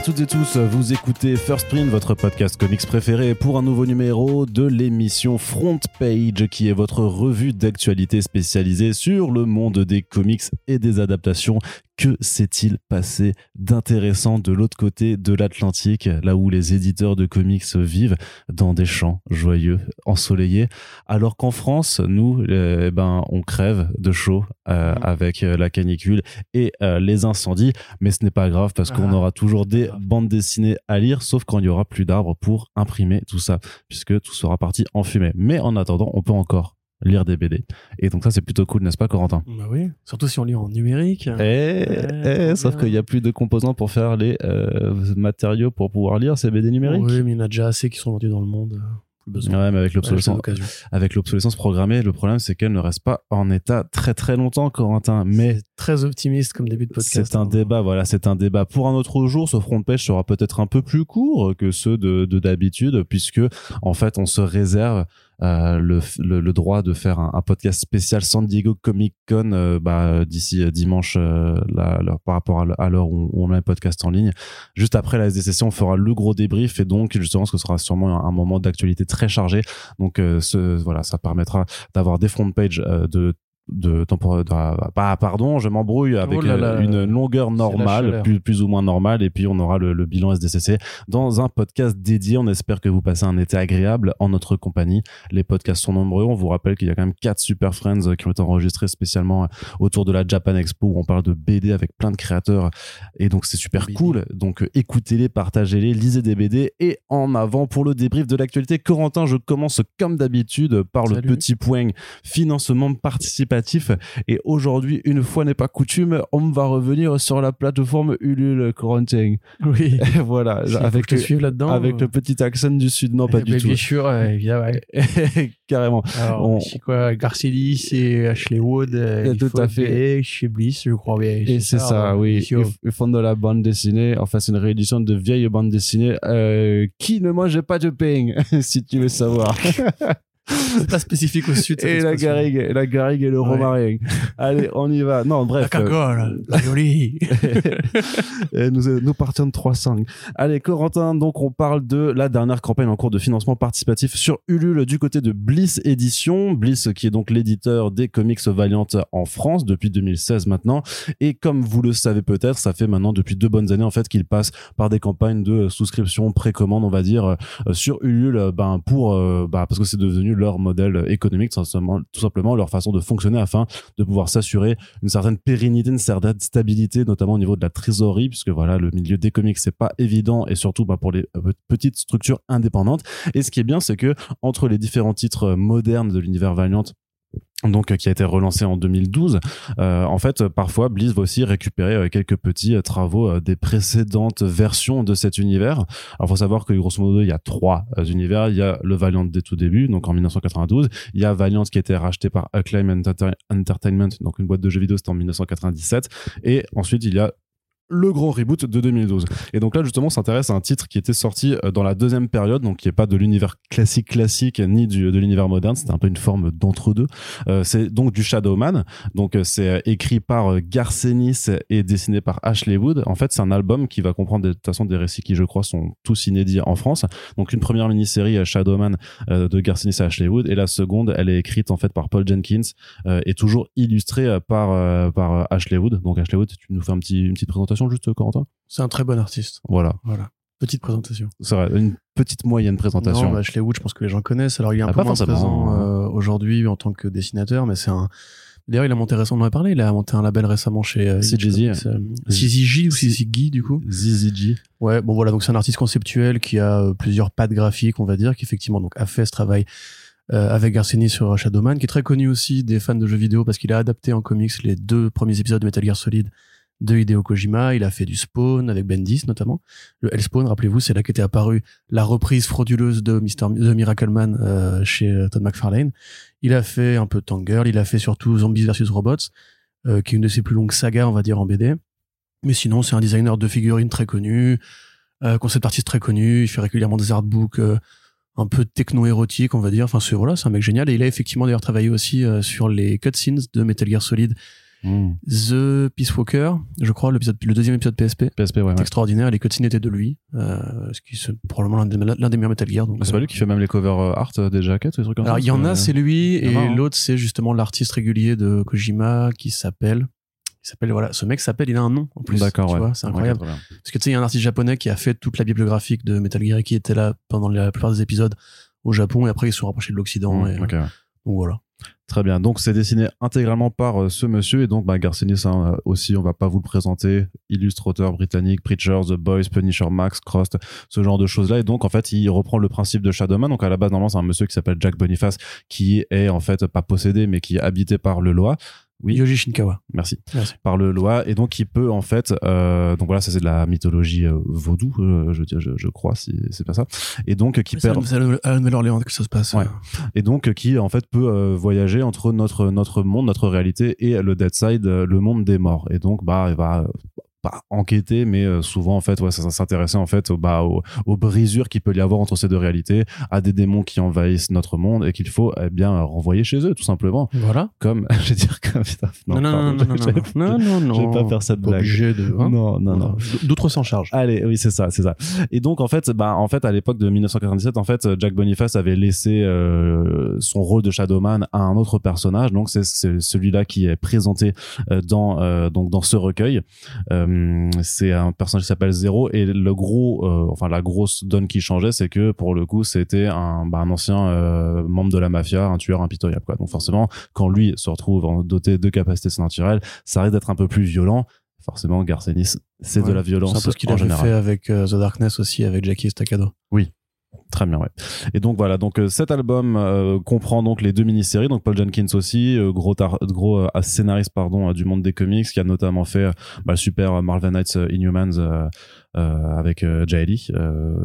À toutes et tous, vous écoutez First Print, votre podcast comics préféré pour un nouveau numéro de l'émission Front Page qui est votre revue d'actualité spécialisée sur le monde des comics et des adaptations. Que s'est-il passé d'intéressant de l'autre côté de l'Atlantique, là où les éditeurs de comics vivent dans des champs joyeux, ensoleillés, alors qu'en France, nous, euh, eh ben, on crève de chaud euh, Mhm. avec la canicule et euh, les incendies, mais ce n'est pas grave parce qu'on Ah, aura toujours des grave. bandes dessinées à lire, sauf quand il y aura plus d'arbres pour imprimer tout ça, puisque tout sera parti en fumée. Mais en attendant, on peut encore lire des BD. Et donc ça, c'est plutôt cool, n'est-ce pas, Corentin? Bah oui, surtout si on lit en numérique. Eh, Ouais, eh, sauf qu'il n'y a plus de composants pour faire les euh, matériaux pour pouvoir lire ces BD numériques. Oui, mais il y en a déjà assez qui sont vendus dans le monde. Plus besoin. Ouais, mais avec l'obsolescence, avec l'obsolescence programmée, le problème c'est qu'elle ne reste pas en état très très longtemps, Corentin. Mais Très optimiste comme début de podcast. c'est un hein. débat, voilà, c'est un débat pour un autre jour. Ce front page sera peut-être un peu plus court que ceux de de d'habitude, puisque en fait on se réserve euh, le, le, le droit de faire un, un podcast spécial San Diego Comic Con euh, bah, d'ici euh, dimanche euh, là, par rapport à l'heure où on met un podcast en ligne. Juste après la SDCC, on fera le gros débrief et donc justement ce sera sûrement un, moment d'actualité très chargé. Donc euh, ce, voilà, ça permettra d'avoir des front pages euh, de de tempor- de- bah, pardon je m'embrouille avec Oh là là. euh, une longueur normale plus, plus ou moins normale et puis on aura le, le bilan SDCC dans un podcast dédié. On espère que vous passez un été agréable en notre compagnie. Les podcasts sont nombreux. On vous rappelle qu'il y a quand même quatre super friends qui ont été enregistrés spécialement euh, autour de la Japan Expo où on parle de BD avec plein de créateurs. Et donc c'est super BD. cool. Donc euh, écoutez-les partagez-les lisez des BD et en avant pour le débrief de l'actualité. Corentin je commence comme d'habitude par le petit point financement participatif et aujourd'hui une fois n'est pas coutume on va revenir sur la plateforme Ulule Corentin Oui. voilà avec le, suive là-dedans. avec euh, le petit accent du sud non pas eh du ben, tout Bien sûr, euh, évidemment. ouais. carrément Alors, On- c'est quoi Garcelis et Ashley Wood. euh, Eh, il tout à fait. Chez Bliss, je crois bien. Et c'est ça, euh, oui. Ils, ils font de la bande dessinée. Enfin, c'est une réédition de vieilles bandes dessinées euh, qui ne mangeait pas de pain, si tu veux savoir. C'est pas spécifique au sud. et la garrigue, et la garrigue et le Ouais. romarin. Allez, on y va. Non, La bref. cagole, la jolie. Et nous, nous partions de 300. Allez, Corentin, donc on parle de la dernière campagne en cours de financement participatif sur Ulule du côté de Bliss Édition. Bliss qui est donc l'éditeur des comics Valiant en France depuis 2016 maintenant. Et comme vous le savez peut-être, ça fait maintenant depuis deux bonnes années en fait qu'ils passent par des campagnes de souscription précommande, on va dire, euh, sur Ulule, euh, ben pour, euh, bah, parce que c'est devenu leur modèle économique, tout simplement, leur façon de fonctionner afin de pouvoir s'assurer une certaine pérennité, une certaine stabilité, notamment au niveau de la trésorerie, puisque voilà, le milieu des comics c'est pas évident et surtout bah, pour les euh, petites structures indépendantes. Et ce qui est bien, c'est que entre les différents titres euh, modernes de l'univers Valiant donc euh, qui a été relancé en 2012 euh, en fait parfois Bliss va aussi récupérer euh, quelques petits travaux des précédentes versions de cet univers. Alors faut savoir que grosso modo il y a trois univers. Il y a le Valiant des tout débuts donc en 1992 il y a Valiant qui a été racheté par Acclaim Enter- Entertainment donc une boîte de jeux vidéo c'était en 1997 et ensuite il y a le grand reboot de 2012. Et donc là, justement, on s'intéresse à un titre qui était sorti euh, dans la deuxième période, donc qui est pas de l'univers classique classique ni du, de l'univers moderne. C'était un peu une forme d'entre-deux. Euh, c'est donc du Shadowman. Donc euh, c'est écrit par Garcenis et dessiné par Ashley Wood. En fait, c'est un album qui va comprendre de toute façon des récits qui, je crois, sont tous inédits en France. Donc une première mini-série Shadowman de Garcenis et Ashley Wood, et la seconde, elle est écrite en fait par Paul Jenkins et toujours illustrée par par Ashley Wood. Donc Ashley Wood, tu nous fais une petite présentation juste Corentin. C'est un très bon artiste. Voilà, Voilà. Petite présentation. c'est vrai, une petite moyenne présentation. Non, Ashley Wood, je pense que les gens connaissent. Alors, il est un Ah, peu moins présent euh, aujourd'hui en tant que dessinateur, mais c'est un. D'ailleurs, il a monté récemment, on en a parlé, il a monté un label récemment chez euh, CJZ. Comics, euh, ou CZG, du coup? ZZG. Ouais, bon voilà, donc c'est un artiste conceptuel qui a euh, plusieurs pattes graphiques, on va dire, qui effectivement donc a fait ce travail euh, avec Garcini sur Shadowman, qui est très connu aussi des fans de jeux vidéo parce qu'il a adapté en comics les deux premiers épisodes de Metal Gear Solid de Hideo Kojima. Il a fait du Spawn avec Bendis notamment. Le Hellspawn, rappelez-vous, c'est là qu'était apparue la reprise frauduleuse de Mr. de Miracleman euh, chez euh, Todd McFarlane. Il a fait un peu Tangirl, il a fait surtout Zombies vs Robots, euh, qui est une de ses plus longues sagas, on va dire, en BD. Mais sinon, c'est un designer de figurines très connu, euh, concept artiste très connu. Il fait régulièrement des artbooks un peu techno-érotiques, on va dire. Enfin, c'est voilà, c'est un mec génial. Et il a effectivement d'ailleurs travaillé aussi sur les cutscenes de Metal Gear Solid Hmm. The Peace Walker, je crois, le deuxième épisode PSP. PSP, ouais. ouais. Extraordinaire. Les cutscenes étaient de lui, euh, ce qui est probablement l'un des, meilleurs Metal Gear. Donc, C'est pas euh, lui qui fait même les cover euh, art des jackets ou des trucs comme ça Alors il y en a, c'est lui, et hein. l'autre c'est justement l'artiste régulier de Kojima qui s'appelle. Il s'appelle voilà, ce mec s'appelle, il a un nom en plus. D'accord, tu ouais. vois, c'est incroyable. Parce que tu sais, il y a un artiste japonais qui a fait toute la bibliographique de Metal Gear et qui était là pendant la plupart des épisodes au Japon et après ils se sont rapprochés de l'Occident. Et, ouais. Donc voilà. Très bien. Donc c'est dessiné intégralement par euh, ce monsieur et donc bah, Garcinis euh, aussi, on va pas vous le présenter, illustrateur britannique, Preacher, The Boys, Punisher Max, Crossed, ce genre de choses là. Et donc en fait, il reprend le principe de Shadowman. Donc à la base, normalement, c'est un monsieur qui s'appelle Jack Boniface qui est en fait pas possédé mais qui est habité par le loi. Oui. Yoji Shinkawa. Merci. Merci. Par le loi et donc il peut en fait euh, donc voilà ça c'est de la mythologie euh, vaudou euh, je, je je crois si c'est pas ça et donc qui perd c'est à la Nouvelle-Orléans que ça se passe. Ouais. et donc qui en fait peut voyager entre notre notre monde notre réalité et le dead side le monde des morts et donc bah il va pas enquêter mais euh, souvent en fait ouais ça, ça s'intéressait en fait bah aux, aux brisures qu'il peut y avoir entre ces deux réalités à des démons qui envahissent notre monde et qu'il faut eh bien renvoyer chez eux tout simplement Voilà. comme je vais dire comme Non, non, non, non, non, je vais pas faire cette blague obligé de. hein. non non non D'autres s'en chargent. Allez, oui, c'est ça, c'est ça. Et donc en fait, bah en fait à l'époque de 1997, en fait, Jack Boniface avait laissé euh, son rôle de Shadowman à un autre personnage. Donc c'est celui-là qui est présenté euh, dans euh, donc dans ce recueil. Euh, c'est un personnage qui s'appelle Zero et le gros, euh, enfin la grosse donne qui changeait, c'est que pour le coup c'était un, bah, un ancien euh, membre de la mafia, un tueur impitoyable. Quoi. Donc forcément, quand lui se retrouve doté de capacités surnaturelles, ça risque d'être un peu plus violent. Forcément, Garcenis, c'est de la violence C'est un peu ce qu'il avait général. fait avec euh, The Darkness aussi, avec Jackie Estacado. Très bien, ouais. Et donc voilà, donc euh, cet album euh, comprend donc les deux mini-séries, donc Paul Jenkins aussi, euh, gros tar- gros scénariste pardon du monde des comics, qui a notamment fait bah, super Marvel Knights Inhumans avec euh,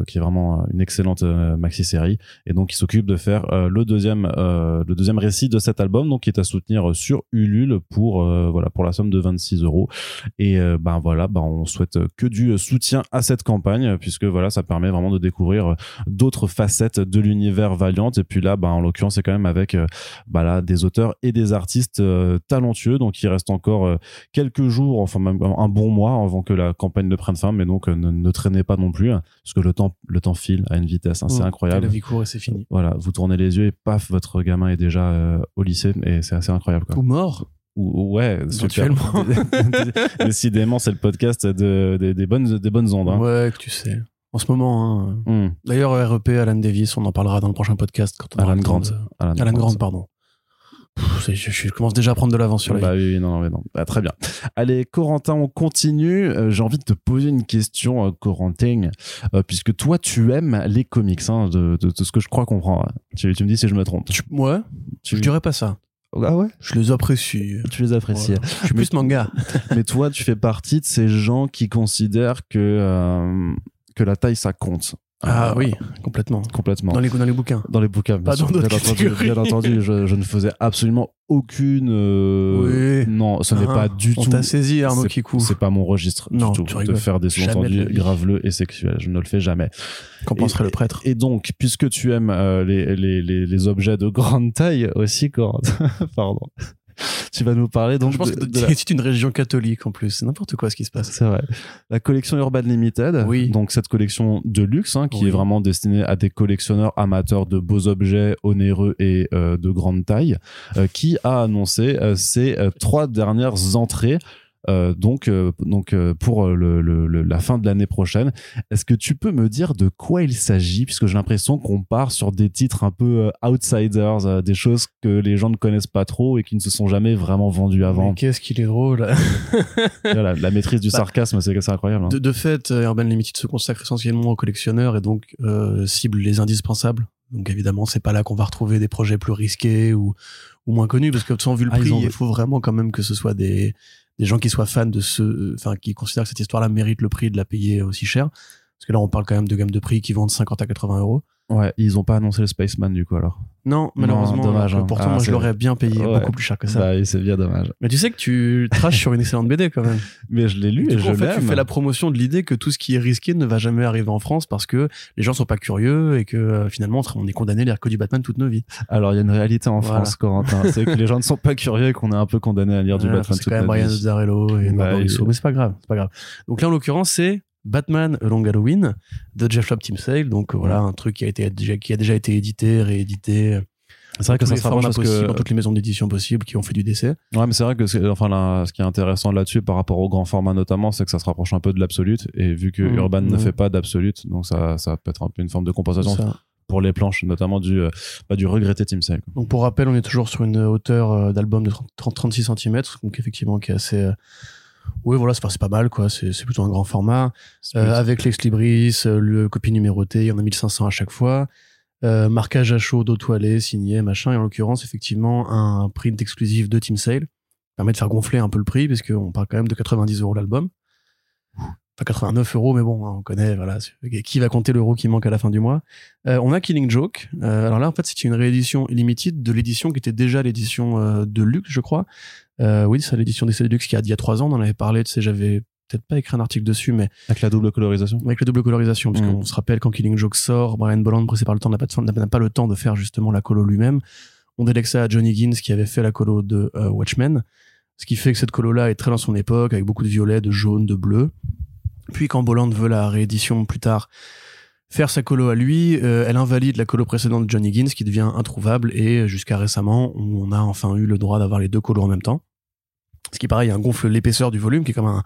qui est vraiment une excellente maxi-série, et donc il s'occupe de faire le deuxième le deuxième récit de cet album, donc qui est à soutenir sur Ulule pour voilà pour la somme de 26 euros. Et ben voilà, ben on souhaite que du soutien à cette campagne, puisque voilà, ça permet vraiment de découvrir d'autres facettes de l'univers Valiant et puis là bah en l'occurrence c'est quand même avec euh, bah là des auteurs et des artistes euh, talentueux donc il reste encore euh, quelques jours enfin même un bon mois avant que la campagne ne prenne fin mais donc euh, ne, ne traînez pas non plus hein, parce que le temps le temps file à une vitesse hein, c'est Mmh. incroyable La vie court et c'est fini. voilà vous tournez les yeux et paf votre gamin est déjà au lycée et c'est assez incroyable quoi Ou mort. Ou- ou- ouais super décidément c'est le podcast de, des- des bonnes des bonnes ondes hein. Ouais, que tu sais. En ce moment, hein. Hum, D'ailleurs, REP, Alan Davis, on en parlera dans le prochain podcast. Quand on Alan Grant. de- Alan Alan Grant. Pardon. Pff, je, je commence déjà à prendre de l'avance sur la Bah vie. oui, non, non, mais non. Bah, très bien. Allez, Corentin, on continue. Euh, J'ai envie de te poser une question, euh, Corentin, euh, puisque toi, tu aimes les comics, hein, de, de, de ce que je crois comprendre. Tu, tu me dis si je me trompe. Je- ouais, Tu, je dirais pas ça. Ah ouais? Je les apprécie. Tu les apprécies. Voilà. Je suis plus manga. mais toi, tu fais partie de ces gens qui considèrent que, que la taille, ça compte. Ah Euh, oui, complètement. Complètement. Dans les, dans les bouquins. Dans les bouquins, bien Pas sûr. dans bien entendu, bien entendu je, je ne faisais absolument aucune. euh, Oui. Non, ce n'est Ah, pas du On tout. t'a saisi, Arnaud Kikou. C'est pas mon registre Non, du tout de faire des sous-entendus graveleux et sexuels. Je ne le fais jamais. Qu'en penserait le prêtre? Et donc, puisque tu aimes euh, les, les, les, les objets de grande taille aussi, Corentin, pardon, tu vas nous parler donc Je pense de, que la- c'est une région catholique en plus. C'est n'importe quoi ce qui se passe. C'est vrai. La collection Urban Limited, Oui. donc cette collection de luxe hein, qui Oui. est vraiment destinée à des collectionneurs amateurs de beaux objets onéreux et euh, de grande taille, euh, qui a annoncé euh, ses trois dernières entrées. Euh, donc, euh, donc euh, pour le, le- le- la fin de l'année prochaine, est-ce que tu peux me dire de quoi il s'agit? Puisque j'ai l'impression qu'on part sur des titres un peu outsiders, des choses que les gens ne connaissent pas trop et qui ne se sont jamais vraiment vendues avant. Qu'est-ce qu'il est drôle. Voilà, la maîtrise du Bah, sarcasme, c'est incroyable. hein. De, de fait, Urban Limited se consacre essentiellement aux collectionneurs et donc euh, cible les indispensables. Donc évidemment, c'est pas là qu'on va retrouver des projets plus risqués ou, ou moins connus, parce que sans vu le Ah, prix, il faut vraiment quand même que ce soit des, des gens qui soient fans de ce, enfin qui considèrent que cette histoire-là mérite le prix de la payer aussi cher. Parce que là, on parle quand même de gamme de prix qui vont de 50 à 80 euros. Ouais, ils ont pas annoncé le Spaceman du coup alors. Non, malheureusement. dommage, alors que hein. Pourtant, Ah, moi, je c'est- l'aurais bien payé Ouais. beaucoup plus cher que ça. Bah, c'est bien dommage. Mais tu sais que tu trash sur une excellente BD quand même. Mais je l'ai lu Du et coup, je en fait, tu fais la promotion de l'idée que tout ce qui est risqué ne va jamais arriver en France parce que les gens sont pas curieux et que euh, finalement on est condamné à lire que du Batman toute nos vies. Alors, il y a une réalité en Voilà. France, Corentin. c'est que les gens ne sont pas curieux et qu'on est un peu condamné à lire du Batman c'est toute quand même Brian vie. Azzarello et Bah, il- mais c'est pas grave, c'est pas grave. Donc là en l'occurrence c'est Batman A Long Halloween de Jeff Lobb Team Sale, donc euh, voilà un truc qui a été déjà, qui a déjà été édité, réédité, C'est vrai que ça se rapproche parce que dans toutes les maisons d'édition possibles qui ont fait du décès. Ouais, mais c'est vrai que enfin là, ce qui est intéressant là-dessus par rapport au grand format notamment, c'est que ça se rapproche un peu de l'absolute et vu que Mmh, Urban ne ouais. fait pas d'absolute, donc ça ça peut être un peu une forme de compensation Ça. pour les planches, notamment du euh, bah, du regretté Team Sale. Donc pour rappel, on est toujours sur une hauteur euh, d'album de 30, 30 36 cm, donc effectivement qui est assez oui, voilà, c'est pas, mal, quoi. C'est plutôt un grand format. Euh, avec l'ex libris, euh, le copie numéroté, il y en a 1500 à chaque fois. Euh, marquage à chaud d'auto-allé, signé, machin. Et en l'occurrence, effectivement, un print exclusif de Team Sale permet de faire gonfler un peu le prix, parce qu'on parle quand même de 90 euros l'album. Enfin, 89 euros, mais bon, hein, on connaît, voilà. Qui va compter l'euro qui manque à la fin du mois Euh, On a Killing Joke. Euh, alors là, en fait, c'est une réédition limited de l'édition qui était déjà l'édition euh, de luxe, je crois. Euh, oui, c'est l'édition des Deluxe qui a d'il y a trois ans. On en avait parlé, tu sais, j'avais peut-être pas écrit un article dessus, mais Avec la double colorisation. avec la double colorisation, parce Mm. qu'on se rappelle quand Killing Joke sort, Brian Bolland, pressé par le temps, n'a pas, de- pas le temps de faire justement la colo lui-même. On délègue ça à Johnny Gins qui avait fait la colo de euh, Watchmen, ce qui fait que cette colo-là est très dans son époque, avec beaucoup de violet, de jaune, de bleu. Puis quand Bolland veut la réédition plus tard, faire sa colo à lui, euh, elle invalide la colo précédente de Johnny Gins qui devient introuvable et jusqu'à récemment, on a enfin eu le droit d'avoir les deux colos en même temps. Ce qui pareil, un gonfle l'épaisseur du volume qui est comme un,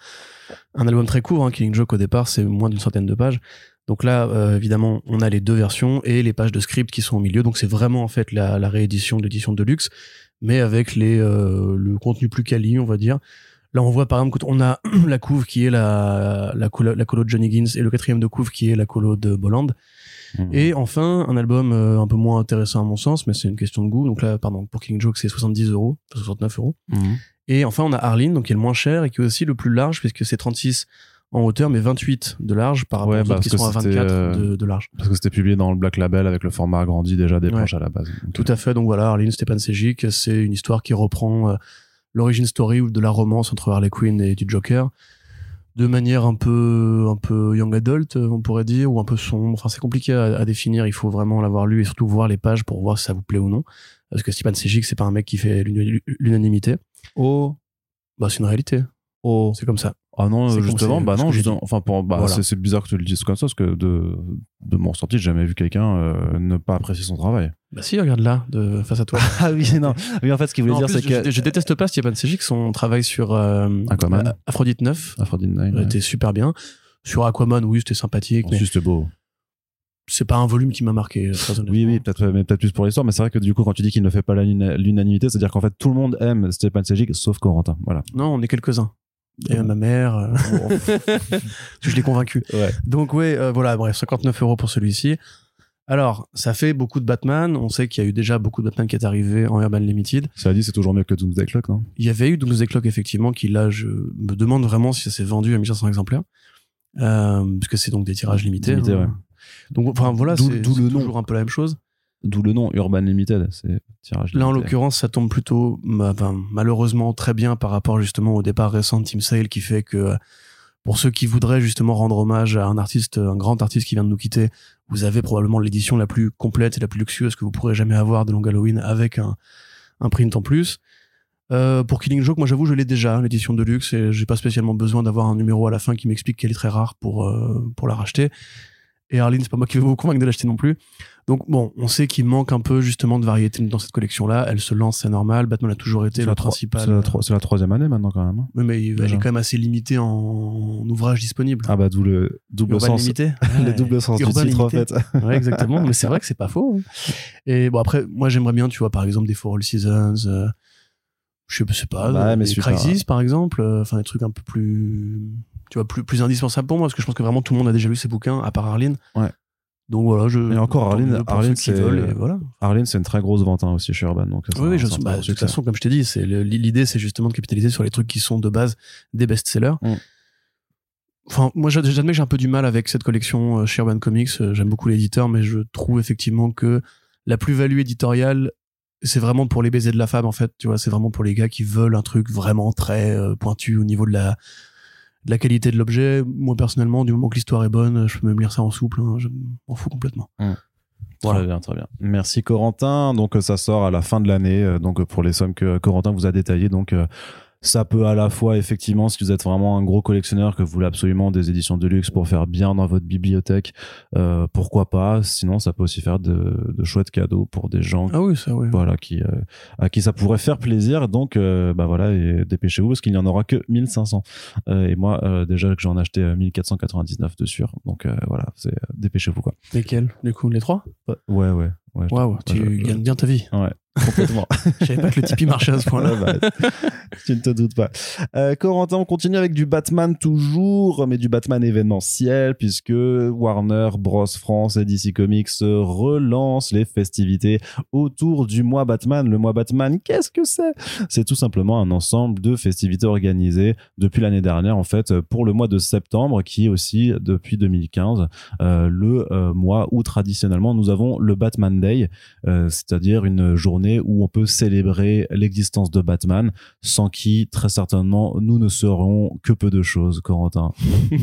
un album très court, hein, Killing Joke au départ, c'est moins d'une centaine de pages. Donc là, euh, évidemment, on a les deux versions et les pages de script qui sont au milieu. Donc c'est vraiment en fait la, la réédition de l'édition de luxe, mais avec les euh, le contenu plus quali, on va dire. Là, on voit par exemple qu'on a la couve qui est la la colo, la colo de Johnny Gins et le quatrième de couve qui est la colo de Bolland. Mhm. Et enfin, un album euh, un peu moins intéressant à mon sens, mais c'est une question de goût. Donc là, pardon, pour King Joke, c'est 70 euros, enfin, 69 euros. Mhm. Et enfin, on a Arline, donc qui est le moins cher et qui est aussi le plus large, puisque c'est 36 en hauteur, mais 28 de large par rapport Ouais, aux autres qui sont à que c'était, 24 euh, de, de large. Parce que c'était publié dans le Black Label avec le format agrandi déjà des Ouais. planches à la base. Donc, Tout à fait. Donc voilà, Arline Stepan Sejic, c'est une histoire qui reprend euh, l'origine story ou de la romance entre Harley Quinn et du Joker de manière un peu un peu young adult euh, on pourrait dire ou un peu sombre. Enfin c'est compliqué à, à définir il faut vraiment l'avoir lu et surtout voir les pages pour voir si ça vous plaît ou non. Parce que Stepan Sejic c'est pas un mec qui fait l'unanimité. Oh, bah c'est une réalité. Oh. c'est comme ça Ah non, justement, bah non, justement, enfin pour, bah Voilà. c'est, bizarre que tu le dises comme ça parce que de, de mon ressenti, j'ai jamais vu quelqu'un euh, ne pas apprécier son travail. bah si regarde là de face à toi Ah oui, non. En fait, ce qu'il voulait Non, dire, c'est je, que je déteste pas Stepan Sejic son travail sur euh, Aquaman. euh, Aphrodite 9 Aphrodite Nine, ouais. était super bien sur Aquaman oui c'était sympathique mais Ensuite, c'était beau. c'est pas un volume qui m'a marqué très honnêtement. Oui, oui, peut-être, mais peut-être plus pour l'histoire, mais c'est vrai que du coup, quand tu dis qu'il ne fait pas l'unanimité, c'est-à-dire qu'en fait, tout le monde aime Stéphane Sejic, sauf Corentin. Voilà. Non, on est quelques-uns. Et ma mère, euh, je l'ai convaincu. Ouais. Donc ouais, euh, voilà, bref, 59 euros pour celui-ci. Alors, ça fait beaucoup de Batman. On sait qu'il y a eu déjà beaucoup de Batman qui est arrivé en Urban Limited. Cela dit, c'est toujours mieux que Doomsday Clock, non? Il y avait eu Doomsday Clock, effectivement, qui là, je me demande vraiment si ça s'est vendu à 1500 exemplaires. Euh, parce que c'est donc des tirages limités. Limité, hein. ouais. Donc, enfin, voilà, c'est toujours un peu la même chose. D'où le nom Urban Limited, c'est tirage Là, en l'occurrence, ça tombe plutôt, malheureusement, très bien par rapport justement au départ récent de Team Sale, qui fait que euh, pour ceux qui voudraient justement rendre hommage à un artiste, un grand artiste qui vient de nous quitter, vous avez probablement l'édition la plus complète et la plus luxueuse que vous pourrez jamais avoir de Long Halloween avec un, un print en plus. Euh, pour Killing Joke, moi j'avoue, je l'ai déjà, l'édition de luxe, et j'ai pas spécialement besoin d'avoir un numéro à la fin qui m'explique qu'elle est très rare pour, euh, pour la racheter. Et Arline, c'est pas moi qui vais vous convaincre de l'acheter non plus. Donc bon, on sait qu'il manque un peu justement de variété dans cette collection-là. Elle se lance, c'est normal. Batman a toujours été la, tro- principal. c'est la tro- c'est la troisième année maintenant, quand même. hein. Oui, mais elle est quand même assez limitée en, en ouvrage disponible. Ah bah, d'où le double Urban sens. limité. Le double sens Urban du titre, en limité. fait. Ouais, exactement. mais c'est vrai que c'est pas faux. hein. Et bon, après, moi, j'aimerais bien, tu vois, par exemple, des For All Seasons. euh, je sais- pas. Ouais, euh, mais des super. Crisis, par exemple. euh, Enfin, des trucs un peu plus, tu vois, plus, plus indispensables pour moi, parce que je pense que vraiment tout le monde a déjà lu ces bouquins, à part Arline. Ouais. Donc voilà, je. Et encore, Arline- Arline, c'est- voilà. C'est une très grosse vente hein, aussi chez Urban. Donc Oui, oui, je, bah, de toute façon, comme je t'ai dit, c'est l'idée, c'est justement de capitaliser sur les trucs qui sont de base des best-sellers. Mm. Enfin, moi, j'ad- j'admets que j'ai un peu du mal avec cette collection euh, chez Urban Comics. Euh, J'aime beaucoup l'éditeur, mais je trouve effectivement que la plus-value éditoriale, c'est vraiment pour les baisers de la femme, en fait. Tu vois, c'est vraiment pour les gars qui veulent un truc vraiment très euh, pointu au niveau de la, de la qualité de l'objet. Moi, personnellement, du moment que l'histoire est bonne, je peux même lire ça en souple. hein, je m'en fous complètement. Très bien, très bien. Merci Corentin. Donc euh, ça sort à la fin de l'année. euh, Donc pour les sommes que Corentin vous a détaillées, donc euh, ça peut à la fois effectivement, si vous êtes vraiment un gros collectionneur que vous voulez absolument des éditions de luxe pour faire bien dans votre bibliothèque, euh, pourquoi pas? Sinon, ça peut aussi faire de, de chouettes cadeaux pour des gens. Ah oui, ça, oui. Voilà, qui, euh, à qui ça pourrait faire plaisir. Donc, euh, bah voilà, et dépêchez-vous parce qu'il n'y en aura que 1500. Euh, et moi, euh, déjà que j'en ai acheté euh, 1499 de sûr. Donc, euh, voilà, c'est, dépêchez-vous, quoi. Lesquels Du coup, les trois? Ouais, ouais, ouais. Waouh, tu gagnes bien ta vie. Ouais, complètement. Je savais pas que le Tipeee marchait à ce point-là. Ouais, bah, tu ne te doutes pas. Euh, Corentin, on continue avec du Batman toujours, mais du Batman événementiel, puisque Warner Bros. France et DC Comics relancent les festivités autour du mois Batman. Le mois Batman, qu'est-ce que c'est? C'est tout simplement un ensemble de festivités organisées depuis l'année dernière, en fait, pour le mois de septembre, qui est aussi, depuis 2015, euh, le euh, mois où traditionnellement nous avons le Batman Day, c'est-à-dire une journée où on peut célébrer l'existence de Batman, sans qui, très certainement, nous ne serions que peu de choses, Corentin.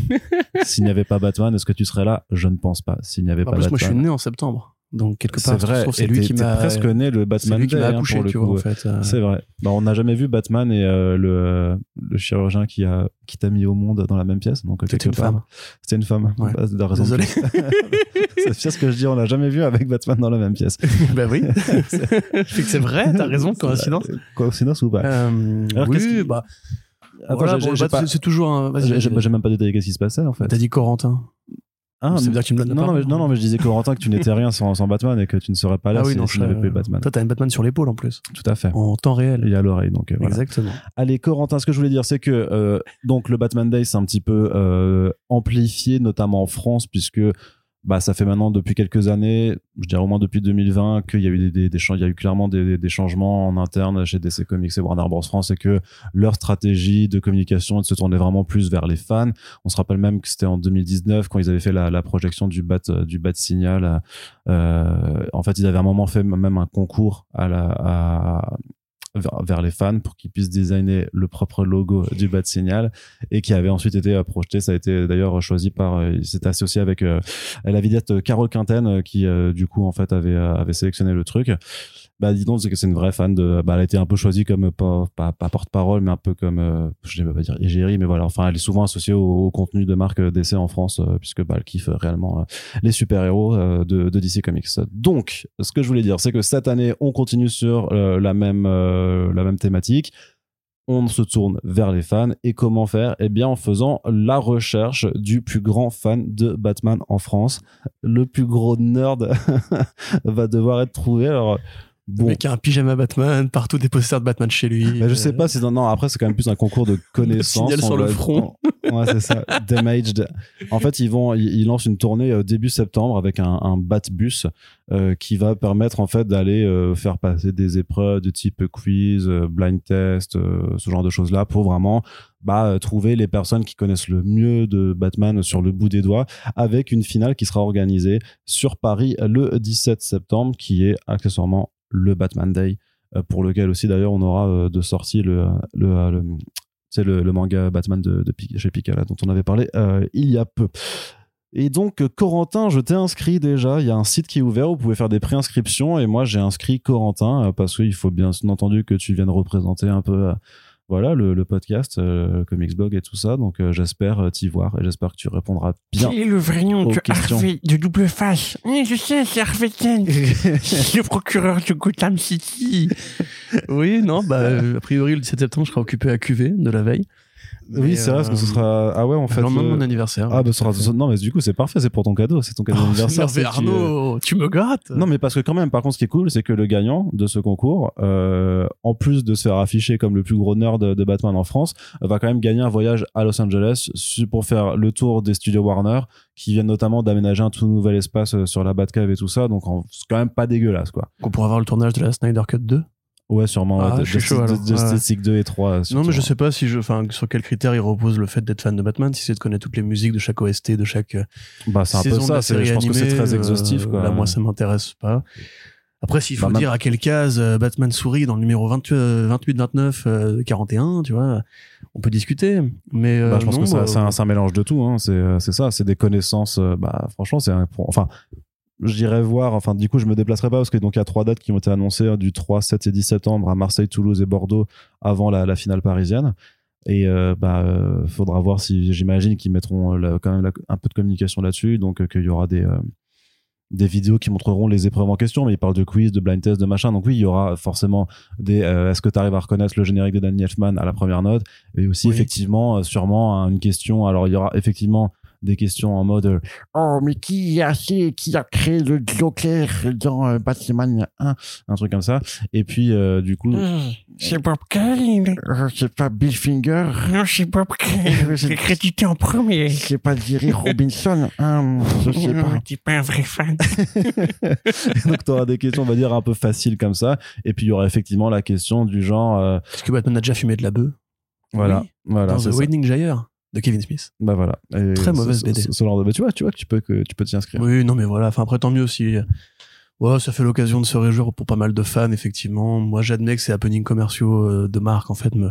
S'il n'y avait pas Batman, est-ce que tu serais là? Je ne pense pas. S'il n'y avait En pas plus, moi, je suis Batman. né en septembre. Donc, quelque C'est part, je vrai, c'est lui qui m'a. presque né le C'est Batman lui qui m'a accouché, tu vois, en fait. euh. C'est vrai. Bah, on n'a jamais vu Batman et euh, le, le chirurgien qui a qui t'a mis au monde dans la même pièce. Donc C'était quelque une part- femme. C'était une femme. Ouais. Bah, Désolé. c'est ce que je dis. On l'a jamais vu avec Batman dans la même pièce. bah oui. je sais que c'est vrai, t'as raison, coïncidence. Coïncidence ou pas Euh, Alors, oui, qui- bah. Voilà, bon, bah, c'est- c'est toujours un. J'ai même pas détaillé qu'est-ce qui se passait en fait. T'as dit Corentin. Ah, dire me non, non, mais, non, non, mais je disais Corentin que tu n'étais rien sans, sans Batman et que tu ne serais pas là ah oui, si, non, je- avait pas eu Batman. Toi, t'as un Batman sur l'épaule en plus. Tout à fait. En temps réel. Il y a l'oreille, donc euh, voilà. Exactement. Allez, Corentin, ce que je voulais dire, c'est que euh, donc le Batman Day, c'est un petit peu euh, amplifié, notamment en France, puisque bah ça fait maintenant depuis quelques années, je dirais au moins depuis 2020, qu'il y a eu des, des, des il y a eu clairement des, des, changements en interne chez DC Comics et Warner Bros France, et que leur stratégie de communication se tourner vraiment plus vers les fans. On se rappelle même que c'était en 2019 quand ils avaient fait la, la projection du Bat du Bat Signal. Euh, en fait, ils avaient à un moment fait même un concours à la à, vers, vers les fans pour qu'ils puissent designer le propre logo du Bat Signal et qui avait ensuite été euh, projeté. Ça a été d'ailleurs choisi par, euh, il s'était associé avec euh, la vidéaste Carole Quinten qui du coup en fait avait avait sélectionné le truc. Bah dis donc c'est que c'est une vraie fan de. Bah elle a été un peu choisie comme pas pas, pas porte-parole mais un peu comme euh, je vais pas dire égérie mais voilà enfin elle est souvent associée au, au contenu de marque DC en France euh, puisque bah elle kiffe réellement euh, les super-héros de, de DC Comics. Donc, ce que je voulais dire, c'est que cette année, on continue sur la même euh, la même thématique. On se tourne vers les fans et comment faire? Eh bien, en faisant la recherche du plus grand fan de Batman en France. Le plus gros nerd va devoir être trouvé. Alors, Le bon, mec a un pyjama Batman, partout des posters de Batman chez lui. bah, je sais pas si non, non, après c'est quand même plus un concours de connaissances. signal sur le front. Ouais, c'est ça. Damaged. En fait, ils vont, ils, lancent une tournée euh, début septembre avec un, un Batbus euh, qui va permettre en fait d'aller euh, faire passer des épreuves de type quiz, euh, blind test, euh, ce genre de choses là pour vraiment bah, euh, trouver les personnes qui connaissent le mieux de Batman sur le bout des doigts avec une finale qui sera organisée sur Paris le 17 septembre qui est accessoirement le Batman Day euh, pour lequel aussi d'ailleurs on aura euh, de sortie le, le, c'est le, le manga Batman de, chez Picala dont on avait parlé euh, il y a peu. Et donc, euh, Corentin, je t'ai inscrit déjà. Il y a un site qui est ouvert. Vous pouvez faire des préinscriptions. Et moi, j'ai inscrit Corentin euh, parce qu'il faut bien entendu que tu viennes représenter un peu euh, voilà, le, le podcast, euh, Comics Blog et tout ça. Donc, euh, j'espère euh, t'y voir et j'espère que tu répondras bien. Quel est le vrai nom de questions. Harvey de double face Oui, je sais, c'est Harvey Kent, le procureur de Gotham City. Oui, non, bah, euh, a priori, le 17 septembre, je serai occupé à QV de la veille. Oui, c'est vrai, parce que ce euh, sera. Ah ouais, en fait. le lendemain de euh, mon anniversaire. Ah, bah, ce sera... non, mais du coup, c'est parfait. C'est pour ton cadeau. C'est ton cadeau Oh, d'anniversaire. tu, euh, Arnaud, tu me grattes. Non, mais parce que quand même, par contre, ce qui est cool, c'est que le gagnant de ce concours, euh, en plus de se faire afficher comme le plus gros nerd de, de Batman en France, va quand même gagner un voyage à Los Angeles pour faire le tour des studios Warner, qui viennent notamment d'aménager un tout nouvel espace sur la Batcave et tout ça. Donc, en- c'est quand même pas dégueulasse, quoi. Qu'on pourra voir le tournage de la Snyder Cut 2. Ouais, sûrement. Ah, ouais, je suis chaud, alors. Justice League 2 et 3. Non, mais surtout. je sais pas si je, enfin, sur quels critères il repose le fait d'être fan de Batman, si c'est de connaître toutes les musiques de chaque OST, de chaque euh, Bah, c'est un peu ça. série Je pense que c'est animée, très exhaustif, euh, quoi. Là, moi, ça m'intéresse pas. Après, s'il faut Bah, dire à quelle case euh, Batman sourit dans le numéro 20, euh, 28, 29, euh, 41, tu vois, on peut discuter. Mais Bah, je pense non, que ça- bah, c'est un, un mélange de tout. Hein. C'est ça, c'est des connaissances. bah, franchement, c'est un. Enfin, je dirais voir. Enfin, du coup, je me déplacerai pas parce que donc il y a trois dates qui ont été annoncées euh, du 3, 7 et 10 septembre à Marseille, Toulouse et Bordeaux avant la, la finale parisienne. Et euh, bah, euh, faudra voir si j'imagine qu'ils mettront euh, la- quand même la- un peu de communication là-dessus, donc euh, qu'il y aura des euh, des vidéos qui montreront les épreuves en question, mais ils parlent de quiz, de blind test, de machin. Donc oui, il y aura forcément des. euh, Est-ce que tu arrives à reconnaître le générique de Danny Elfman à la première note? Et aussi Oui. effectivement, sûrement une question. Alors il y aura effectivement des questions en mode euh, Oh, mais qui a, fait- qui a créé le Joker dans euh, Batman 1 un truc comme ça. Et puis euh, du coup, C'est Bob Kane. Euh, c'est pas Bill Finger. Non, c'est Bob Kane. C'est crédité en premier. C'est pas Jerry Robinson. Hein, je sais pas. T'es pas un vrai fan. donc tu auras des questions, on va dire un peu faciles comme ça. Et puis il y aura effectivement la question du genre, euh, Est-ce que Batman a déjà fumé de la bœuf? Voilà, Oui. voilà, dans c'est The. Wedding Gyre de Kevin Smith. Bah voilà. Et Très mauvaise ce- BD. ce- ce genre de- bah, tu vois, tu vois que tu peux que tu peux t'y inscrire. Oui, non, mais voilà. Enfin, après, tant mieux si. Ouais, ça fait l'occasion de se réjouir pour pas mal de fans, effectivement. Moi, j'admets que ces happenings commerciaux euh, de marque, en fait, me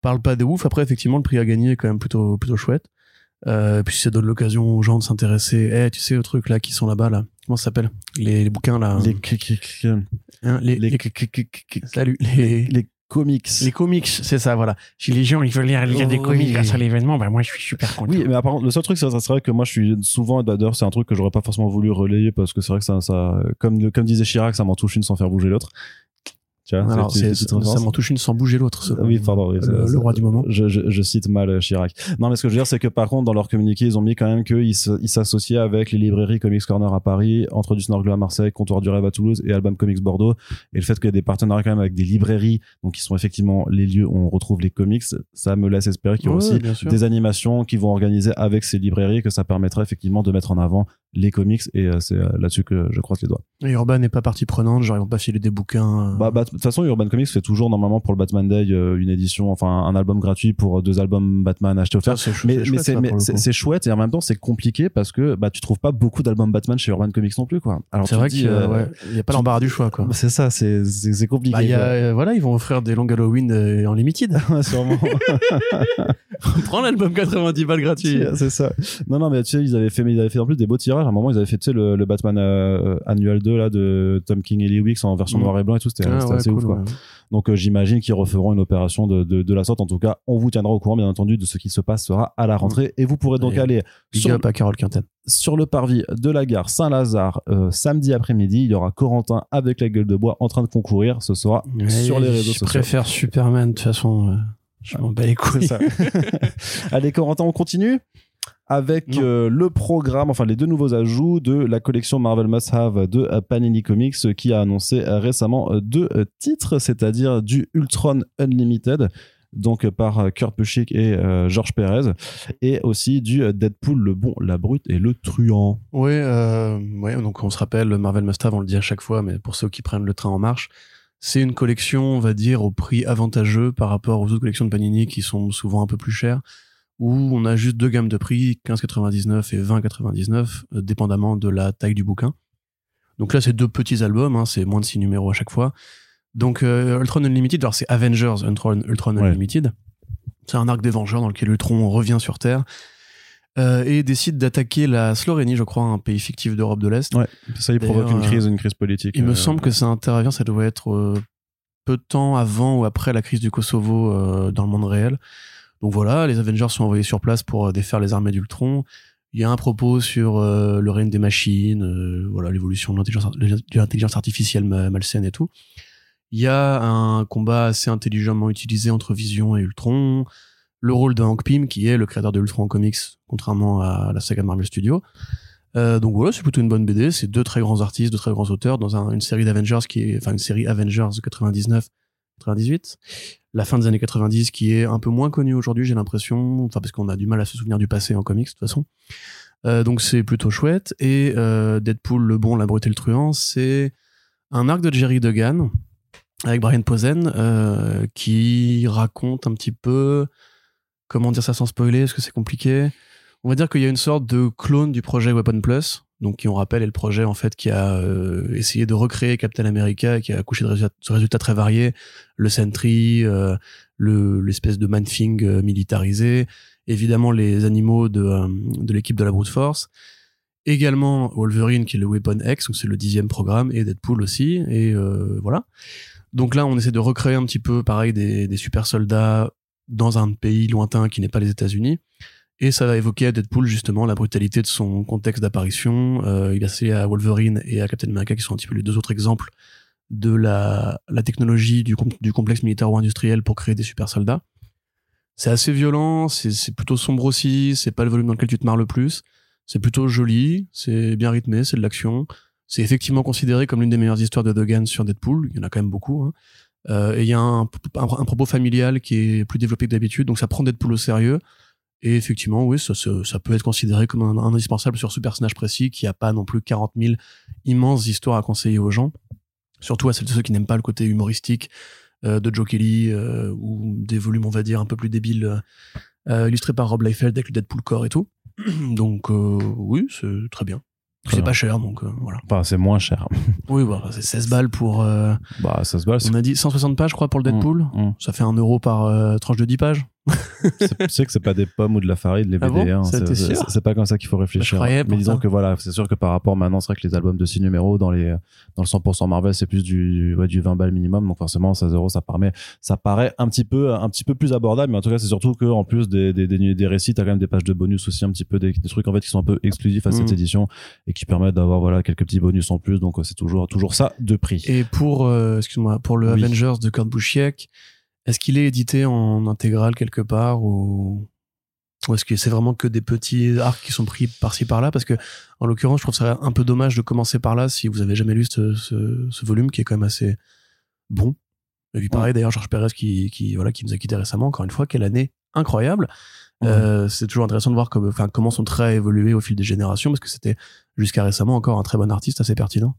parlent pas de ouf. Après, effectivement, le prix à gagner est quand même plutôt, plutôt chouette. Euh, puis ça donne l'occasion aux gens de s'intéresser. Eh, tu sais, le truc là qui sont là-bas, là. Comment ça s'appelle les, les bouquins là. Les, Hein, les, les, salut. Les, les comics. les comics, c'est ça, voilà. Si les gens ils veulent lire, lire des Oui. comics grâce à l'événement, bah moi je suis super content. Oui, mais apparemment, le seul truc, c'est c'est vrai que moi, je suis souvent, d'ailleurs, c'est un truc que j'aurais pas forcément voulu relayer parce que c'est vrai que ça, ça, comme, comme disait Chirac, ça m'en touche une sans faire bouger l'autre. Tu vois, Alors, c'est- ça m'en touche une sans bouger l'autre. ce- Oui, pardon. oui, le, le roi du moment. Je, je, je cite mal euh, Chirac. Non, mais ce que je veux dire, c'est que par contre, dans leur communiqué, ils ont mis quand même qu'ils s'associaient avec les librairies Comics Corner à Paris, Entre du Snorgle à Marseille, Comptoir du Rêve à Toulouse et Album Comics Bordeaux. Et le fait qu'il y ait des partenariats quand même avec des librairies, donc qui sont effectivement les lieux où on retrouve les comics, ça me laisse espérer qu'il y aura Ouais, aussi des animations qui vont organiser avec ces librairies, que ça permettrait effectivement de mettre en avant les comics. Et euh, c'est euh, là-dessus que je croise les doigts. Et Urban n'est pas partie prenante, genre ils vont pas filer des bouquins. euh, Bah, bah, de toute façon, Urban Comics fait toujours normalement pour le Batman Day euh, une édition, enfin un album gratuit pour deux albums Batman achetés offerts. Mais, c'est mais chouette, c'est chouette et en même temps c'est compliqué parce que bah tu trouves pas beaucoup d'albums Batman chez Urban Comics non plus quoi. Alors C'est vrai qu'il euh, ouais, y a pas l'embarras du choix, quoi. C'est ça, c'est c'est compliqué. Bah, y a, euh, voilà, ils vont offrir des longs Halloween euh, en limited. Ouais, sûrement. Prends l'album 90 balles gratuit. c'est ça. Non non mais tu sais ils avaient fait mais ils avaient fait en plus des beaux tirages. À un moment ils avaient fait le, le Batman euh, annual 2 là de Tom King et Lee Wicks en version Mm. noir et blanc et tout. C'était Ah, ouais, assez cool, ouf quoi. ouais. Donc euh, j'imagine qu'ils referont une opération de, de, de la sorte. En tout cas, on vous tiendra au courant bien entendu de ce qui se passera à la rentrée et vous pourrez donc Et aller sur, à Carole sur le parvis de la gare Saint-Lazare euh, samedi après-midi. Il y aura Corentin avec la gueule de bois en train de concourir. Ce sera sur les réseaux Je sociaux. préfère Superman, de toute façon. euh, je m'en bats les couilles. Allez, Corentin, on continue? Avec euh, le programme, enfin les deux nouveaux ajouts de la collection Marvel Must Have de euh, Panini Comics euh, qui a annoncé récemment deux titres, c'est-à-dire du Ultron Unlimited donc par Kurt Busiek et euh, Georges Perez et aussi du Deadpool le bon, la brute et le truand. Euh, ouais, donc on se rappelle, Marvel Must Have, on le dit à chaque fois, mais pour ceux qui prennent le train en marche, c'est une collection, on va dire, au prix avantageux par rapport aux autres collections de Panini qui sont souvent un peu plus chères, où on a juste deux gammes de prix, 15,99 et 20,99, euh, dépendamment de la taille du bouquin. Donc là, c'est deux petits albums, hein, c'est moins de six numéros à chaque fois. Donc euh, Ultron Unlimited, alors c'est Avengers Ultron, Ultron Ouais. Unlimited. C'est un arc des Vengeurs dans lequel Ultron revient sur Terre euh, et décide d'attaquer la Slovénie, je crois, un pays fictif d'Europe de l'Est. Ouais, ça il provoque une crise, une crise politique. Il me semble que ça intervient, ça doit être peu de temps avant ou après la crise du Kosovo dans le monde réel. Donc voilà, les Avengers sont envoyés sur place pour euh, défaire les armées d'Ultron. Il y a un propos sur euh, le règne des machines, euh, voilà l'évolution de l'intelligence artificielle ma- malsaine et tout. Il y a un combat assez intelligemment utilisé entre Vision et Ultron. Le rôle de Hank Pym, qui est le créateur de Ultron comics, contrairement à la saga Marvel Studios. Donc voilà, c'est plutôt une bonne BD. C'est deux très grands artistes, deux très grands auteurs dans un- une série d'Avengers qui est, enfin une série Avengers de 99, 98, la fin des années 90 qui est un peu moins connue aujourd'hui, j'ai l'impression, enfin parce qu'on a du mal à se souvenir du passé en comics de toute façon. Euh, donc c'est plutôt chouette. Et euh, Deadpool, le bon, la brute et le truand, c'est un arc de Jerry Duggan avec Brian Posen, euh, qui raconte un petit peu comment dire ça sans spoiler, est-ce que c'est compliqué? On va dire qu'il y a une sorte de clone du projet Weapon Plus, donc qui on rappelle est le projet en fait qui a euh, essayé de recréer Captain America, qui a accouché de résultats, très variés, le Sentry, euh, le l'espèce de Man-Thing euh, militarisé, évidemment les animaux de, l'équipe de la Brute Force, également Wolverine qui est le Weapon X, donc c'est le dixième programme, et Deadpool aussi, et voilà. Donc là, on essaie de recréer un petit peu, pareil, des, des super soldats dans un pays lointain qui n'est pas les États-Unis. Et ça va évoquer à Deadpool justement la brutalité de son contexte d'apparition. Euh, il a essayé à Wolverine et à Captain America qui sont un petit peu les deux autres exemples de la, technologie du, com- du complexe militaro-industriel pour créer des super soldats. C'est assez violent, c'est c'est plutôt sombre aussi, c'est pas le volume dans lequel tu te marres le plus. C'est plutôt joli, c'est bien rythmé, c'est de l'action. C'est effectivement considéré comme l'une des meilleures histoires de Duggan sur Deadpool. Il y en a quand même beaucoup. Hein. Euh, et il y a un, un, un propos familial qui est plus développé que d'habitude, donc ça prend Deadpool au sérieux. Et effectivement, oui, ça, ça, ça peut être considéré comme un, un indispensable sur ce personnage précis qui a pas non plus 40 000 immenses histoires à conseiller aux gens. Surtout à celles de ceux qui n'aiment pas le côté humoristique euh, de Joe Kelly euh, ou des volumes, on va dire, un peu plus débiles, euh, illustrés par Rob Liefeld avec le Deadpool Core et tout. donc oui, c'est très bien. C'est pas cher, donc euh, voilà. Enfin, c'est moins cher. Oui, voilà, c'est 16 balles pour... euh, Bah, ça se bat. on a dit 160 pages, je crois, pour le Deadpool. Hum. Ça fait un euro par euh, tranche de 10 pages. Tu sais que c'est pas des pommes ou de la farine, les Ah BD. bon hein. C'est- pas comme ça qu'il faut réfléchir. Je croyais Mais disons que voilà, c'est sûr que par rapport maintenant, c'est vrai que les albums de 6 numéros dans les dans le 100% Marvel, c'est plus du ouais, du 20 balles minimum. Donc forcément, 16 euros, ça permet, ça paraît un petit peu un petit peu plus abordable. Mais en tout cas, c'est surtout que en plus des des, des, des récits, t'as quand même des pages de bonus aussi, un petit peu des, des trucs en fait qui sont un peu exclusifs à cette Mhm. édition et qui permettent d'avoir voilà quelques petits bonus en plus. Donc euh, c'est toujours toujours ça de prix. Et pour, euh, excuse-moi, pour le Oui. Avengers de Kurt Busiek, est-ce qu'il est édité en intégrale quelque part ou, ou est-ce que c'est vraiment que des petits arcs qui sont pris par-ci par-là? Parce que, en l'occurrence, je trouve ça un peu dommage de commencer par là si vous avez jamais lu ce, ce, ce volume qui est quand même assez bon. Et puis pareil, d'ailleurs, Georges Pérez qui, qui, voilà, qui nous a quitté récemment, encore une fois, quelle année incroyable. Ouais. Euh, c'est toujours intéressant de voir comme, comment son trait a évolué au fil des générations, parce que c'était jusqu'à récemment encore un très bon artiste, assez pertinent.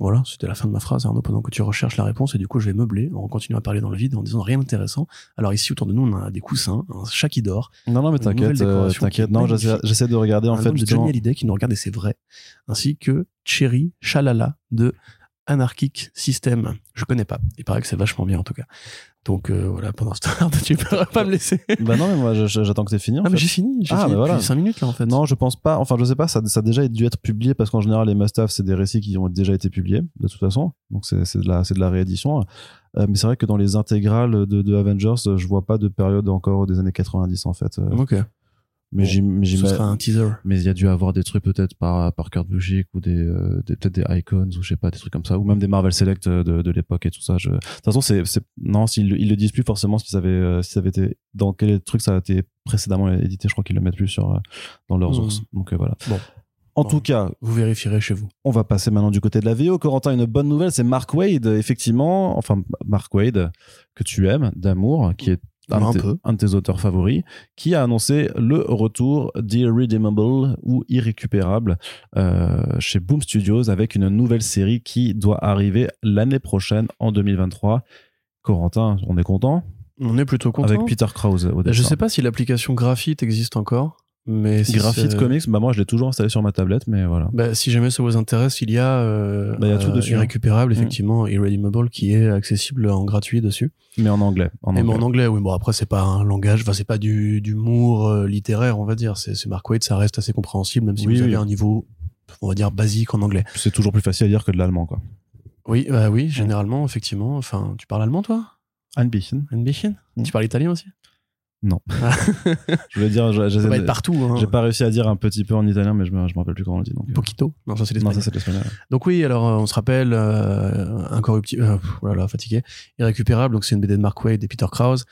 Voilà, c'était la fin de ma phrase, Arnaud, pendant que tu recherches la réponse, et du coup, je vais meubler en continuant à parler dans le vide, en disant rien d'intéressant. Alors ici, autour de nous, on a des coussins, un chat qui dort, Non non mais t'inquiète, euh, t'inquiète. Non, j'essaie de regarder en un fait de. Johnny Hallyday qui nous regarde et c'est vrai, ainsi que Cherry Shalala de Anarchic System. Je connais pas. Il paraît que c'est vachement bien en tout cas. Donc euh, voilà, pendant ce temps, tu peux pas me laisser. Bah non mais moi j'attends que c'est fini. en Ah mais j'ai fini, j'ai Ah, fini bah voilà. depuis 5 minutes là en fait. Non, je pense pas. Enfin, je sais pas. Ça, ça a déjà dû être publié parce qu'en général, les must-have, c'est des récits qui ont déjà été publiés de toute façon. Donc c'est de la c'est de la réédition. Euh, mais c'est vrai que dans les intégrales de, de Avengers, je vois pas de période encore des années 90 en fait. Euh, Ok. Mais Bon, Ce sera un teaser. mais il y a dû avoir des trucs peut-être par par Kurt Busiek ou des, euh, des peut-être des Icons ou je sais pas des trucs comme ça ou même des Marvel Select euh, de, de l'époque et tout ça. Je... De toute façon, c'est non s'ils ils le disent plus forcément si ça avait euh, si ça avait été dans quel truc ça a été précédemment édité. Je crois qu'ils le mettent plus sur euh, dans leurs Hmm. ours. Donc euh, voilà. Bon. En Bon. tout cas, Vous vérifierez chez vous. on va passer maintenant du côté de la VO. Corentin, une bonne nouvelle, c'est Mark Wade, effectivement, enfin Mark Wade, que tu aimes, d'amour, qui est un, Un de tes- peu. un de tes auteurs favoris, qui a annoncé le retour d'Irredeemable ou Irrécupérable euh, chez Boom Studios avec une nouvelle série qui doit arriver l'année prochaine, en 2023. Corentin, on est content? On est plutôt content. Avec Peter Krause au Je dessin. sais pas si l'application Graphite existe encore, mais si Graphite Comics, bah moi je l'ai toujours installé sur ma tablette, mais voilà. Bah, si jamais ça vous intéresse, il y a, euh, Bah, il y a tout euh, dessus, hein. irrécupérable, Mm. effectivement, Irredeemable, qui est accessible en gratuit dessus. Mais en anglais. En Et mais en anglais, oui. Bon, après, c'est pas un langage, enfin, c'est pas du d'humour euh, littéraire, on va dire. C'est Mark Waid, ça reste assez compréhensible, même si Oui, vous oui. avez un niveau, on va dire, basique en anglais. C'est toujours plus facile à dire que de l'allemand, quoi. Oui, bah oui, généralement, effectivement. Enfin, tu parles allemand, toi? Ein bisschen. Un bisschen? Mm. Tu parles italien aussi? Je veux dire, je- Ça va être partout. Hein. j'ai pas réussi à dire un petit peu en italien, mais je me, je me rappelle plus comment on le dit. Donc, euh. Poquito Non, ça c'est non, l'espagnol. Donc oui, alors euh, on se rappelle euh, incorruptible, euh, oh là là, fatigué, irrécupérable. Donc c'est une BD de Mark Waid et Peter Krause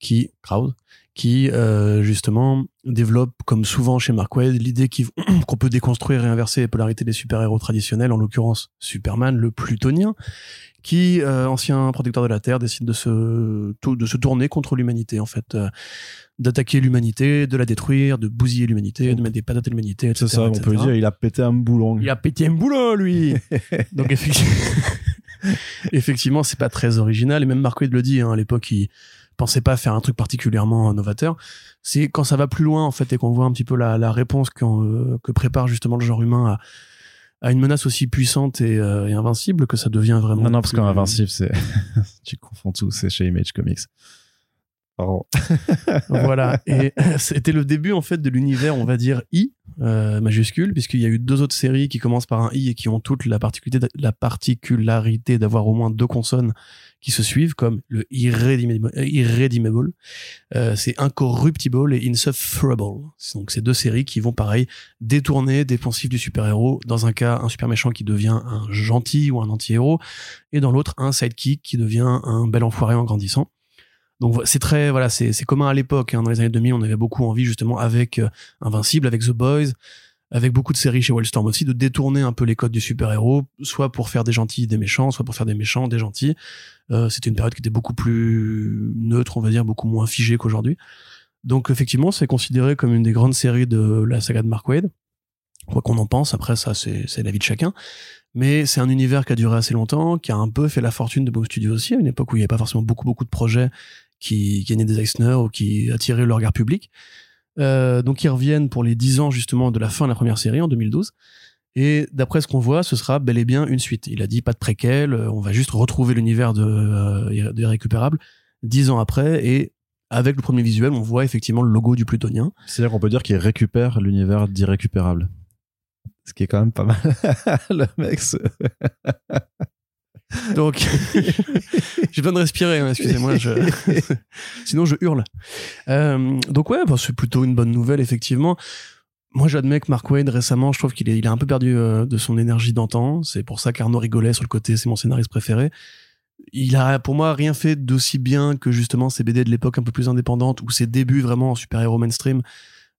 qui Krause qui euh, justement développe, comme souvent chez Mark Waid, l'idée qu'on peut déconstruire et inverser les polarités des super-héros traditionnels, en l'occurrence Superman, le Plutonien, qui, euh, ancien protecteur de la Terre, décide de se, de se tourner contre l'humanité, en fait, euh, d'attaquer l'humanité, de la détruire, de bousiller l'humanité, de mettre des patates à l'humanité, etc. C'est ça, on peut dire, il a pété un boulon. Il a pété un boulot, lui Donc effectivement, effectivement, c'est pas très original. Et même Mark Waid le dit, hein, à l'époque, il pensait pas faire un truc particulièrement novateur. C'est quand ça va plus loin, en fait, et qu'on voit un petit peu la, la réponse euh, que prépare justement le genre humain à, à une menace aussi puissante et, euh, et invincible que ça devient vraiment. Non, non, parce qu'Invincible, c'est. tu confonds tout, c'est chez Image Comics. Pardon. voilà. Et c'était le début en fait de l'univers, on va dire I euh, majuscule, puisqu'il y a eu deux autres séries qui commencent par un I et qui ont toutes la particularité, la particularité d'avoir au moins deux consonnes qui se suivent, comme le Irredeemable. euh, c'est Incorruptible et Insufferable. Donc c'est deux séries qui vont pareil détourner des pensifs du super-héros. Dans un cas, un super méchant qui devient un gentil ou un anti-héros, et dans l'autre, un sidekick qui devient un bel enfoiré en grandissant. Donc c'est très voilà, c'est c'est commun à l'époque. hein. Dans les années 2000, on avait beaucoup envie justement avec euh, Invincible, avec The Boys, avec beaucoup de séries chez Wildstorm aussi, de détourner un peu les codes du super-héros, soit pour faire des gentils des méchants, soit pour faire des méchants des gentils. Euh, C'était une période qui était beaucoup plus neutre, on va dire, beaucoup moins figée qu'aujourd'hui. Donc effectivement, c'est considéré comme une des grandes séries de la saga de Mark Waid. Quoi qu'on en pense, après ça, c'est c'est l'avis de chacun. Mais c'est un univers qui a duré assez longtemps, qui a un peu fait la fortune de Boom Studios aussi, à une époque où il n'y avait pas forcément beaucoup, beaucoup de projets qui gagnaient des Eisner ou qui attiraient le regard public. Euh, donc ils reviennent pour les 10 ans justement de la fin de la première série en 2012. Et d'après ce qu'on voit, ce sera bel et bien une suite. Il a dit pas de préquel, euh, on va juste retrouver l'univers de, euh, 10 ans après. Et avec le premier visuel, on voit effectivement le logo du Plutonien. C'est-à-dire qu'on peut dire qu'il récupère l'univers d'irrécupérable. Ce qui est quand même pas mal. le mec, Donc, j'ai besoin de respirer, excusez-moi. Je... Sinon, je hurle. Euh, donc ouais, bah, c'est plutôt une bonne nouvelle, effectivement. Moi, j'admets que Mark Wade, récemment, je trouve qu'il est, il a un peu perdu euh, de son énergie d'antan. C'est pour ça qu'Arnaud rigolait sur le côté, c'est mon scénariste préféré. Il a, pour moi, rien fait d'aussi bien que justement ces BD de l'époque un peu plus indépendante ou ses débuts vraiment en super-héros mainstream.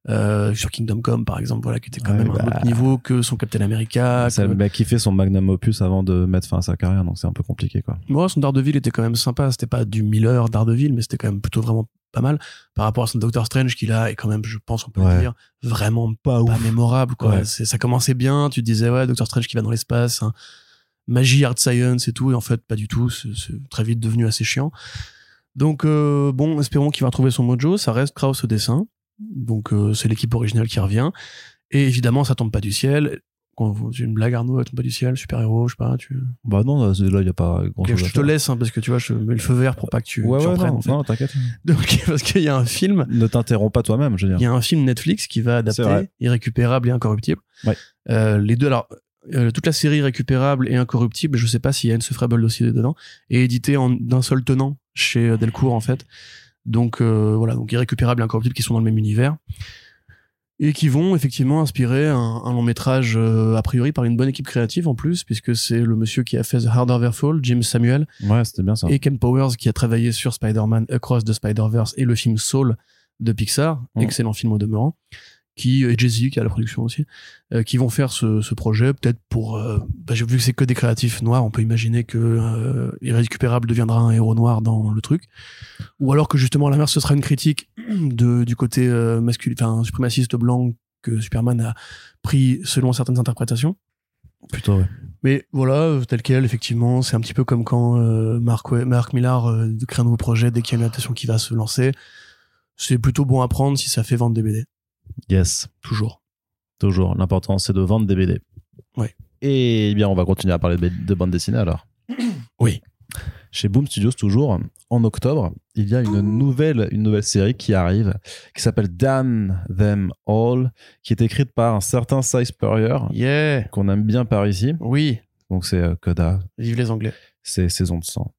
Euh, sur Kingdom Come, par exemple, voilà, qui était quand Ouais, même à un bah. autre niveau que son Captain America. c'est que- qui fait son magnum opus avant de mettre fin à sa carrière, donc c'est un peu compliqué, quoi. Moi, son Daredevil était quand même sympa. C'était pas du Miller Daredevil, mais c'était quand même plutôt vraiment pas mal. Par rapport à son Doctor Strange, qu'il a, et quand même, je pense, on peut Ouais. le dire, vraiment pas, mémorable, quoi. Ouais. Ça commençait bien. Tu te disais, ouais, Doctor Strange qui va dans l'espace, hein, magie, art science et tout. Et en fait, pas du tout. C'est c'est très vite devenu assez chiant. Donc, euh, bon, espérons qu'il va retrouver son mojo. Ça reste Kraus au dessin. Donc, euh, c'est l'équipe originale qui revient. Et évidemment, ça tombe pas du ciel. Quand vous- une blague, Arnaud, elle tombe pas du ciel, super-héros, je sais pas, tu... Bah non, là, il n'y a pas grand chose je te laisse hein, parce que tu vois, je mets le feu vert pour pas que tu, Ouais, tu ouais, reprennes, non, en fait. non, t'inquiète. Donc, parce qu'il y a un film, Ne t'interromps pas toi-même, je veux il y dire. a un film Netflix qui va adapter Irrécupérable et Incorruptible. Ouais. Euh, les deux, alors, euh, toute la série Irrécupérable et Incorruptible, je sais pas s'il y a Insufferable aussi dedans, est édité en d'un seul tenant chez Delcourt en fait. Donc euh, voilà, donc Irrécupérable et Incorruptible qui sont dans le même univers et qui vont effectivement inspirer un, un long métrage euh, a priori par une bonne équipe créative en plus puisque c'est le monsieur qui a fait The Harder Fall, Jim Samuel, Ouais, c'était bien ça. et Ken Powers qui a travaillé sur Spider-Man Across the Spider-Verse et le film Soul de Pixar, Mm. excellent film au demeurant, qui et Jay-Z qui a la production aussi, euh, qui vont faire ce, ce projet peut-être pour euh, bah, j'ai vu que c'est que des créatifs noirs, on peut imaginer que euh, Irrécupérable deviendra un héros noir dans le truc, ou alors que justement à l'inverse ce sera une critique de du côté euh, masculin, enfin suprémaciste blanc que Superman a pris selon certaines interprétations. Plutôt, ouais. Mais voilà, euh, tel quel, effectivement, c'est un petit peu comme quand euh, Mark, Wa- Mark Millar euh, crée un nouveau projet dès qu'il y a une adaptation qui va se lancer. C'est plutôt bon à prendre si ça fait vendre des BD, Yes. toujours. Toujours. L'important, c'est de vendre des BD. Ouais. Et bien, on va continuer à parler de, de bande dessinée alors. Oui. Chez Boom Studios, toujours, en octobre, il y a une nouvelle, une nouvelle série qui arrive, qui s'appelle Damn Them All, qui est écrite par un certain Cy Spurrier, Yeah qu'on aime bien par ici. Oui, Donc, c'est euh, Coda, vive les Anglais. c'est Saison de sang.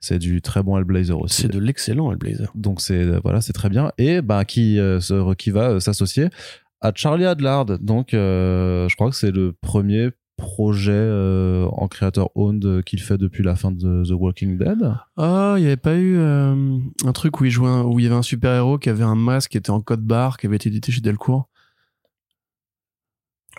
C'est du très bon Hellblazer aussi. C'est de l'excellent Hellblazer. Donc c'est euh, voilà, c'est très bien et bah qui euh, se- qui va euh, s'associer à Charlie Adlard. Donc euh, je crois que c'est le premier projet euh, en créateur owned qu'il fait depuis la fin de The Walking Dead. Ah, il n'y avait pas eu euh, un truc où il jouait un- où il y avait un super-héros qui avait un masque qui était en code barre, qui avait été édité chez Delcourt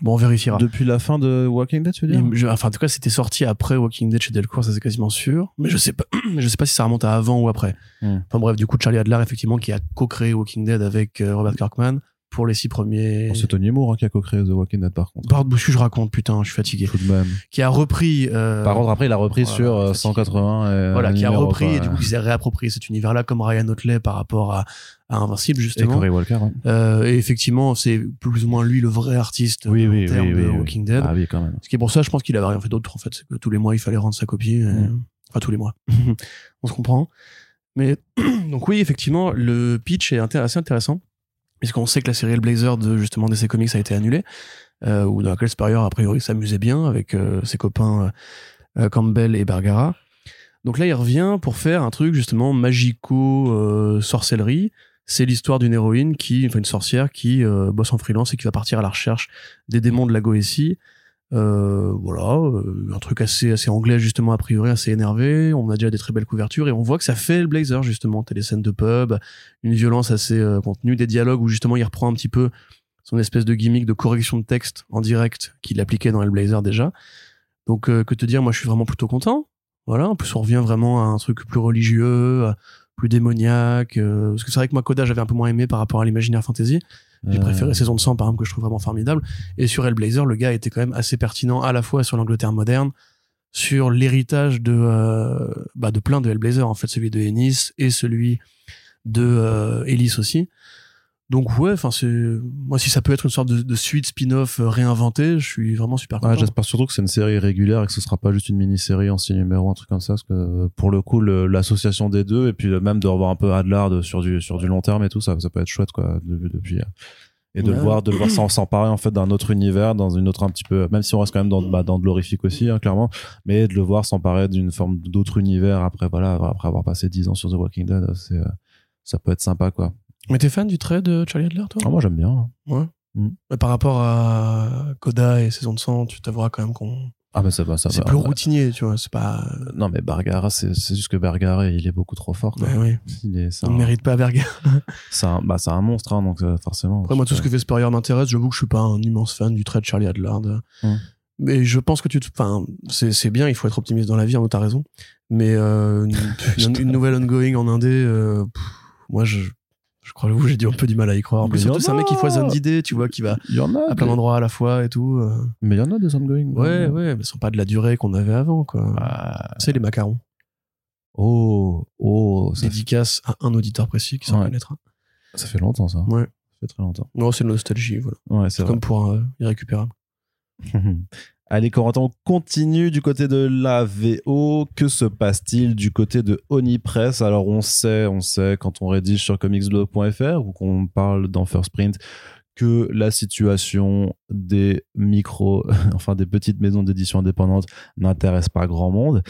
Bon, on vérifiera. Depuis la fin de Walking Dead, tu veux dire Il- je- enfin, en tout cas, c'était sorti après Walking Dead chez Delcourt, ça c'est quasiment sûr. Mais je sais pas, je sais pas si ça remonte à avant ou après. Hmm. Enfin bref, du coup, Charlie Adler, effectivement, qui a co-créé Walking Dead avec euh, Robert Kirkman, pour les six premiers. C'est Tony Moore hein, qui a co-créé The Walking Dead par contre. Bart Bouchu, je raconte, putain, je suis fatigué. Tout de même. Qui a repris. euh, Par contre, après, il a repris voilà, sur euh, fatigué. 180. Et voilà, qui a repris quoi. et du coup qui s'est réapproprié cet univers-là comme Ryan Otley par rapport à, à Invincible Et justement. Corey Walker. Euh, et effectivement, c'est plus ou moins lui le vrai artiste Oui, en oui, termes oui, de. Walking Dead. Ah oui, quand même. Ce qui est pour ça, je pense qu'il avait rien fait d'autre en fait. C'est que tous les mois, il fallait rendre sa copie. et- Mm. Enfin, tous les mois. On se comprend. Mais donc oui, effectivement, le pitch est assez intéressant. Puisqu'on sait que la série Hellblazer de justement DC Comics a été annulée. Euh, dans laquelle Spurrier, a priori, s'amusait bien avec euh, ses copains euh, Campbell et Bergara. Donc là, il revient pour faire un truc justement magico-sorcellerie. C'est l'histoire d'une héroïne qui, une sorcière qui bosse en freelance et qui va partir à la recherche des démons de la Goétie. Euh, voilà, euh, un truc assez assez anglais justement a priori assez énervé. On a déjà des très belles couvertures et on voit que ça fait le Blazer justement. T'as des scènes de pub, une violence assez euh, contenue, des dialogues où justement il reprend un petit peu son espèce de gimmick de correction de texte en direct qu'il appliquait dans Hellblazer déjà. Donc euh, que te dire, moi je suis vraiment plutôt content. Voilà, en plus on revient vraiment à un truc plus religieux, plus démoniaque. parce que c'est vrai que moi Coda j'avais un peu moins aimé par rapport à l'imaginaire fantasy. J'ai Euh, préféré Saison de sang par exemple que je trouve vraiment formidable. Et sur Hellblazer, le gars était quand même assez pertinent à la fois sur l'Angleterre moderne, sur l'héritage de euh, bah, de plein de Hellblazer en fait, celui de Ennis et celui de euh, Ellis aussi. Donc ouais, enfin c'est moi si ça peut être une sorte de, de suite spin-off euh, réinventée, je suis vraiment super content. Ouais, j'espère surtout que c'est une série régulière et que ce sera pas juste une mini-série en six numéros, un truc comme ça, parce que euh, pour le coup, l'association des deux et puis euh, même de revoir un peu Adlard sur du sur du long terme et tout, ça, ça peut être chouette quoi. de- depuis et de le voir, de le voir s'emparer en fait d'un autre univers, dans une autre un petit peu, même si on reste quand même dans bah, dans de l'horrifique aussi, hein, clairement, mais de le voir s'emparer d'une forme d'autre univers après voilà, après avoir passé 10 ans sur The Walking Dead, c'est ça peut être sympa quoi. Mais t'es fan du trait de Charlie Adler toi? Ah, moi j'aime bien. hein. Ouais. Mm. Mais par rapport à Coda et Saison de sang, tu t'avoueras quand même qu'on Ah mais ça va, ça c'est va. plus routinier, tu vois, c'est pas Non mais Bargara, c'est c'est juste que Bargara, il est beaucoup trop fort. Quoi. Ouais, oui. Il est, c'est On ne un- mérite pas Berger. C'est un, bah, c'est un monstre, hein, donc euh, forcément. Après, moi, tout ce que fait Spurrier m'intéresse. J'avoue que je suis pas un immense fan du trait de Charlie Adlard. Mm. Mais je pense que tu te, enfin, c'est, c'est bien, il faut être optimiste dans la vie, hein, t'as raison. Mais, euh, une, une- une nouvelle ongoing en indé, euh, pff, moi, je, je crois que j'ai du un peu du mal à y croire. En Mais en surtout, c'est un mec qui foisonne d'idées, tu vois, qui va y en a. à plein d'endroits à la fois et tout. euh. Mais il y en a des ongoing. Ouais, ouais, mais ce sont pas de la durée qu'on avait avant, quoi. Ah, Tu sais, les macarons. oh, oh, ça, fait- Dédicace à un auditeur précis qui s'en Ouais. connaîtra. ça fait longtemps, ça. Ouais. Ça fait très longtemps. Non, c'est la nostalgie, voilà. Ouais, c'est C'est comme pour un irrécupérable. Allez, Corentin, on continue du côté de la VO. Que se passe-t-il du côté de Onipress? Alors, on sait, on sait, quand on rédige sur comicsblog.fr ou qu'on parle dans First Print, que la situation des micros, enfin des petites maisons d'édition indépendantes n'intéresse pas grand monde.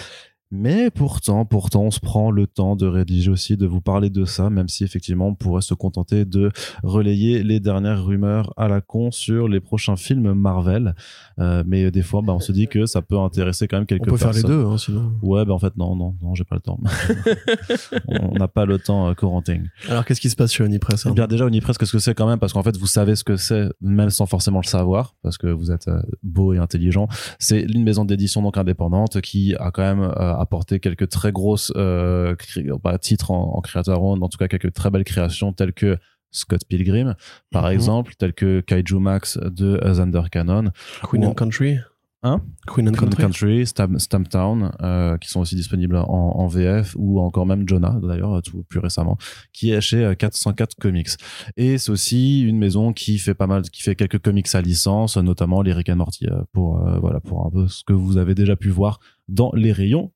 Mais pourtant, pourtant, on se prend le temps de rédiger aussi, de vous parler de ça, même si effectivement on pourrait se contenter de relayer les dernières rumeurs à la con sur les prochains films Marvel. Euh, mais des fois, bah, on se dit que ça peut intéresser quand même On quelques peut faire les personnes. deux, hein, sinon. Ouais, bah en fait, non, non, non, j'ai pas le temps. on n'a pas le temps, euh, Corentin. Alors, qu'est-ce qui se passe chez Onipress Eh hein bien, déjà, Onipress, qu'est-ce que c'est quand même? Parce qu'en fait, vous savez ce que c'est, même sans forcément le savoir, parce que vous êtes euh, beau et intelligent. C'est une maison d'édition donc indépendante qui a quand même euh, apporté quelques très grosses euh, cré- bah, titres en, en creator owned, en tout cas quelques très belles créations telles que Scott Pilgrim, par Mhm. exemple, telles que Kaiju Max de euh, Thunder Cannon, Queen Ou and Country. Hein? Queen and Queen Country. Country, Stamp, Stamptown, euh, qui sont aussi disponibles en, en VF, ou encore même Jonah, d'ailleurs, tout plus récemment, qui est chez euh, 404 Comics. Et c'est aussi une maison qui fait pas mal, qui fait quelques comics à licence, notamment les Rick and Morty, euh, pour, euh, voilà, pour un peu ce que vous avez déjà pu voir dans les rayons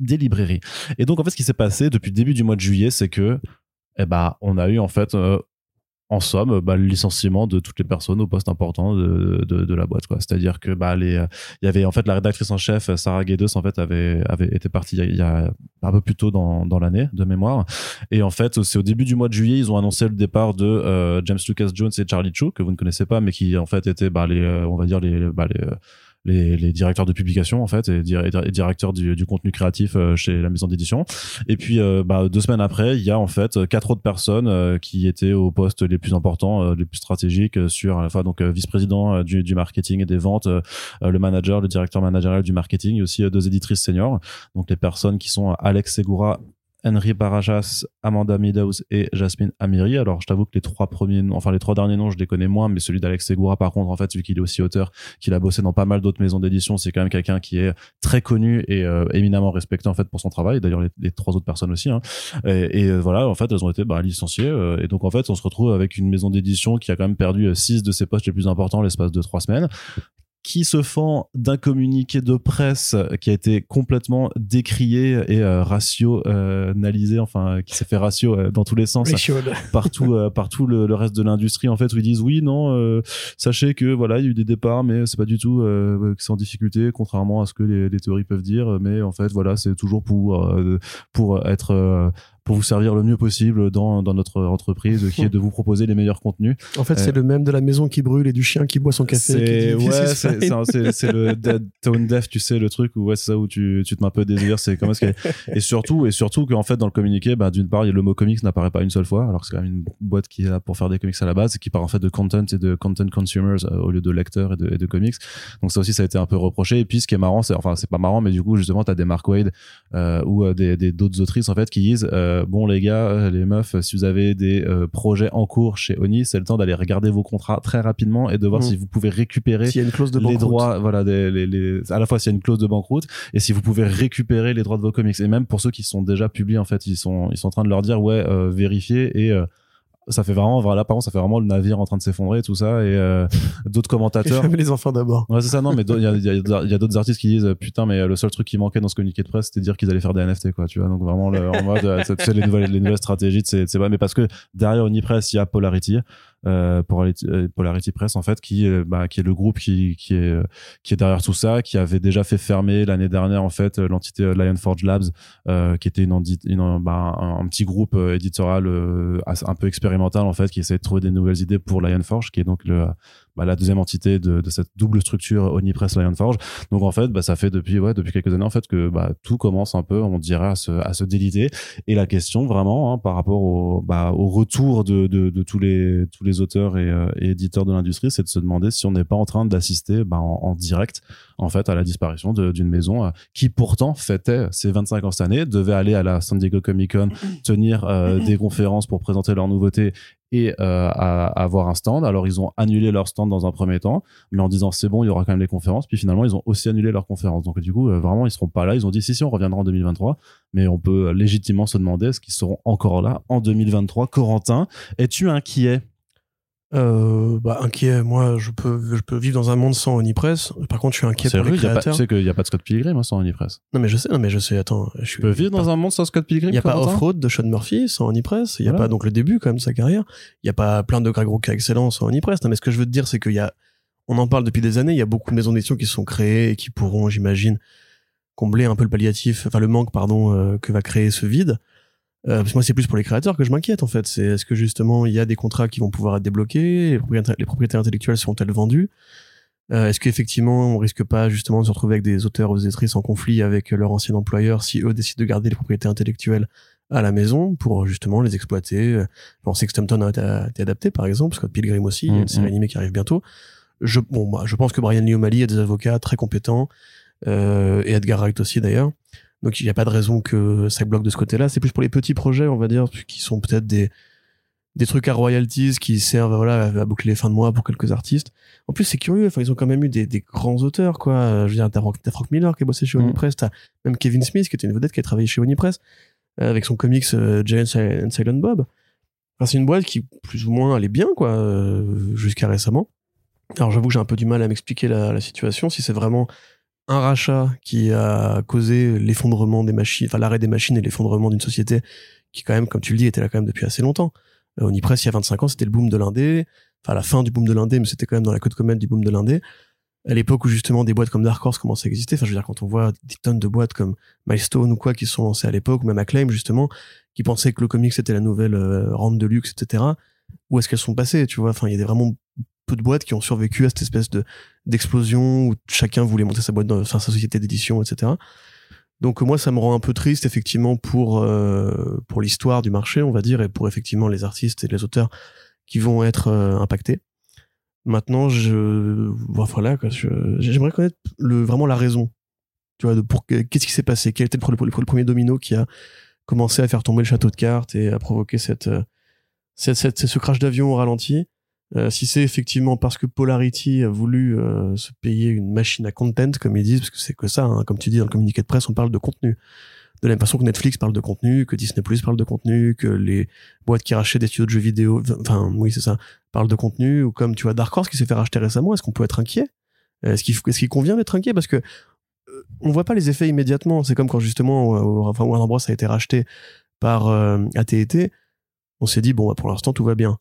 des librairies. Et donc, en fait, ce qui s'est passé depuis le début du mois de juillet, c'est que, eh ben, on a eu, en fait, euh, en somme, bah, le licenciement de toutes les personnes au poste important de, de, la boîte. C'est-à-dire que, bah, euh, il y avait, en fait, la rédactrice en chef, Sarah Guedos, en fait, avait, avait été partie il y a, un peu plus tôt dans, dans l'année, de mémoire. Et en fait, c'est au début du mois de juillet, ils ont annoncé le départ de euh, James Lucas Jones et Charlie Chu, que vous ne connaissez pas, mais qui, en fait, étaient, bah, les, on va dire, les, bah, les, les directeurs de publication en fait et, dir- et directeurs du, du contenu créatif euh, chez la maison d'édition. Et puis euh, bah, deux semaines après il y a en fait quatre autres personnes euh, qui étaient aux postes les plus importants les plus stratégiques sur à la fois donc vice-président du, du marketing et des ventes le manager le directeur managérial du marketing et aussi deux éditrices seniors. Donc les personnes qui sont Alex Segura Henry Barajas, Amanda Meadows et Jasmine Amiri. Alors, je t'avoue que les trois premiers, enfin les trois derniers noms, je les connais moins, mais celui d'Alex Segura, par contre, en fait, vu qu'il est aussi auteur, qu'il a bossé dans pas mal d'autres maisons d'édition, c'est quand même quelqu'un qui est très connu et euh, éminemment respecté en fait pour son travail. D'ailleurs, les, trois autres personnes aussi. Hein. Et, euh, voilà, en fait, elles ont été bah, licenciées. euh, et donc, en fait, on se retrouve avec une maison d'édition qui a quand même perdu six de ses postes les plus importants l'espace de trois semaines qui se fend d'un communiqué de presse qui a été complètement décrié et euh, rationalisé, enfin qui s'est fait ratio euh, dans tous les sens partout euh, partout le, le reste de l'industrie en fait où ils disent oui non euh, sachez que voilà il y a eu des départs mais c'est pas du tout euh, que c'est en difficulté contrairement à ce que les, les théories peuvent dire mais en fait voilà c'est toujours pour euh, pour être euh, pour vous servir le mieux possible dans, dans notre entreprise qui est de vous proposer les meilleurs contenus. En fait, c'est Euh, le même de la maison qui brûle et du chien qui boit son café. c'est ouais, c'est le dead tone deaf, tu sais le truc où ouais c'est ça où tu tu te mets un peu délires, c'est comment est-ce et surtout et surtout qu'en fait dans le communiqué bah d'une part le mot comics n'apparaît pas une seule fois alors que c'est quand même une boîte qui est là pour faire des comics à la base et qui parle en fait de content et de content consumers euh, au lieu de lecteurs et de, et de comics. Donc ça aussi ça a été un peu reproché. Et puis ce qui est marrant c'est enfin c'est pas marrant mais du coup justement t'as des Mark Wade euh, ou euh, des des- d'autres autrices en fait qui disent euh, bon les gars euh, les meufs si vous avez des euh, projets en cours chez Oni c'est le temps d'aller regarder vos contrats très rapidement et de voir Mhm. si vous pouvez récupérer y a une clause de les banqueroute. droits voilà des, les, les, à la fois s'il y a une clause de banqueroute et si vous pouvez récupérer les droits de vos comics et même pour ceux qui sont déjà publiés en fait ils sont ils sont en train de leur dire ouais euh, vérifiez et euh, ça fait vraiment voilà par contre ça fait vraiment le navire en train de s'effondrer et tout ça et euh, d'autres commentateurs Fermez les enfants d'abord. Ouais, c'est ça, non, mais il y a, il y a- il y a d'autres artistes qui disent euh, putain, mais euh, le seul truc qui manquait dans ce communiqué de presse, c'était de dire qu'ils allaient faire des NFT, quoi, tu vois. Donc vraiment, le, en mode, euh, tu sais, les nouvelles, les nouvelles stratégies, c'est, c'est mais parce que derrière Unipress, il y a Polarity, euh, Polarity, euh, Press, en fait, qui, euh, bah, qui est le groupe qui, qui est, euh, qui est derrière tout ça, qui avait déjà fait fermer l'année dernière, en fait, l'entité euh, Lionforge Labs, euh, qui était une, une- bah, un, petit groupe éditorial un peu expérimental, en fait, qui essayait de trouver des nouvelles idées pour Lionforge, qui est donc le, bah, la deuxième entité de, de cette double structure Onipress Lionforge. Donc en fait, bah, ça fait depuis ouais depuis quelques années en fait que bah, tout commence un peu, on dirait, à se, à se déliter. Et la question vraiment hein, par rapport au, bah, au retour de, de, de tous les tous les auteurs et, euh, et éditeurs de l'industrie, c'est de se demander si on n'est pas en train d'assister bah, en, en direct en fait à la disparition d'une maison euh, qui pourtant fêtait ses 25 ans cette année, devait aller à la San Diego Comic Con tenir euh, des conférences pour présenter leurs nouveautés et euh, à, avoir un stand. Alors ils ont annulé leur stand dans un premier temps, mais en disant c'est bon, il y aura quand même les conférences. Puis finalement ils ont aussi annulé leurs conférences. Donc du coup euh, vraiment ils seront pas là. Ils ont dit si si on reviendra en 2023, mais on peut légitimement se demander est-ce qu'ils seront encore là en 2023. Corentin, es-tu inquiet? Euh, bah, inquiet, moi, je peux, je peux vivre dans un monde sans Onipress. Par contre, je suis inquiet C'est pour les a pas, créateurs. tu sais qu'il n'y a pas de Scott Pilgrim hein, sans Onipress. Non, mais je sais, non, mais je sais, attends. Je suis, peux vivre dans un monde sans Scott Pilgrim Il n'y a pas Off-Road de Sean Murphy sans Onipress. Il n'y a Voilà. pas donc le début quand même de sa carrière. Il n'y a pas plein de Greg Rucka excellents sans Onipress. Non, mais ce que je veux te dire, c'est qu'il y a, on en parle depuis des années. Il y a beaucoup de maisons d'édition qui sont créées et qui pourront, j'imagine, combler un peu le palliatif, enfin le manque, pardon, euh, que va créer ce vide. Euh, parce que moi, c'est plus pour les créateurs que je m'inquiète en fait. C'est est-ce que justement il y a des contrats qui vont pouvoir être débloqués, les propriétés, les propriétés intellectuelles seront-elles vendues Euh, Est-ce qu'effectivement on risque pas justement de se retrouver avec des auteurs ou des autrices en conflit avec leur ancien employeur si eux décident de garder les propriétés intellectuelles à la maison pour justement les exploiter? Euh, On sait que Stumpton a été, adapté par exemple, Scott Pilgrim aussi, il y a une série animée qui arrive bientôt. Je, bon, bah, je pense que Brian Lee O'Malley a des avocats très compétents euh, et Edgar Wright aussi d'ailleurs. Donc il n'y a pas de raison que ça bloque de ce côté-là. C'est plus pour les petits projets, on va dire, qui sont peut-être des des trucs à royalties qui servent voilà à boucler les fins de mois pour quelques artistes. En plus c'est curieux, enfin ils ont quand même eu des, des grands auteurs quoi. Euh, Je veux dire t'as Frank, Miller qui a bossé chez Mm. Onipress, t'as même Kevin Smith qui était une vedette qui a travaillé chez Onipress euh, avec son comics euh, Giant and Silent Bob. Enfin, c'est une boîte qui plus ou moins allait bien quoi euh, jusqu'à récemment. Alors j'avoue que j'ai un peu du mal à m'expliquer la, la situation si c'est vraiment un rachat qui a causé l'effondrement des machines, enfin l'arrêt des machines et l'effondrement d'une société qui quand même, comme tu le dis, était là quand même depuis assez longtemps. Euh, Onipress, il y a 25 ans, c'était le boom de l'indé, enfin la fin du boom de l'indé, mais c'était quand même dans la côte comète du boom de l'indé. À l'époque où justement des boîtes comme Dark Horse commençaient à exister, enfin je veux dire quand on voit des tonnes de boîtes comme Milestone ou quoi qui sont lancées à l'époque, ou même Acclaim justement, qui pensaient que le comics c'était la nouvelle euh, rente de luxe, etc. Où est-ce qu'elles sont passées, tu vois? Enfin, il y a des vraiment peu de boîtes qui ont survécu à cette espèce de d'explosion où chacun voulait monter sa boîte, dans, sa société d'édition, etc. Donc moi, ça me rend un peu triste effectivement pour euh, pour l'histoire du marché, on va dire, et pour effectivement les artistes et les auteurs qui vont être euh, impactés. Maintenant, je voilà, j'aimerais connaître vraiment la raison. Tu vois, de pour qu'est-ce qui s'est passé, quel était le, pre- le- le premier domino qui a commencé à faire tomber le château de cartes et à provoquer cette, euh, cette- ce crash d'avion au ralenti? Euh, si c'est effectivement parce que Polarity a voulu euh, se payer une machine à content, comme ils disent, parce que c'est que ça, hein, comme tu dis dans le communiqué de presse, on parle de contenu. De la même façon que Netflix parle de contenu, que Disney Plus parle de contenu, que les boîtes qui rachètent des studios de jeux vidéo, enfin oui c'est ça, parlent de contenu, ou comme tu vois Dark Horse qui s'est fait racheter récemment, est-ce qu'on peut être inquiet? Est-ce qu'il est-ce qu'il convient d'être inquiet? Parce que euh, on voit pas les effets immédiatement. C'est comme quand justement, euh, enfin Warner Bros a été racheté par euh, AT&T, on s'est dit bon bah, pour l'instant tout va bien.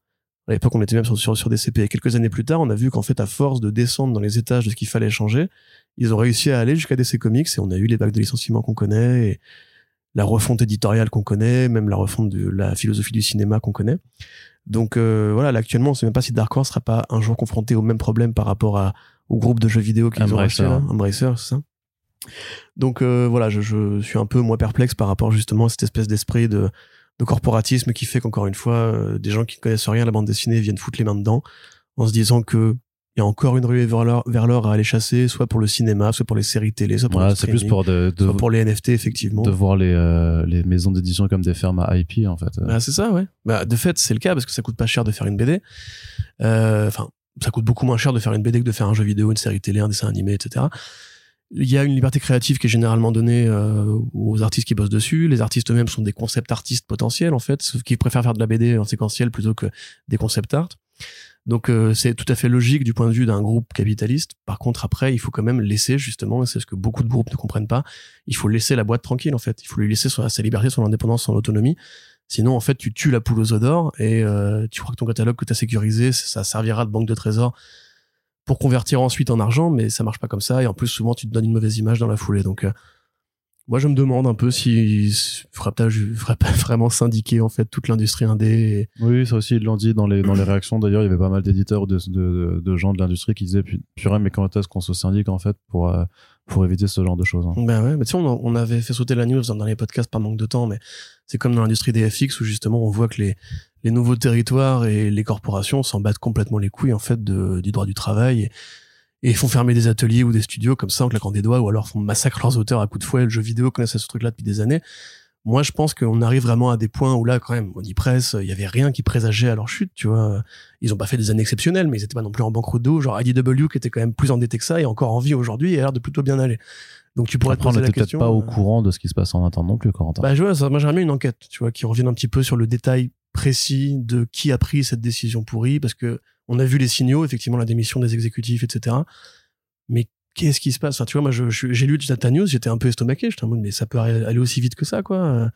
À l'époque, on était même sur, sur, sur des CP. Et quelques années plus tard, on a vu qu'en fait, à force de descendre dans les étages de ce qu'il fallait changer, ils ont réussi à aller jusqu'à DC Comics et on a eu les vagues de licenciements qu'on connaît et la refonte éditoriale qu'on connaît, même la refonte de la philosophie du cinéma qu'on connaît. Donc euh, voilà, là, actuellement, on sait même pas si Dark Horse sera pas un jour confronté au même problème par rapport à, au groupe de jeux vidéo qu'ils ont Embracer. acheté, là. Embracer, c'est ça. Donc euh, voilà, je, je suis un peu moins perplexe par rapport justement à cette espèce d'esprit de, de corporatisme qui fait qu'encore une fois, euh, des gens qui ne connaissent rien à la bande dessinée viennent foutre les mains dedans en se disant que il y a encore une ruée vers l'or, vers l'or à aller chasser, soit pour le cinéma, soit pour les séries télé, soit pour Ouais, c'est plus pour de, de, soit pour les NFT effectivement. de voir les, euh, les maisons d'édition comme des fermes à IP en fait. Bah, c'est ça, ouais. Bah, de fait, c'est le cas parce que ça coûte pas cher de faire une BD. Euh, Enfin, ça coûte beaucoup moins cher de faire une BD que de faire un jeu vidéo, une série télé, un dessin animé, etc. Il y a une liberté créative qui est généralement donnée euh, aux artistes qui bossent dessus. Les artistes eux-mêmes sont des concept artistes potentiels, en fait, qu'ils préfèrent faire de la BD en séquentiel plutôt que des concept art. Donc euh, c'est tout à fait logique du point de vue d'un groupe capitaliste. Par contre, après, il faut quand même laisser justement, c'est ce que beaucoup de groupes ne comprennent pas, il faut laisser la boîte tranquille en fait. Il faut lui laisser sa, liberté, son indépendance, son autonomie. Sinon, en fait, tu tues la poule aux d'or et euh, tu crois que ton catalogue que tu as sécurisé, ça servira de banque de trésors pour convertir ensuite en argent, mais ça marche pas comme ça. Et en plus, souvent, tu te donnes une mauvaise image dans la foulée. Donc, euh, moi, je me demande un peu si ferait pas, ferait pas vraiment syndiquer en fait toute l'industrie indé. Et... Oui, ça aussi, ils l'ont dit dans les, dans les réactions. D'ailleurs, il y avait pas mal d'éditeurs de, de, de, gens de l'industrie qui disaient Pu- Purée, mais quand est-ce qu'on se syndique en fait pour, euh, pour éviter ce genre de choses hein? Ben ouais, mais tu sais, on, on avait fait sauter la news dans les podcasts par manque de temps, mais c'est comme dans l'industrie des FX où justement on voit que les, les nouveaux territoires et les corporations s'en battent complètement les couilles en fait de, du droit du travail et, font fermer des ateliers ou des studios comme ça en claquant des doigts ou alors font massacrer leurs auteurs à coups de fouet. Le jeu vidéo connaissait ce truc-là depuis des années. Moi, je pense qu'on arrive vraiment à des points où là, quand même, on y presse, il y avait rien qui présageait à leur chute, tu vois. Ils ont pas fait des années exceptionnelles, mais ils étaient pas non plus en banqueroute d'eau. Genre IDW qui était quand même plus endetté que ça et encore en vie aujourd'hui et a l'air de plutôt bien aller. Donc tu pourrais te Après, on poser la n'était peut-être question. pas au euh, courant de ce qui se passe en interne non plus, Corentin. bah, je vois, ça, moi, j'aimerais bien une enquête, tu vois, qui revienne un petit peu sur le détail précis de qui a pris cette décision pourrie, parce que on a vu les signaux, effectivement, la démission des exécutifs, etc. Mais qu'est-ce qui se passe? Enfin, tu vois, moi, je- je- j'ai lu ta news, j'étais un peu estomaqué, j'étais en mode, mais ça peut aller aussi vite que ça, quoi. Euh,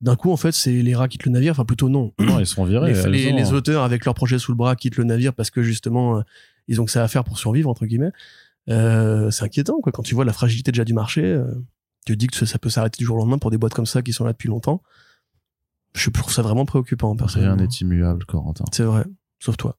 D'un coup, en fait, c'est les rats quittent le navire, enfin, plutôt non. non, ils sont virés. Les, les auteurs, avec leur projet sous le bras, quittent le navire parce que justement, euh, ils ont que ça à faire pour survivre, entre guillemets. Euh, c'est inquiétant, quoi. Quand tu vois la fragilité déjà du marché, euh, tu te dis que ça peut s'arrêter du jour au lendemain pour des boîtes comme ça qui sont là depuis longtemps. Je trouve ça vraiment préoccupant, Rien personnellement. n'est immuable, Corentin. C'est vrai. Sauf toi.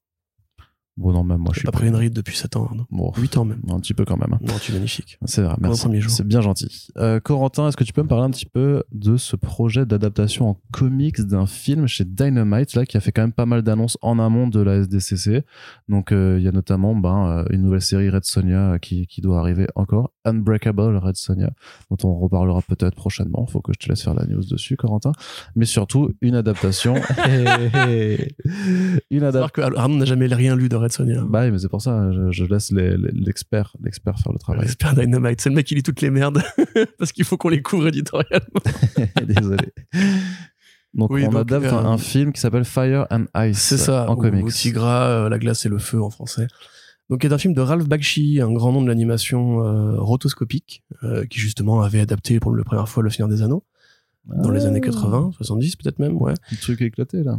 Bon, non, même moi, je suis pas pris une ride depuis 7 ans. Bon, 8 ans même. un petit peu quand même. hein. Non, tu es magnifique. C'est vrai, merci. premier jour. C'est bien gentil. Euh, Corentin, est-ce que tu peux me parler un petit peu de ce projet d'adaptation en comics d'un film chez Dynamite, là, qui a fait quand même pas mal d'annonces en amont de la SDCC. Donc, euh, il y a notamment ben, euh, une nouvelle série Red Sonia qui, qui doit arriver encore, Unbreakable Red Sonia, dont on reparlera peut-être prochainement. Faut que je te laisse faire la news dessus, Corentin. Mais surtout, une adaptation. une Alors adaptation. que Arnaud n'a jamais rien lu de Red Sonia. Bah oui, mais c'est pour ça, je, je laisse les- les- l'expert, l'expert faire le travail. J'espère Dynamite. C'est le mec qui lit toutes les merdes parce qu'il faut qu'on les couvre éditorialement. Désolé. Donc Oui, on donc, adapte euh, un, film qui s'appelle Fire and Ice C'est ça, en ou- comics. ou Tigra, euh, La glace et le feu en français. Donc, c'est un film de Ralph Bakshi, un grand nom de l'animation euh, rotoscopique, euh, qui justement avait adapté pour la première fois Le Seigneur des Anneaux, dans les Ah, années 80, 70 peut-être même, ouais. Un truc éclaté là.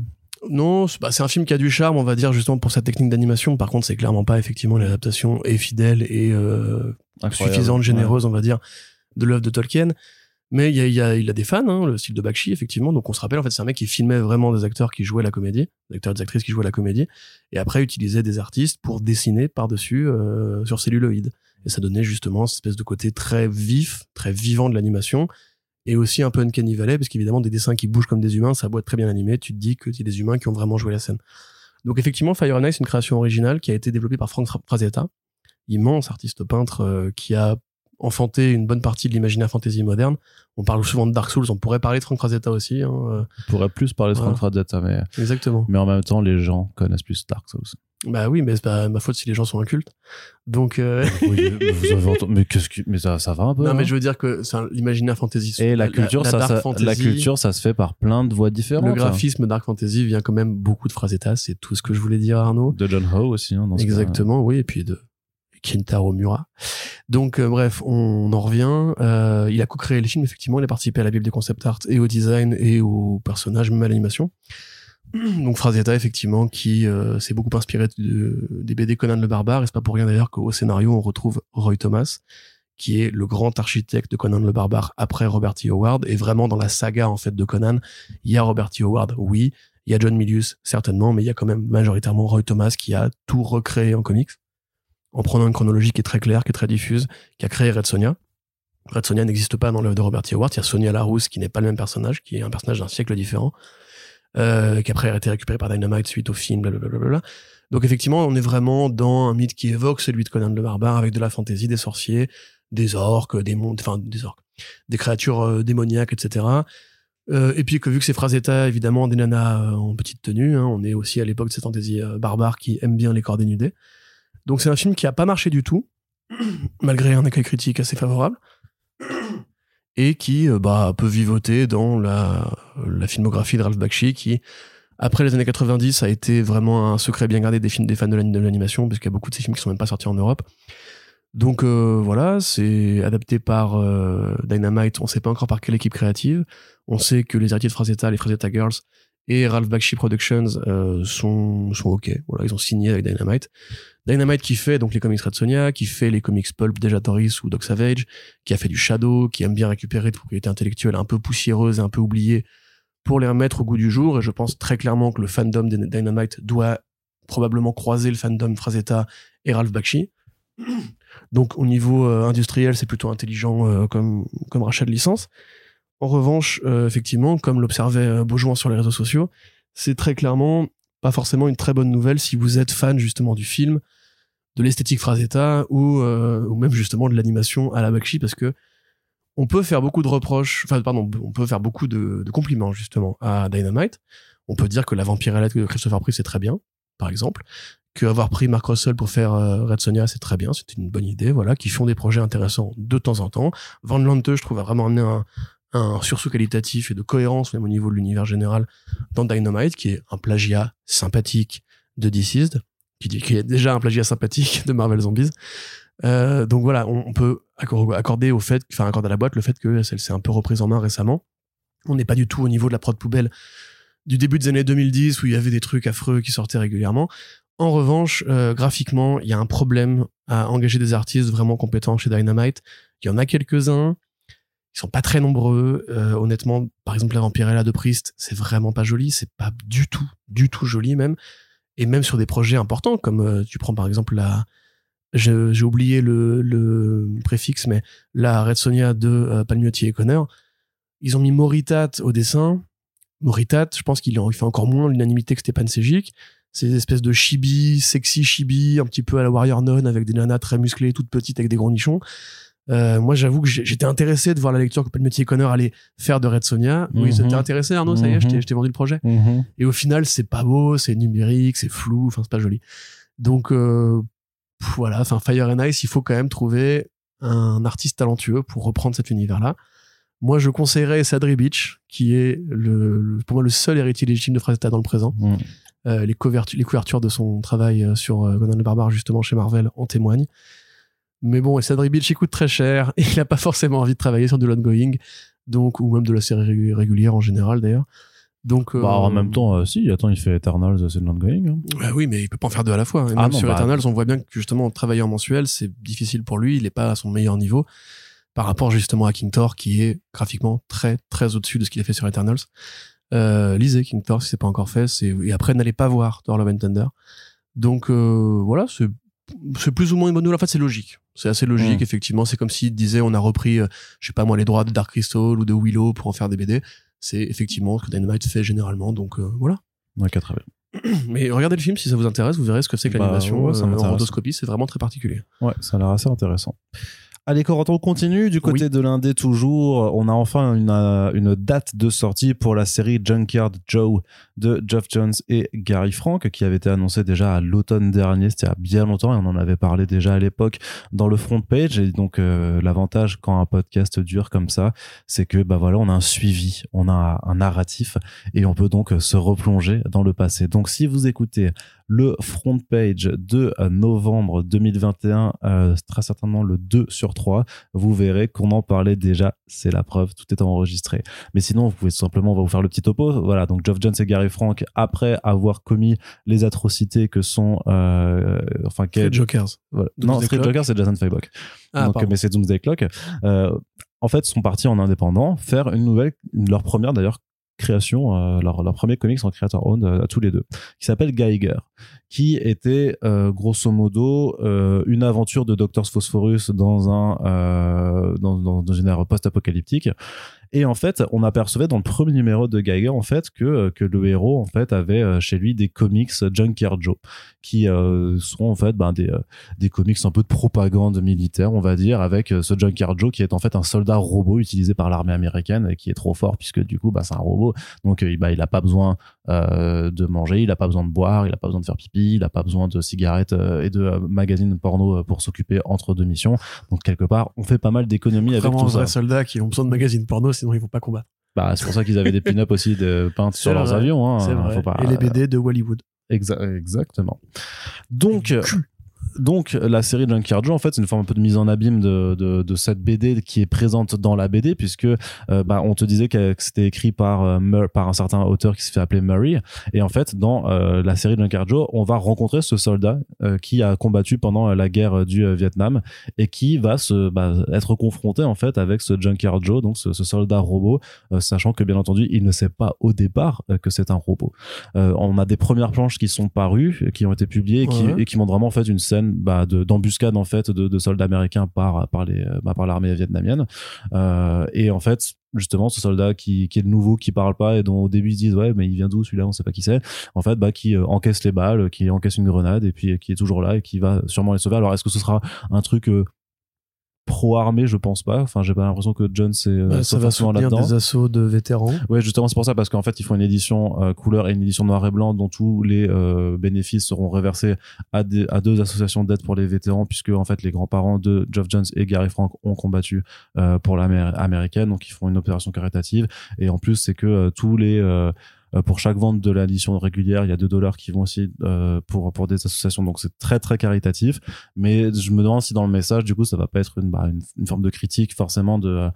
Non, c'est bah, un film qui a du charme, on va dire, justement pour sa technique d'animation. Par contre, c'est clairement pas effectivement l'adaptation est fidèle et euh, suffisante, Ouais. généreuse, on va dire, de l'œuvre de Tolkien. Mais il y a, il y a, il a des fans, hein, le style de Bakshi, effectivement. Donc on se rappelle, en fait, c'est un mec qui filmait vraiment des acteurs qui jouaient la comédie, des acteurs et des actrices qui jouaient la comédie, et après utilisait des artistes pour dessiner par-dessus euh, sur celluloïd. Et ça donnait justement cette espèce de côté très vif, très vivant de l'animation, et aussi un peu uncanny valley, parce qu'évidemment, des dessins qui bougent comme des humains, ça a être très bien animé, tu te dis que c'est des humains qui ont vraiment joué la scène. Donc effectivement, Fire and Ice, une création originale qui a été développée par Frank Fra- Frazetta, immense artiste peintre euh, qui a enfanté une bonne partie de l'imaginaire fantasy moderne. On parle souvent de Dark Souls, on pourrait parler de Frank Frazetta aussi. hein, euh, On pourrait plus parler de Frank. Frazetta, mais, exactement. mais en même temps, les gens connaissent plus Dark Souls. Bah oui, mais c'est pas ma faute si les gens sont incultes. Donc, euh, Oui, mais vous avez entendu- mais qu'est-ce que, mais ça, ça va un peu. non, hein mais je veux dire que c'est un- l'imaginaire fantasy. Et la culture, ça, dark ça- fantasy, la culture, ça se fait par plein de voies différentes. le hein. graphisme dark fantasy vient quand même beaucoup de Frazetta, c'est tout ce que je voulais dire, Arnaud. De John Ho aussi, hein, dans ce cas. Exactement, oui, et puis de Kentaro Mura. Donc, euh, bref, on en revient. Euh, il a co-créé le film, effectivement, il a participé à la bible des concept art et au design et au personnage, même à l'animation. Donc, Frazetta, effectivement, qui euh, s'est beaucoup inspiré de- des BD Conan le Barbare, et c'est pas pour rien d'ailleurs qu'au scénario, on retrouve Roy Thomas, qui est le grand architecte de Conan le Barbare après Robert T. Howard, et vraiment dans la saga, en fait, de Conan, il y a Robert T. Howard, oui, il y a John Milius, certainement, mais il y a quand même majoritairement Roy Thomas qui a tout recréé en comics, en prenant une chronologie qui est très claire, qui est très diffuse, qui a créé Red Sonia. Red Sonia n'existe pas dans l'œuvre de Robert T. Howard. Il y a Sonia Larousse qui n'est pas le même personnage, qui est un personnage d'un siècle différent, euh, qui après a été récupéré par Dynamite suite au film, blablabla. Donc effectivement, on est vraiment dans un mythe qui évoque celui de Conan le Barbare, avec de la fantaisie, des sorciers, des orques, des mondes, enfin des orques, des créatures euh, démoniaques, etc. Euh, et puis que vu que c'est Frazetta, évidemment, des nanas en petite tenue, hein, on est aussi à l'époque de cette fantaisie barbare qui aime bien les corps dénudés. Donc c'est un film qui a pas marché du tout, malgré un accueil critique assez favorable, et qui euh, bah, peut vivoter dans la, filmographie de Ralph Bakshi, qui, après les années 90, a été vraiment un secret bien gardé des films des fans de l'ani- de l'animation, parce qu'il y a beaucoup de ces films qui sont même pas sortis en Europe. Donc euh, voilà, c'est adapté par euh, Dynamite, on sait pas encore par quelle équipe créative. On sait que les héritiers de Frazetta, les Frazetta Girls et Ralph Bakshi Productions euh, sont, sont ok. Voilà, ils ont signé avec Dynamite. Dynamite qui fait donc les comics Red Sonia, qui fait les comics Pulp, Deja Toris ou Doc Savage, qui a fait du Shadow, qui aime bien récupérer des propriétés intellectuelles un peu poussiéreuses et un peu oubliées pour les remettre au goût du jour. Et je pense très clairement que le fandom Dynamite doit probablement croiser le fandom Frazetta et Ralph Bakshi. Donc au niveau euh, industriel, c'est plutôt intelligent euh, comme, comme rachat de licence. En revanche, euh, effectivement, comme l'observait euh, Beaujouan sur les réseaux sociaux, c'est très clairement pas forcément une très bonne nouvelle si vous êtes fan justement du film, de l'esthétique Frazetta ou, euh, ou même justement de l'animation à la Bakshi parce que on peut faire beaucoup de reproches, enfin pardon, on peut faire beaucoup de, compliments justement à Dynamite. On peut dire que la vampirelette de Christopher Priest c'est très bien, par exemple, que avoir pris Mark Russell pour faire Red Sonia c'est très bien, c'est une bonne idée, voilà, qui font des projets intéressants de temps en temps. Van Lante, je trouve, a vraiment amené un, un sursaut qualitatif et de cohérence même au niveau de l'univers général dans Dynamite, qui est un plagiat sympathique de Deceased, qui, est déjà un plagiat sympathique de Marvel Zombies. Euh, donc voilà, on, peut accor- accorder au fait, enfin accorder à la boîte le fait que celle s'est un peu reprise en main récemment. On n'est pas du tout au niveau de la prod poubelle du début des années 2010 où il y avait des trucs affreux qui sortaient régulièrement. En revanche, euh, graphiquement, il y a un problème à engager des artistes vraiment compétents chez Dynamite. Il y en a quelques-uns. Ils sont pas très nombreux. Euh, honnêtement, par exemple, la Vampirella de Priest, c'est vraiment pas joli. C'est pas du tout, du tout joli même. Et même sur des projets importants, comme euh, tu prends par exemple la, j'ai oublié le, le préfixe, mais la Red Sonia de euh, Palmiotti et Connor, ils ont mis Moritat au dessin. Moritat, je pense qu'il en- fait encore moins l'unanimité que Stepan Sejic. C'est des espèces de chibi, sexy chibi, un petit peu à la Warrior Non, avec des nanas très musclées, toutes petites, avec des gros nichons. Euh, moi, j'avoue que j'étais intéressé de voir la lecture que Palmiotti et Connor allaient faire de Red Sonia. Oui, Mhm. t'es intéressé, Arnaud, ça y est, Mhm. je t'ai vendu le projet. Et au final, c'est pas beau, c'est numérique, c'est flou, enfin, c'est pas joli. Donc, euh, voilà, enfin, Fire and Ice, il faut quand même trouver un artiste talentueux pour reprendre cet univers-là. Moi, je conseillerais Sadri Beach, qui est le, le- pour moi le seul héritier légitime de Frazetta dans le présent. Mhm. Euh, les, couvertures, les couvertures de son travail sur Conan le Barbare, justement, chez Marvel, en témoignent. Mais bon, et Sadri Beach, il coûte très cher, et il a pas forcément envie de travailler sur de l'ongoing, donc, ou même de la série régu- régulière en général, d'ailleurs. Donc, Bah, en euh, même temps, euh, si, attends, il fait Eternals, c'est de l'ongoing. hein. bah oui, mais il peut pas en faire deux à la fois. Et Ah même non, sur bah- Eternals, on voit bien que justement, travailler en mensuel, c'est difficile pour lui. Il est pas à son meilleur niveau par rapport justement à King Thor, qui est graphiquement très, très au-dessus de ce qu'il a fait sur Eternals. Euh, lisez King Thor si c'est pas encore fait. Et après, n'allez pas voir Thor Love and Thunder. Donc, euh, voilà, c'est, c'est plus ou moins une bonne nouvelle. En fait, c'est logique. C'est assez logique, Mm. effectivement. C'est comme s'il disait, on a repris, euh, je sais pas moi, les droits de Dark Crystal ou de Willow pour en faire des BD. C'est effectivement ce que Dynamite fait généralement. Donc, euh, voilà. Ok, très bien. Mais regardez le film si ça vous intéresse, vous verrez ce que c'est que Bah, l'animation ouais, euh, en m'intéresse. rotoscopie, c'est vraiment très particulier. Ouais, ça a l'air assez intéressant. Allez, Corentin, on continue du côté Oui. de l'indé toujours. On a enfin une, euh, une date de sortie pour la série Junkyard Joe de Geoff Jones et Gary Frank qui avait été annoncée déjà à l'automne dernier. C'était a bien longtemps et on en avait parlé déjà à l'époque dans le front page. Et donc, euh, l'avantage quand un podcast dure comme ça, c'est que, bah voilà, on a un suivi, on a un narratif et on peut donc se replonger dans le passé. Donc, si vous écoutez le front page de euh, novembre 2021, euh, très certainement le 2 sur 3, vous verrez qu'on en parlait déjà. C'est la preuve, tout est enregistré. Mais sinon, vous pouvez tout simplement, on va vous faire le petit topo. Voilà, donc Geoff Jones et Gary Frank, après avoir commis les atrocités que sont, euh, enfin, quel- Jokers. voilà. Non, Street Clock. Joker, c'est Jason Faybock. Ah, donc, mais c'est Doomsday Clock. Euh, en fait, sont partis en indépendant faire une nouvelle, leur première d'ailleurs création, euh, leur, leur premier comics en creator owned euh, à tous les deux, qui s'appelle Geiger, qui était euh, grosso modo euh, une aventure de Doctor Phosphorus dans un euh, dans, dans, dans une ère post-apocalyptique. Et en fait, on apercevait dans le premier numéro de Geiger en fait que que le héros en fait avait euh, chez lui des comics Junkyard Joe, qui euh, sont en fait ben, des euh, des comics un peu de propagande militaire, on va dire, avec euh, ce Junkyard Joe qui est en fait un soldat robot utilisé par l'armée américaine et qui est trop fort puisque du coup, bah, c'est un robot. Donc, euh, bah, il a pas besoin euh, de manger, il a pas besoin de boire, il a pas besoin de faire pipi, il a pas besoin de cigarettes euh, et de euh, magazines porno pour s'occuper entre deux missions. Donc, quelque part, on fait pas mal d'économies avec tout ça. soldats qui ont besoin de magazines porno, sinon ils vont pas combattre. Bah, c'est pour ça qu'ils avaient des pin-up aussi de peintes sur leurs avions. Hein. vrai. Pas- Et les BD de Wallywood. Exa- exactement. Donc, donc la série Junkyard Joe, en fait, c'est une forme un peu de mise en abîme de, de, de cette BD qui est présente dans la BD, puisque euh, bah, on te disait que que c'était écrit par, euh, Mur- par un certain auteur qui se fait appeler Murray. Et en fait, dans euh, la série Junkyard Joe, on va rencontrer ce soldat qui a combattu pendant la guerre du Vietnam et qui va se bah, être confronté en fait avec ce Junkyard Joe, donc ce, ce soldat robot, sachant que bien entendu, il ne sait pas au départ que c'est un robot. On a des premières planches qui sont parues, qui ont été publiées et qui, Ouais. et qui montrent vraiment en fait une scène bah, de- d'embuscade en fait de, de soldats américains par par les bah, par l'armée vietnamienne. Euh, et en fait justement ce soldat qui, qui est le nouveau qui parle pas et dont au début ils se disent ouais mais il vient d'où celui-là on sait pas qui c'est en fait bah qui euh, encaisse les balles qui encaisse une grenade et puis qui est toujours là et qui va sûrement les sauver alors est-ce que ce sera un truc euh, pro-armée je pense pas. Enfin j'ai pas l'impression que John c'est euh, Bah, ça va soutenir là-dedans. des assauts de vétérans. Ouais, justement, c'est pour ça parce qu'en fait, ils font une édition euh, couleur et une édition noir et blanc dont tous les euh, bénéfices seront reversés à, des, à deux associations d'aide pour les vétérans puisque en fait les grands-parents de Geoff Jones et Gary Frank ont combattu euh, pour l'armée américaine, donc ils font une opération caritative. Et en plus c'est que euh, tous les euh, pour chaque vente de l'édition régulière, il y a 2 dollars qui vont aussi euh, pour pour des associations. Donc c'est très très caritatif. Mais je me demande si dans le message, du coup, ça va pas être une bah, une, une forme de critique forcément de euh,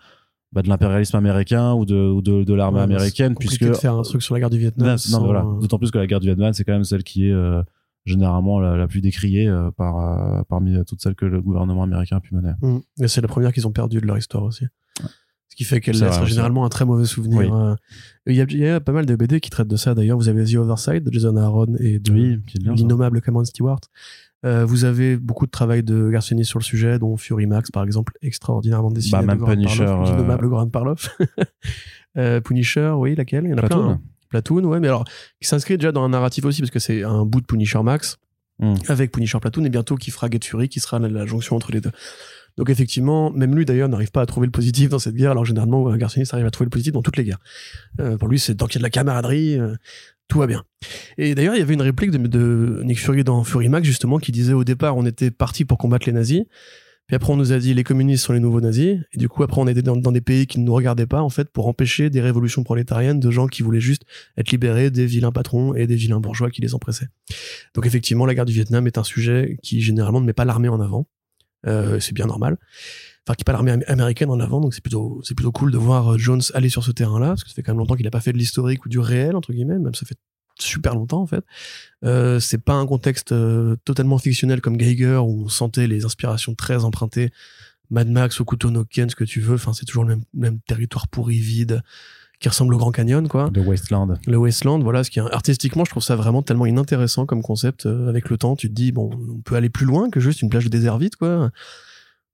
bah, de l'impérialisme américain ou de ou de, de l'armée Ouais, américaine, puisque de faire un truc sur la guerre du Vietnam. non, voilà. euh, D'autant plus que la guerre du Vietnam, c'est quand même celle qui est euh, généralement la, la plus décriée euh, par euh, parmi toutes celles que le gouvernement américain a pu mener. Mm. Et c'est la première qu'ils ont perdue de leur histoire aussi. Qui fait qu'elle laisse généralement un très mauvais souvenir. Oui. euh. Il y, a, il y a pas mal de BD qui traitent de ça d'ailleurs. Vous avez The Overside de Jason Aaron et de Oui, l'innommable Cameron Stewart. Euh, vous avez beaucoup de travail de Garcinis sur le sujet, dont Fury Max par exemple, extraordinairement dessiné. Bah, même Punisher, Parloff, euh, L'innommable Goran Parloff. Euh, Punisher, oui, laquelle? Il y en a Platoon. plein. hein. Platoon, ouais, mais alors, qui s'inscrit déjà dans un narratif aussi, parce que c'est un bout de Punisher Max, Mm. avec Punisher Platoon, et bientôt qui fera Get Fury, qui sera la, la jonction entre les deux. Donc effectivement, même lui d'ailleurs n'arrive pas à trouver le positif dans cette guerre, alors généralement, Garcinis arrive à trouver le positif dans toutes les guerres. Euh, pour lui, c'est tant qu'il y a de la camaraderie, euh, tout va bien. Et d'ailleurs, il y avait une réplique de, de Nick Fury dans Fury Max, justement, qui disait au départ, on était parti pour combattre les nazis, puis après, on nous a dit les communistes sont les nouveaux nazis. Et du coup, après, on était dans des pays qui ne nous regardaient pas, en fait, pour empêcher des révolutions prolétariennes de gens qui voulaient juste être libérés des vilains patrons et des vilains bourgeois qui les empressaient. Donc, effectivement, la guerre du Vietnam est un sujet qui, généralement, ne met pas l'armée en avant. Euh, c'est bien normal. Enfin, qui n'est pas l'armée am- américaine en avant. Donc, c'est plutôt, c'est plutôt cool de voir euh, Jones aller sur ce terrain-là, parce que ça fait quand même longtemps qu'il n'a pas fait de l'historique ou du réel, entre guillemets. Même ça fait super longtemps, en fait. Euh, c'est pas un contexte euh, totalement fictionnel comme Geiger où on sentait les inspirations très empruntées Mad Max ou Kutonoken ce que tu veux enfin c'est toujours le même, même territoire pourri vide qui ressemble au Grand Canyon quoi de Wasteland. le Wasteland voilà ce qui est artistiquement je trouve ça vraiment tellement inintéressant comme concept euh, avec le temps tu te dis bon on peut aller plus loin que juste une plage de désert vide quoi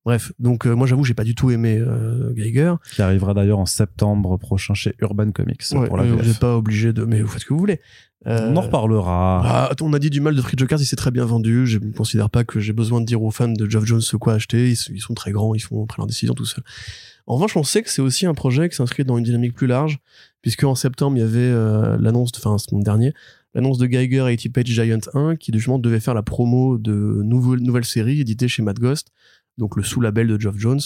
Bref, donc euh, moi j'avoue j'ai pas du tout aimé euh, Geiger. Qui arrivera d'ailleurs en septembre prochain chez Urban Comics Ouais, pour la vous n'êtes pas obligé de, mais vous faites ce que vous voulez. Euh, On en reparlera. ah, on a dit du mal de Free Jokers, il s'est très bien vendu. Je ne considère pas que j'ai besoin de dire aux fans de Geoff Jones ce quoi acheter. Ils, sont- ils sont très grands, ils font prennent leurs décisions tout seuls. En revanche, on sait que c'est aussi un projet qui s'inscrit dans une dynamique plus large, puisque en septembre, il y avait euh, l'annonce, enfin, ce dernier, l'annonce de Geiger 80 Page Giant 1, qui justement devait faire la promo de nouvelles, nouvelles séries éditées chez Mad Ghost, donc le sous-label de Geoff Jones.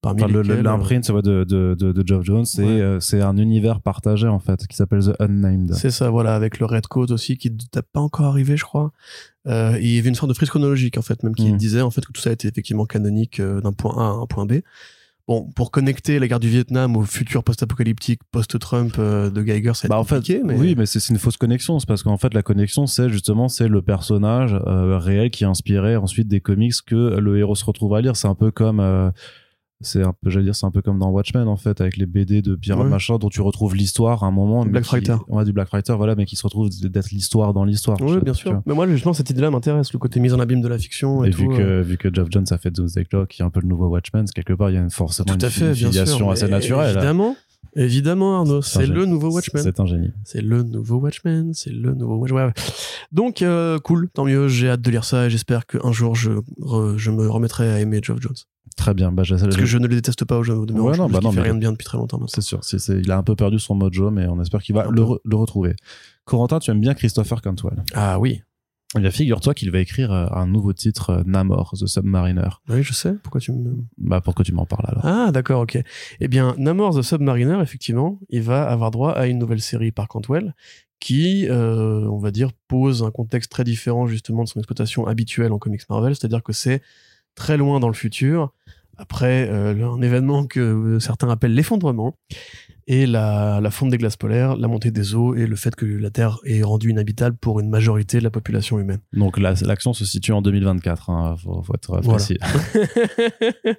Parmi Enfin, euh, l'imprint de, de, de, de Geoff Jones, Ouais. euh, c'est un univers partagé en fait qui s'appelle The Unnamed. C'est ça, voilà, avec le Red Coat aussi, qui n'est pas encore arrivé, je crois. Euh, et il y avait une sorte de frise chronologique, en fait, même qui Mm. disait, en fait, que tout ça était effectivement canonique d'un point A à un point B. Bon, pour connecter la guerre du Vietnam au futur post-apocalyptique, post-Trump euh, de Geiger, c'est Bah en fait, mais... oui, mais c'est c'est une fausse connexion. C'est parce qu'en fait, la connexion, c'est justement c'est le personnage euh, réel qui a inspiré ensuite des comics que le héros se retrouve à lire. C'est un peu comme, euh, c'est un peu, j'allais dire, c'est un peu comme dans Watchmen en fait, avec les BD de Pierre Ouais. machin dont tu retrouves l'histoire à un moment. Du Black. Ouais, du Black voilà, mais qui se retrouve d'être l'histoire dans l'histoire. Oui, bien sûr. Mais moi, justement, cette idée-là m'intéresse, le côté mise en abîme de la fiction et, Et tout. vu euh. que, vu que Geoff Jones a fait Doomsday Clock, qui est un peu le nouveau Watchmen, quelque part, il y a une- forcément Tout à une, fait, filiation sûr. assez naturelle. Évidemment, évidemment, Arnaud, C'est le nouveau Watchmen. C'est un génie. C'est le nouveau Watchmen, c'est le nouveau Watchmen. Ouais. Donc, euh, cool, tant mieux, j'ai hâte de lire ça et j'espère qu'un jour je, re- je me remettrai à aimer Geoff Jones. Très bien. Bah, Parce que je ne le déteste pas au jeu de Ouais, non, bah non, fait mais- rien de bien depuis très longtemps. C'est sûr, il a un peu perdu son mojo, mais on espère qu'il va le, peu. re- le retrouver. Corentin, tu aimes bien Christopher Cantwell. Ah oui, Eh bien, figure-toi qu'il va écrire euh, un nouveau titre, euh, Namor, The Submariner. oui, je sais. Pourquoi tu me. Bah, pourquoi tu m'en parles alors Ah, d'accord, ok. Eh bien, Namor the Submariner, effectivement, il va avoir droit à une nouvelle série par Cantwell qui, euh, on va dire, pose un contexte très différent justement de son exploitation habituelle en comics Marvel, c'est-à-dire que c'est très loin dans le futur, après euh, un événement que euh, certains appellent l'effondrement, et la, la fonte des glaces polaires, la montée des eaux et le fait que la Terre est rendue inhabitable pour une majorité de la population humaine. Donc, la- l'action se situe en 2024, hein, faut, faut être Voilà.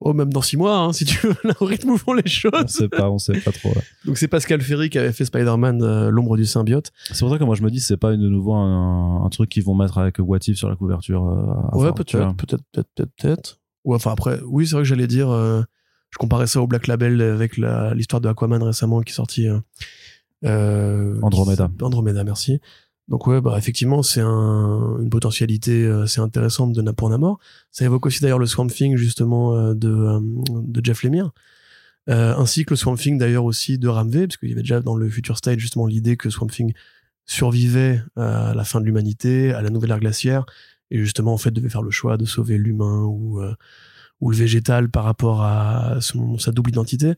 oh, même dans six mois, hein, si tu veux, là, au rythme où vont les on choses. sait pas, on sait pas trop. ouais. Donc c'est Pascal Ferry qui avait fait Spider-Man euh, l'ombre du symbiote. C'est pour ça que moi je me dis, c'est pas de nouveau un, un truc qu'ils vont mettre avec What If sur la couverture. euh, ouais, peut-être, peut-être, peut-être, peut-être, peut-être. Ou enfin après, oui, c'est vrai que j'allais dire, euh, je comparais ça au Black Label avec la- l'histoire de Aquaman récemment qui est sortie. Andromeda. qui- Andromeda, merci. Donc ouais, bah effectivement, c'est un, une potentialité euh, assez intéressante de pour Namor. Ça évoque aussi d'ailleurs le Swamp Thing justement euh, de, euh, de Jeff Lemire. Ainsi que le Swamp Thing d'ailleurs aussi de Ramvé, parce qu'il y avait déjà dans le Future State justement l'idée que Swamp Thing survivait à la fin de l'humanité, à la nouvelle ère glaciaire, et justement en fait devait faire le choix de sauver l'humain ou, ou le végétal par rapport à son, sa double identité.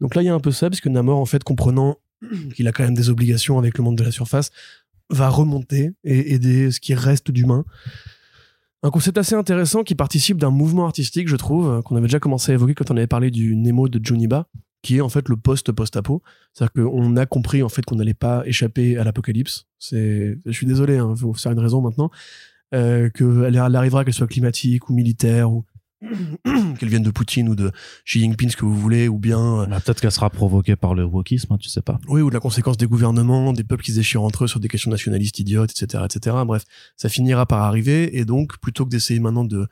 Donc là il y a un peu ça, parce que Namor en fait comprenant qu'il a quand même des obligations avec le monde de la surface, va remonter et aider ce qui reste d'humain. Un concept assez intéressant qui participe d'un mouvement artistique, je trouve, qu'on avait déjà commencé à évoquer quand on avait parlé du Nemo de Juniba, qui est en fait le post-post-apo. C'est-à-dire qu'on a compris en fait qu'on n'allait pas échapper à l'apocalypse. C'est, je suis désolé, il faut faire une raison maintenant, euh, qu'elle elle arrivera, qu'elle soit climatique ou militaire ou qu'elle vienne de Poutine ou de Xi Jinping, ce que vous voulez, ou bien euh, Bah, Peut-être qu'elle sera provoquée par le wokisme, hein, tu sais pas. oui, ou de la conséquence des gouvernements, des peuples qui se déchirent entre eux sur des questions nationalistes idiotes, etc., etc. Bref, ça finira par arriver, et donc, plutôt que d'essayer maintenant de,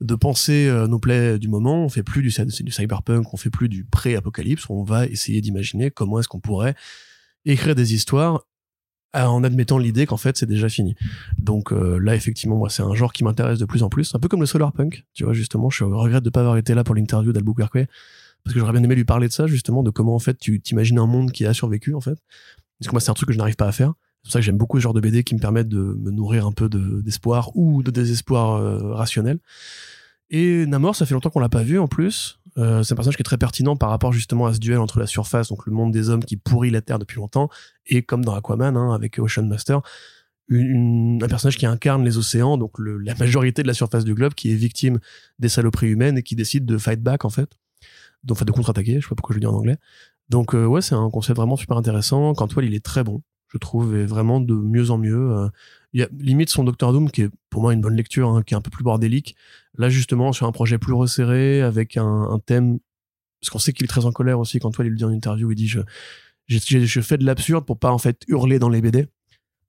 de penser euh, nos plaies du moment, on fait plus du, du cyberpunk, on fait plus du pré-apocalypse, on va essayer d'imaginer comment est-ce qu'on pourrait écrire des histoires en admettant l'idée qu'en fait c'est déjà fini. Donc euh, là effectivement moi c'est un genre qui m'intéresse de plus en plus, un peu comme le solarpunk, tu vois justement, je regrette de pas avoir été là pour l'interview d'Albuquerque parce que j'aurais bien aimé lui parler de ça justement de comment en fait tu t'imagines un monde qui a survécu en fait. Parce que moi c'est un truc que je n'arrive pas à faire. C'est pour ça que j'aime beaucoup ce genre de BD qui me permettent de me nourrir un peu de- d'espoir ou de désespoir euh, rationnel. Et Namor, ça fait longtemps qu'on l'a pas vu en plus. Euh, c'est un personnage qui est très pertinent par rapport justement à ce duel entre la surface, donc le monde des hommes qui pourrit la Terre depuis longtemps, et comme dans Aquaman, hein, avec Ocean Master, un personnage qui incarne les océans, donc la majorité de la surface du globe, qui est victime des saloperies humaines et qui décide de fight back en fait, donc enfin de contre-attaquer. Je sais pas pourquoi je le dis en anglais. Donc euh, ouais, c'est un concept vraiment super intéressant. Cantwell, il est très bon, je trouve, et vraiment de mieux en mieux. Euh, il y a limite son Doctor Doom qui est pour moi une bonne lecture, hein, qui est un peu plus bordélique. Là justement sur un projet plus resserré avec un, un thème, parce qu'on sait qu'il est très en colère aussi. Cantwell, il le dit en interview, il dit je je fais de l'absurde pour pas en fait hurler dans les BD.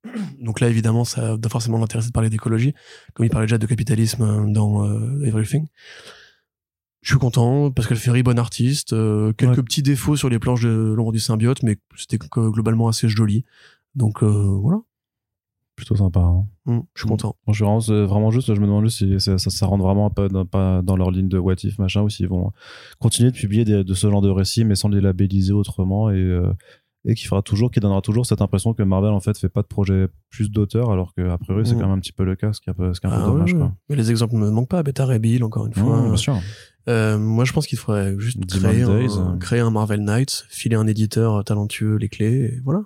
Donc là, évidemment, ça doit forcément l'intéresser de parler d'écologie, comme il parlait déjà de capitalisme euh, dans euh, Everything. Je suis content, Pascal Ferry, bon artiste, euh, quelques Ouais. petits défauts sur les planches de l'ombre du symbiote, mais c'était globalement assez joli. Donc euh, voilà, Plutôt sympa. Hein. Mm, je suis Mm. content. Bon, je suis vraiment, c'est vraiment juste, je me demande juste si ça, ça, ça rentre vraiment pas dans, pas dans leur ligne de what if machin ou s'ils vont continuer de publier des- de ce genre de récits mais sans les labelliser autrement et, euh, et qui fera toujours, qui donnera toujours cette impression que Marvel en fait fait pas de projet plus d'auteurs alors que a priori c'est Mm. quand même un petit peu le cas, ce qui est un peu, ce qui est un peu dommage quoi. Mais les exemples ne me manquent pas. Beta Ray Bill, encore une fois. Bien sûr. Euh, moi, je pense qu'il faudrait juste créer un, euh. créer un Marvel Knights, filer un éditeur talentueux les clés, et voilà.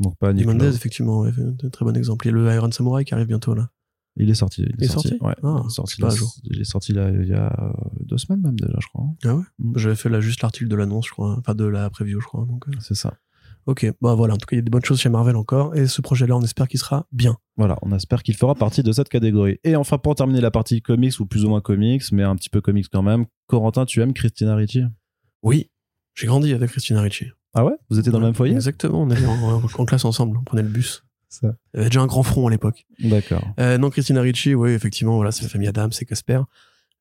Donc pas Nick. Days, effectivement, ouais, un très bon exemple. Et le Iron Samurai qui arrive bientôt là. Il est sorti. Il est, est sorti. sorti Ouais. Ah, il est sorti. là- il est sorti là, il y a euh, deux semaines même déjà, je crois. Ah ouais Mm. J'avais fait là juste l'article de l'annonce, je crois. Enfin, de la preview, je crois. Donc, euh, C'est ça. ok, bah voilà. En tout cas, il y a des bonnes choses chez Marvel encore. Et ce projet-là, on espère qu'il sera bien. Voilà, on espère qu'il fera partie de cette catégorie. Et enfin, pour terminer la partie comics, ou plus ou moins comics, mais un petit peu comics quand même, Corentin, tu aimes Christina Ricci? Oui, j'ai grandi avec Christina Ricci. Ah ouais? Vous étiez dans le même foyer? Exactement, on allait en, en classe ensemble, on prenait le bus. Ça. Il y avait déjà un grand front à l'époque. D'accord. Euh, non, Christina Ricci, oui, effectivement, voilà, c'est la famille Adam, c'est Casper.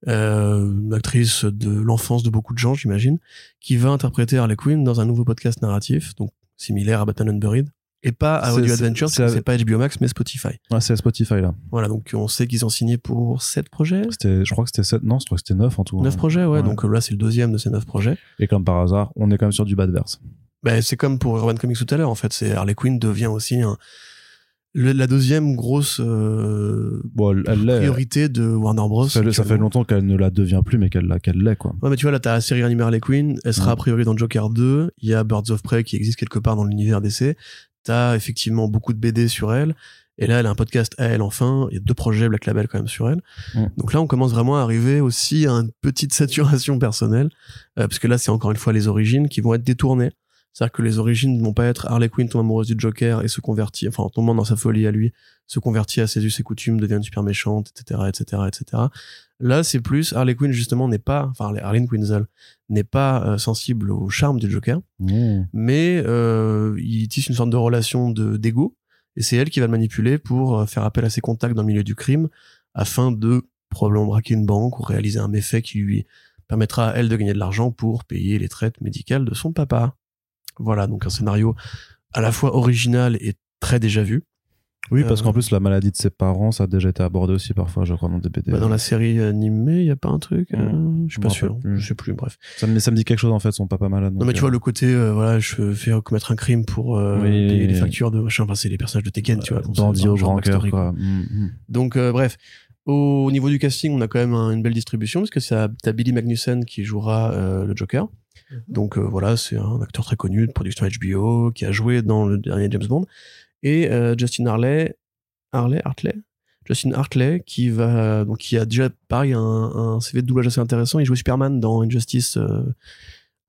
Euh, une actrice de l'enfance de beaucoup de gens, j'imagine, qui va interpréter Harley Quinn dans un nouveau podcast narratif, donc similaire à Batman Unburied, et pas à C'est- Audio c'est- Adventures, c'est- c'est pas HBO Max, mais Spotify. Ouais, c'est à Spotify là. Voilà, donc on sait qu'ils ont signé pour sept projets. C'était, je crois que c'était 7, non, je crois que c'était 9 en tout. Neuf hein. projets, ouais, Ouais. donc euh, là c'est le deuxième de ces neuf projets. Et comme par hasard, on est quand même sur du Badverse. Ben, c'est comme pour Urban Comics tout à l'heure, en fait, c'est Harley Quinn devient aussi un, le- la deuxième grosse euh, Bon, elle, elle l'est. priorité de Warner Bros. Ça, fait- ça fait actuellement. longtemps qu'elle ne la devient plus, mais qu'elle, l'a- qu'elle l'est, quoi. Ouais, mais tu vois, là, t'as la série animée Harley Quinn, elle sera Ouais. a priori dans Joker 2, il y a Birds of Prey qui existe quelque part dans l'univers DC, t'as effectivement beaucoup de BD sur elle, et là, elle a un podcast à elle, enfin, il y a deux projets Black Label quand même sur elle. Donc là, on commence vraiment à arriver aussi à une petite saturation personnelle, euh, parce que là, c'est encore une fois les origines qui vont être détournées. C'est-à-dire que les origines ne vont pas être Harley Quinn tombe amoureuse du Joker et se convertit, enfin en tombant dans sa folie à lui, se convertit à ses us et coutumes, devient une super méchante, etc., etc., etc. Là, c'est plus Harley Quinn justement n'est pas, enfin Harley- Quinzel n'est pas euh, sensible au charme du Joker, Mmh. mais euh, il tisse une sorte de relation de d'ego et c'est elle qui va le manipuler pour euh, faire appel à ses contacts dans le milieu du crime afin de probablement braquer une banque ou réaliser un méfait qui lui permettra à elle de gagner de l'argent pour payer les traites médicales de son papa. Voilà, donc un scénario à la fois original et très déjà vu. Oui, parce Euh, qu'en plus, la maladie de ses parents, ça a déjà été abordé aussi parfois, je crois, dans des BD. Bah, dans la série animée, il y a pas un truc, euh, Mm. je suis pas sûr, plus. je sais plus, bref. ça, me, ça me dit quelque chose, en fait, son papa malade. Non mais tu euh, vois le côté euh, voilà je fais commettre un crime pour euh, Oui. payer les factures de machin enfin c'est les personnages de Tekken tu vois Bandit au grand cœur, quoi. Mmh, mmh. donc euh, bref au niveau du casting on a quand même un- une belle distribution parce que t'as Billy Magnussen qui jouera euh, le Joker donc euh, voilà c'est un acteur très connu de production HBO qui a joué dans le dernier James Bond et euh, Justin Harley Harley Hartley? Justin Hartley qui va donc qui a déjà pareil un, un CV de doublage assez intéressant il jouait Superman dans Injustice euh,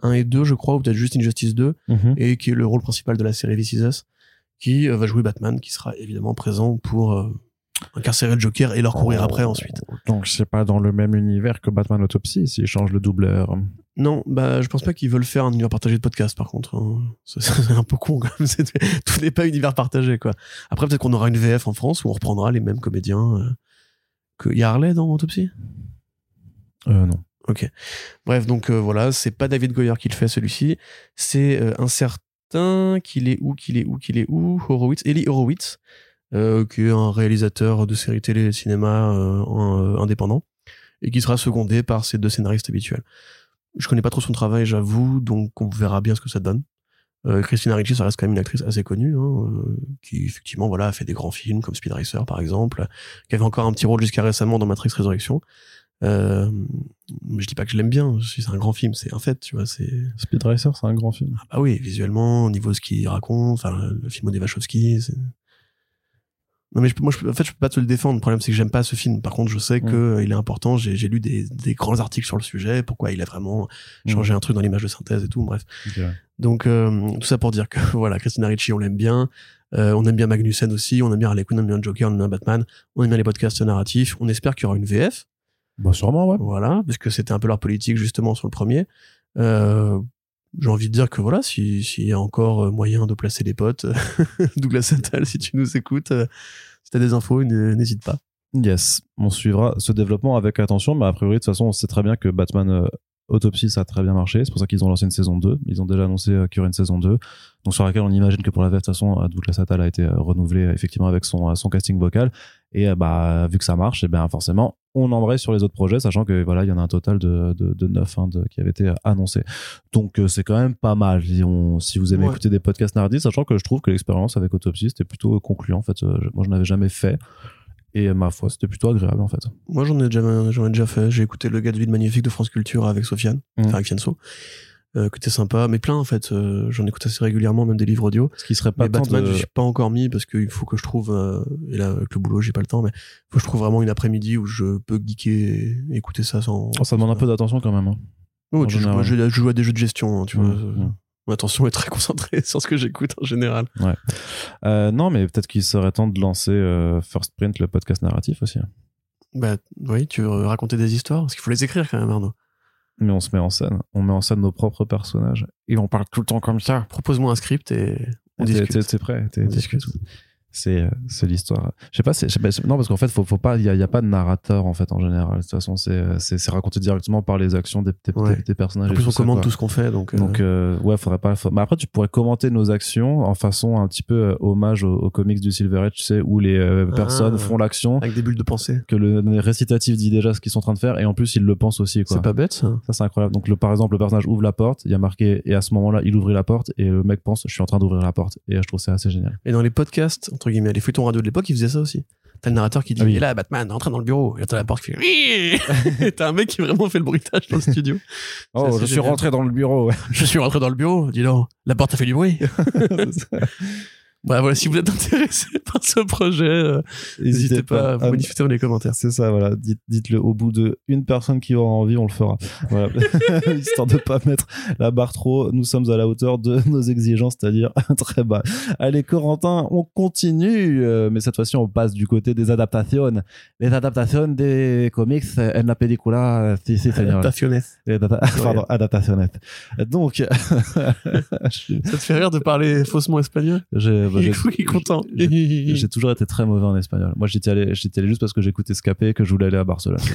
1 et 2 je crois ou peut-être juste Injustice 2 Mmh. et qui est le rôle principal de la série This Is Us, qui euh, va jouer Batman, qui sera évidemment présent pour euh, incarcérer le Joker et leur courir Oh. après ensuite. Donc, c'est pas dans le même univers que Batman Autopsy s'il change le doubleur. Non, bah je pense pas qu'ils veulent faire un univers partagé de podcast par contre. hein. C'est un peu con quand même. Tout n'est pas univers partagé quoi. Après peut-être qu'on aura une VF en France où on reprendra les mêmes comédiens. Euh, que... Y a Harley dans Autopsy Euh, non. Ok. Bref, donc euh, voilà, c'est pas David Goyer qui le fait celui-ci, c'est euh, un certain qu'il est où, qu'il est où, qu'il est où, Horowitz, Eli Horowitz, qui est un réalisateur de séries télé et cinéma en, indépendant, et qui sera secondé par ses deux scénaristes habituels. Je connais pas trop son travail, j'avoue, donc on verra bien ce que ça donne. Euh, Christina Ricci, ça reste quand même une actrice assez connue, hein, euh, qui effectivement voilà a fait des grands films comme Speed Racer par exemple, qui avait encore un petit rôle jusqu'à récemment dans Matrix Résurrection. Euh, je dis pas que je l'aime bien, c'est un grand film, c'est un fait, tu vois, c'est Speed Racer, c'est un grand film. ah bah oui, visuellement, au niveau de ce qu'il raconte, enfin le film des Wachowski, c'est non mais je, peux- moi je, en fait je peux pas te le défendre. Le problème c'est que j'aime pas ce film. Par contre je sais Mm. que euh, il est important. J'ai lu des, des grands articles sur le sujet, pourquoi il a vraiment changé un truc dans l'image de synthèse et tout. Bref. Donc euh, tout ça pour dire que voilà, Christina Ricci on l'aime bien. Euh, on aime bien Magnussen aussi. On aime bien Harley Quinn, on aime bien Joker, on aime bien Batman. On aime bien les podcasts narratifs. On espère qu'il y aura une VF. Bah, sûrement, ouais. Voilà, parce que c'était un peu leur politique justement sur le premier. Euh, j'ai envie de dire que voilà, si- s'il y a encore euh, moyen de placer les potes, Douglas Attal, si tu nous écoutes, euh, si t'as des infos, n'hésite pas. Yes, on suivra ce développement avec attention, mais a priori, de toute façon, on sait très bien que Batman euh, Autopsy, ça a très bien marché. C'est pour ça qu'ils ont lancé une saison 2. Ils ont déjà annoncé euh, qu'il y aurait une saison 2. Donc, sur laquelle on imagine que pour la VF, de toute façon, euh, Douglas Attal a été euh, renouvelé effectivement avec son, son casting vocal. Et bah, vu que ça marche, et bien forcément, on embraye sur les autres projets, sachant que voilà, il y en a un total de, de, de 9 hein, de, qui avait été annoncé. Donc, c'est quand même pas mal. Si, on, si vous aimez Ouais. écouter des podcasts narratifs, sachant que je trouve que l'expérience avec Autopsy, c'était plutôt concluant. En fait, je- moi, je n'avais jamais fait. Et euh, ma foi, c'était plutôt agréable en fait. Moi, j'en ai déjà, j'en ai déjà fait. J'ai écouté le gars de Magnifique de France Culture avec Sofiane, enfin avec Fianso, euh, que était sympa, mais plein en fait. Euh, j'en écoute assez régulièrement, même des livres audio. Ce qui serait pas Mais Batman, de... je suis pas encore mis parce qu'il faut que je trouve, euh, et là, avec le boulot, j'ai pas le temps, mais faut que je trouve vraiment une après-midi où je peux geeker et écouter ça sans. Oh, ça demande un peu d'attention quand même. hein. Oh, en tu joues- je, je joue à des jeux de gestion, hein, tu vois. Mm, euh, mm. Mon attention est très concentrée sur ce que j'écoute en général. Euh, non, mais peut-être qu'il serait temps de lancer euh, First Print, le podcast narratif aussi. Bah, oui, tu veux raconter des histoires? Parce qu'il faut les écrire quand même, Arnaud. Mais on se met en scène. On met en scène nos propres personnages. Et on parle tout le temps comme ça. Propose-moi un script et on discute. T'es prêt? T'es- discute. C'est euh, c'est l'histoire. Je sais pas, c'est- non parce qu'en fait faut faut pas il y a, il y a pas de narrateur en fait en général. De toute façon c'est euh, c'est raconté directement par les actions des, des, Ouais. des- des personnages. En plus, on ça, commande quoi. tout ce qu'on fait, donc. euh, Donc euh, ouais, faudrait pas. faut- Mais après, tu pourrais commenter nos actions en façon un petit peu euh, hommage aux, aux comics du Silver Age, tu sais, où les euh, Ah. personnes font l'action, avec des bulles de pensée. que le, le récitatif dit déjà ce qu'ils sont en train de faire, et en plus ils le pensent aussi quoi. C'est pas bête, ça. Ça c'est incroyable. Donc le, par exemple, le personnage ouvre la porte, il y a marqué et à ce moment-là il ouvrit la porte et le mec pense je suis en train d'ouvrir la porte et je trouve ça assez génial. Et dans les podcasts, entre guillemets, les feuilletons radio de l'époque, ils faisaient ça aussi. T'as le narrateur qui dit, Ah oui. et là, Batman, rentre dans le bureau. Et t'as la porte qui fait, t'as un mec qui vraiment fait le bruitage dans le studio. Oh, je suis rentré dans le bureau. Je suis rentré dans le bureau, dis donc, la porte a fait du bruit. Bah voilà, si vous êtes intéressé par ce projet, euh, n'hésitez pas à vous manifester dans les commentaires. C'est ça, voilà. Dites, dites-le au bout de une personne qui aura envie, on le fera. Voilà. Histoire de pas mettre la barre trop. Nous sommes à la hauteur de nos exigences, c'est-à-dire très bas. Allez, Corentin, on continue, euh, mais cette fois-ci, on passe du côté des adaptations. Les adaptations des comics en la película, si, si. Adaptaciones. Pardon, adaptaciones. Donc, Ça te fait rire de parler faussement espagnol? J'ai bah, j'ai- Il est content. j'ai- toujours été très mauvais en espagnol. Moi, j'étais allé, j'étais allé juste parce que j'écoutais Scapé et que je voulais aller à Barcelone.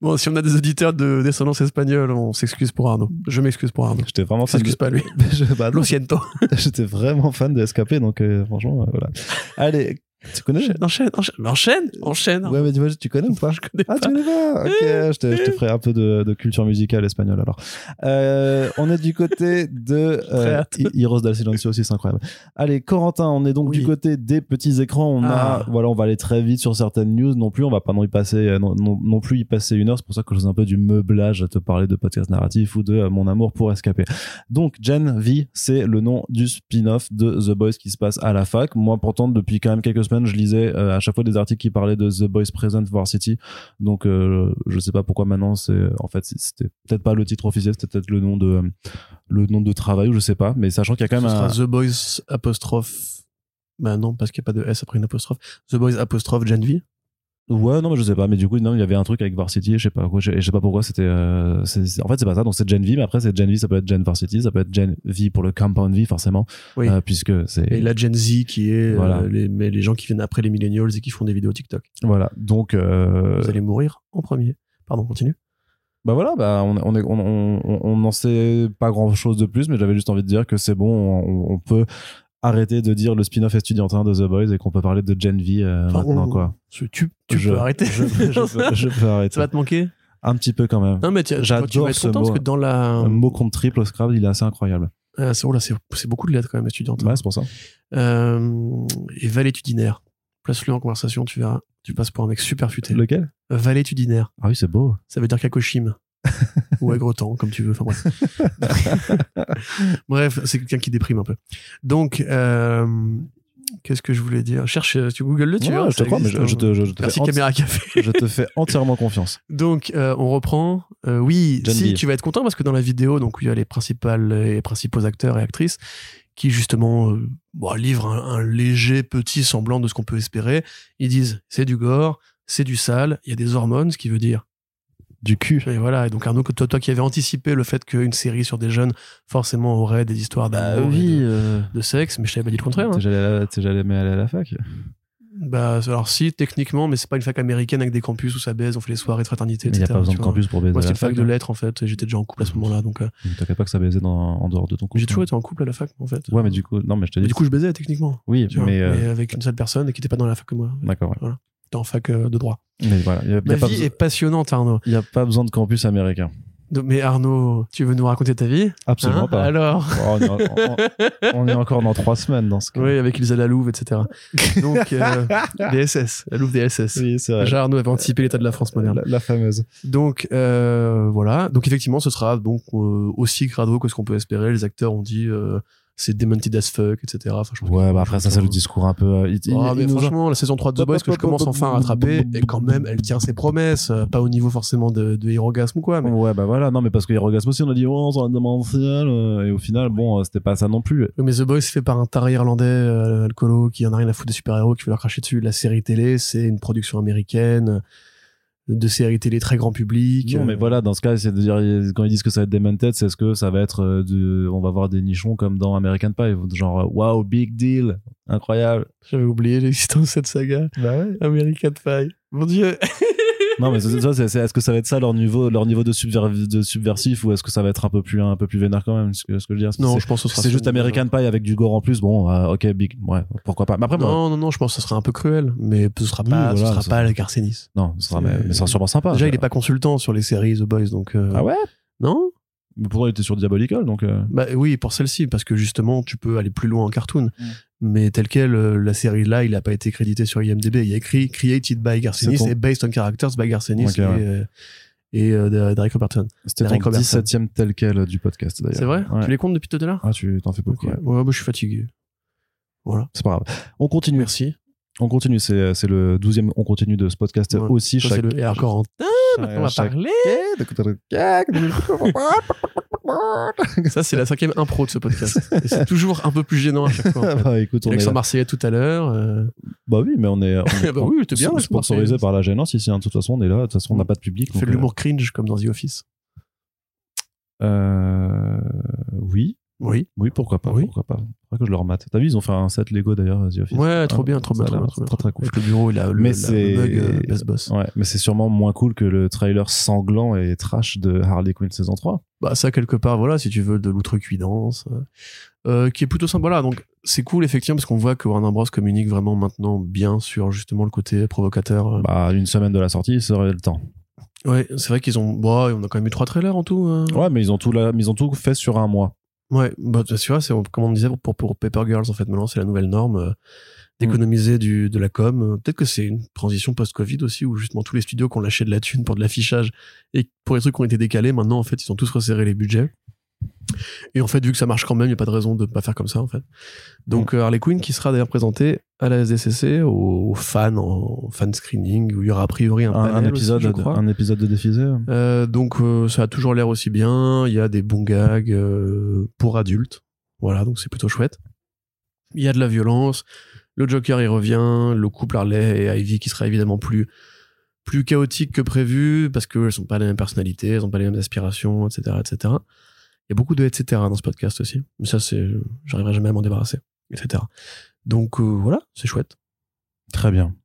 Bon, si on a des auditeurs de descendance espagnole, on s'excuse pour Arnaud. Je m'excuse pour Arnaud. J'étais vraiment fan de, pas lui. Je- bah, Lo siento. J'étais vraiment fan de SKP, donc euh, franchement, euh, voilà. Allez, tu connais Enchaîne, enchaîne, enchaîne. Mais enchaîne. Ouais, mais tu, vois, tu connais ou pas Je connais Ah, pas. tu connais pas Ok, je te, je te ferai un peu de, de culture musicale espagnole alors. Euh, on est du côté de euh, Heroes del Silencio aussi, c'est incroyable. Allez, Corentin, on est donc Oui. du côté des petits écrans. On Ah. a, voilà, on va aller très vite sur certaines news non plus. On va pas non y passer, euh, non, non, non plus y passer une heure. C'est pour ça que je faisais un peu du meublage à te parler de podcast narratif ou de euh, mon amour pour escaper. Donc, Gen V, c'est le nom du spin-off de The Boys qui se passe à la fac. Moi, pourtant, depuis quand même quelques semaines, je lisais euh, à chaque fois des articles qui parlaient de The Boys Present Varsity. Donc, euh, je sais pas pourquoi maintenant c'est, en fait, c'était peut-être pas le titre officiel, c'était peut-être le nom de, le nom de travail ou je sais pas. Mais sachant qu'il y a quand Ce même sera un, The Boys apostrophe. Bah non, parce qu'il n'y a pas de S après une apostrophe. The Boys apostrophe Gen V. Ouais, non, mais je sais pas. Mais du coup, non, il y avait un truc avec Varsity. Je sais pas quoi. Je, je sais pas pourquoi. C'était. euh, en fait, c'est pas ça. Donc c'est Gen V, mais après c'est Gen V. Ça peut être Gen Varsity. Ça peut être Gen V pour le Compound V, forcément, Oui. euh, puisque c'est. Et la Gen Z qui est euh, Voilà. les, mais les gens qui viennent après les millennials et qui font des vidéos TikTok. Voilà. Donc. euh, Vous allez mourir en premier. Pardon, continue. Bah voilà, bah on est- on on on- on n'en sait pas grand chose de plus, mais j'avais juste envie de dire que c'est bon, on, on peut arrêter de dire le spin-off estudiantin de The Boys et qu'on peut parler de Gen V euh, Enfin, maintenant on- quoi. Tu, tu Je- peux arrêter. Je, je peux, je peux arrêter. Ça va te manquer Un petit peu quand même. Non, mais J'adore ce content mot. parce que dans la. Un mot contre triple au Scrabble, il est assez incroyable. Ah, c'est là, c'est beaucoup de lettres quand même, étudiante. Ouais, c'est pour ça. Euh, et valétudinaire. Place-le en conversation, tu verras. Tu passes pour un mec super futé. Lequel? Valétudinaire. Ah oui, c'est beau. Ça veut dire Kakoshim. ou Agrotan, comme tu veux. Enfin bref. bref, c'est quelqu'un qui déprime un peu. Donc, euh, qu'est-ce que je voulais dire? Cherche, euh, tu googles le, tu Ouais, vois, je te crois, mais je, hein. te, je, je te Merci fais enti- Caméra Café. je te fais entièrement confiance. Donc, euh, on reprend. Euh, oui, si tu vas être content parce que dans la vidéo, donc il y a les principales et principaux acteurs et actrices qui justement euh, bon, livrent un, un léger petit semblant de ce qu'on peut espérer. Ils disent c'est du gore, c'est du sale, il y a des hormones, ce qui veut dire. Du cul. Et voilà. Et donc Arnaud, toi, toi qui avais anticipé le fait qu'une série sur des jeunes forcément aurait des histoires de, euh, de sexe, mais je t'avais pas dit le contraire. hein. T'es t'es jamais allé à la fac Bah, alors si, techniquement, mais c'est pas une fac américaine avec des campus où ça baise, on fait les soirées de fraternité, Mais il n'y a pas besoin de campus pour baiser. Moi, c'était une fac de hein. lettres, en fait. J'étais déjà en couple à ce moment-là, donc. euh, T'inquiète pas que ça baisait dans, en dehors de ton couple. J'ai toujours été en couple à la fac, en fait. Ouais, mais du coup, non, mais je te Mais dis. du coup, je baisais techniquement. oui, tu vois, mais. euh, avec une seule personne et qui était pas dans la fac que moi. D'accord, ouais. J'étais en fac euh, de droit. Mais voilà, il n'y a, Ma y a pas vie est passionnante, Arnaud. y a pas besoin de campus américain. Mais Arnaud, tu veux nous raconter ta vie? Absolument Hein? pas. Alors Oh, on, est, on- on est encore dans trois semaines dans ce cas. Oui, avec Ilsa la Louve, etc. Donc, euh, des SS, la Louve des SS. Oui, c'est vrai. Déjà, Arnaud avait anticipé l'état de la France moderne. La, la fameuse. Donc euh, voilà. Donc effectivement, ce sera donc euh, aussi grado que ce qu'on peut espérer. Les acteurs ont dit euh, c'est demented as fuck, etc. Enfin, je Ouais, bah après, ça, c'est le discours un peu. euh, il- Ah, il- mais a- franchement, la saison 3 de The Boys que je commence enfin à rattraper, et quand même, elle tient ses promesses. euh, Pas au niveau forcément de, de Hirogasme ou quoi, mais, Ouais, bah voilà, non, mais parce que Hirogasme aussi, on a dit, oh, on va démentiel, euh, et au final, bon, euh, c'était pas ça non plus. mais The Boys c'est fait par un taré irlandais, euh, alcoolo, qui en a rien à foutre des super-héros, qui veut leur cracher dessus. La série télé, c'est une production américaine, de série télé très grand public. Non, mais euh, voilà, dans ce cas, c'est de dire, quand ils disent que ça va être Demented, c'est ce que ça va être euh, de, on va voir des nichons comme dans American Pie, genre, wow, big deal, incroyable. J'avais oublié l'existence de cette saga. Bah ouais. American Pie. Mon dieu. Non, mais c'est ça, c'est, est-ce que ça va être ça leur niveau, leur niveau de, subver- de subversif ou est-ce que ça va être un peu plus, un peu plus vénère quand même, ce que, ce que je veux dire? Non, je pense que ce sera c'est juste. American Pie avec du gore en plus, bon, euh, ok, big, ouais, pourquoi pas. Mais après, moi, Non, non, non, je pense que ce sera un peu cruel, mais ce sera Oui, pas, ce sera ça- pas avec Arsenis. non, ce sera, mais, mais ça sera sûrement sympa. Déjà, il est pas consultant sur les séries The Boys, donc. euh, Ah ouais? Non Mais pourtant, il était sur Diabolical, donc, euh, Bah oui, pour celle-ci, parce que justement, tu peux aller plus loin en cartoon. Mm. Mais tel quel, euh, la série là, il a pas été crédité sur IMDb. Il y a écrit Created by Garcenis ton- et Based on Characters by Garcenis et, ouais. euh, et euh, Derek Robertson. c'était Robertson. 17ème tel quel du podcast, d'ailleurs. C'est vrai? Ouais. Tu les comptes depuis tout à l'heure? Ah, tu t'en fais beaucoup, ouais. Ouais, bah, je suis fatigué. Voilà. C'est pas grave. On continue. Merci. On continue. C'est, c'est le 12e on continue de ce podcast Ouais. aussi. Ça, chaque, c'est le... Et encore en... on va chaque- parler. Ça, c'est la cinquième impro de ce podcast. Et c'est toujours un peu plus gênant à chaque fois. en fait. bah, écoute, on est L'accent là. marseillais tout à l'heure. euh, Bah oui, mais on est, on est Bah oui, bien, sponsorisé par la gênance ici. hein. De toute façon, on est là. De toute façon, on n'a pas de public. on fait de l'humour cringe comme dans The Office. Euh, oui, Oui. oui, pourquoi pas, Oui. pourquoi pas. Faudrait que je le remate. T'as vu, ils ont fait un set Lego d'ailleurs, The Office. Ouais, trop Ah, bien, trop ça bien, trop bien, trop bien. Très très cool. Avec le bureau, il a le, Mais c'est- mug euh, Best Boss. Ouais, mais c'est sûrement moins cool que le trailer sanglant et trash de Harley Quinn saison 3. Bah ça quelque part, voilà, si tu veux de l'outrecuidance, euh, euh, qui est plutôt sympa. Voilà, donc c'est cool effectivement parce qu'on voit que Warner Bros communique vraiment maintenant bien sur justement le côté provocateur. Bah, une semaine de la sortie, il serait le temps. Ouais, c'est vrai qu'ils ont, bon, on a quand même eu trois trailers en tout. hein. Ouais, mais ils ont tout, ils ont tout fait sur un mois. Ouais, bah tu vois, c'est comme on disait pour, pour Paper Girls en fait. Maintenant, c'est la nouvelle norme euh, d'économiser du de la com. Euh, Peut-être que c'est une transition post-Covid aussi, où justement tous les studios qui ont lâché de la thune pour de l'affichage et pour les trucs qui ont été décalés, maintenant en fait, ils ont tous resserré les budgets. Et en fait, vu que ça marche quand même, il n'y a pas de raison de ne pas faire comme ça en fait. Donc euh, Harley Quinn qui sera d'ailleurs présentée à la SDCC aux, fans en fan screening où il y aura a priori un, Un, un panel aussi, épisode, je crois. un épisode de Défisé. Euh, donc euh, ça a toujours l'air aussi bien. Il y a des bons gags euh, pour adultes. Voilà, donc c'est plutôt chouette. Il y a de la violence. Le Joker il revient. Le couple Harley et Ivy qui sera évidemment plus plus chaotique que prévu parce qu'elles sont pas les mêmes personnalités, elles ont pas les mêmes aspirations, etc., etc. Il y a beaucoup de etc. dans ce podcast aussi. Mais ça c'est, j'arriverai jamais à m'en débarrasser, etc. Donc euh, voilà, c'est chouette. Très bien.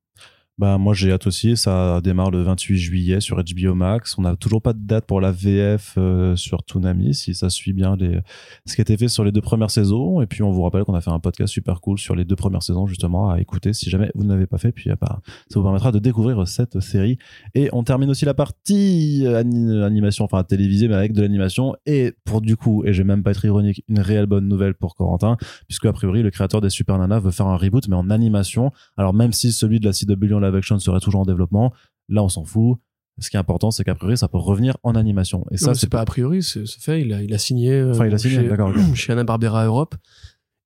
Bah, moi, j'ai hâte aussi. Ça démarre le 28 juillet sur HBO Max. On n'a toujours pas de date pour la VF euh, sur Toonami, si ça suit bien les... ce qui a été fait sur les deux premières saisons. Et puis, on vous rappelle qu'on a fait un podcast super cool sur les deux premières saisons, justement, à écouter si jamais vous ne l'avez pas fait. Puis, ah bah, ça vous permettra de découvrir cette série. Et on termine aussi la partie euh, ani- animation, enfin télévisée, mais avec de l'animation. Et pour du coup, et je vais même pas être ironique, une réelle bonne nouvelle pour Corentin, puisque a priori, le créateur des Super Nana veut faire un reboot, mais en animation. Alors même si celui de la CW live action serait toujours en développement, là on s'en fout. Ce qui est important, c'est qu'à priori, ça peut revenir en animation. Et Ça, ça, c'est pas a priori, c'est fait. Il a, il a signé. euh, Enfin, il a signé, d'accord, chez Anna Barbera Europe.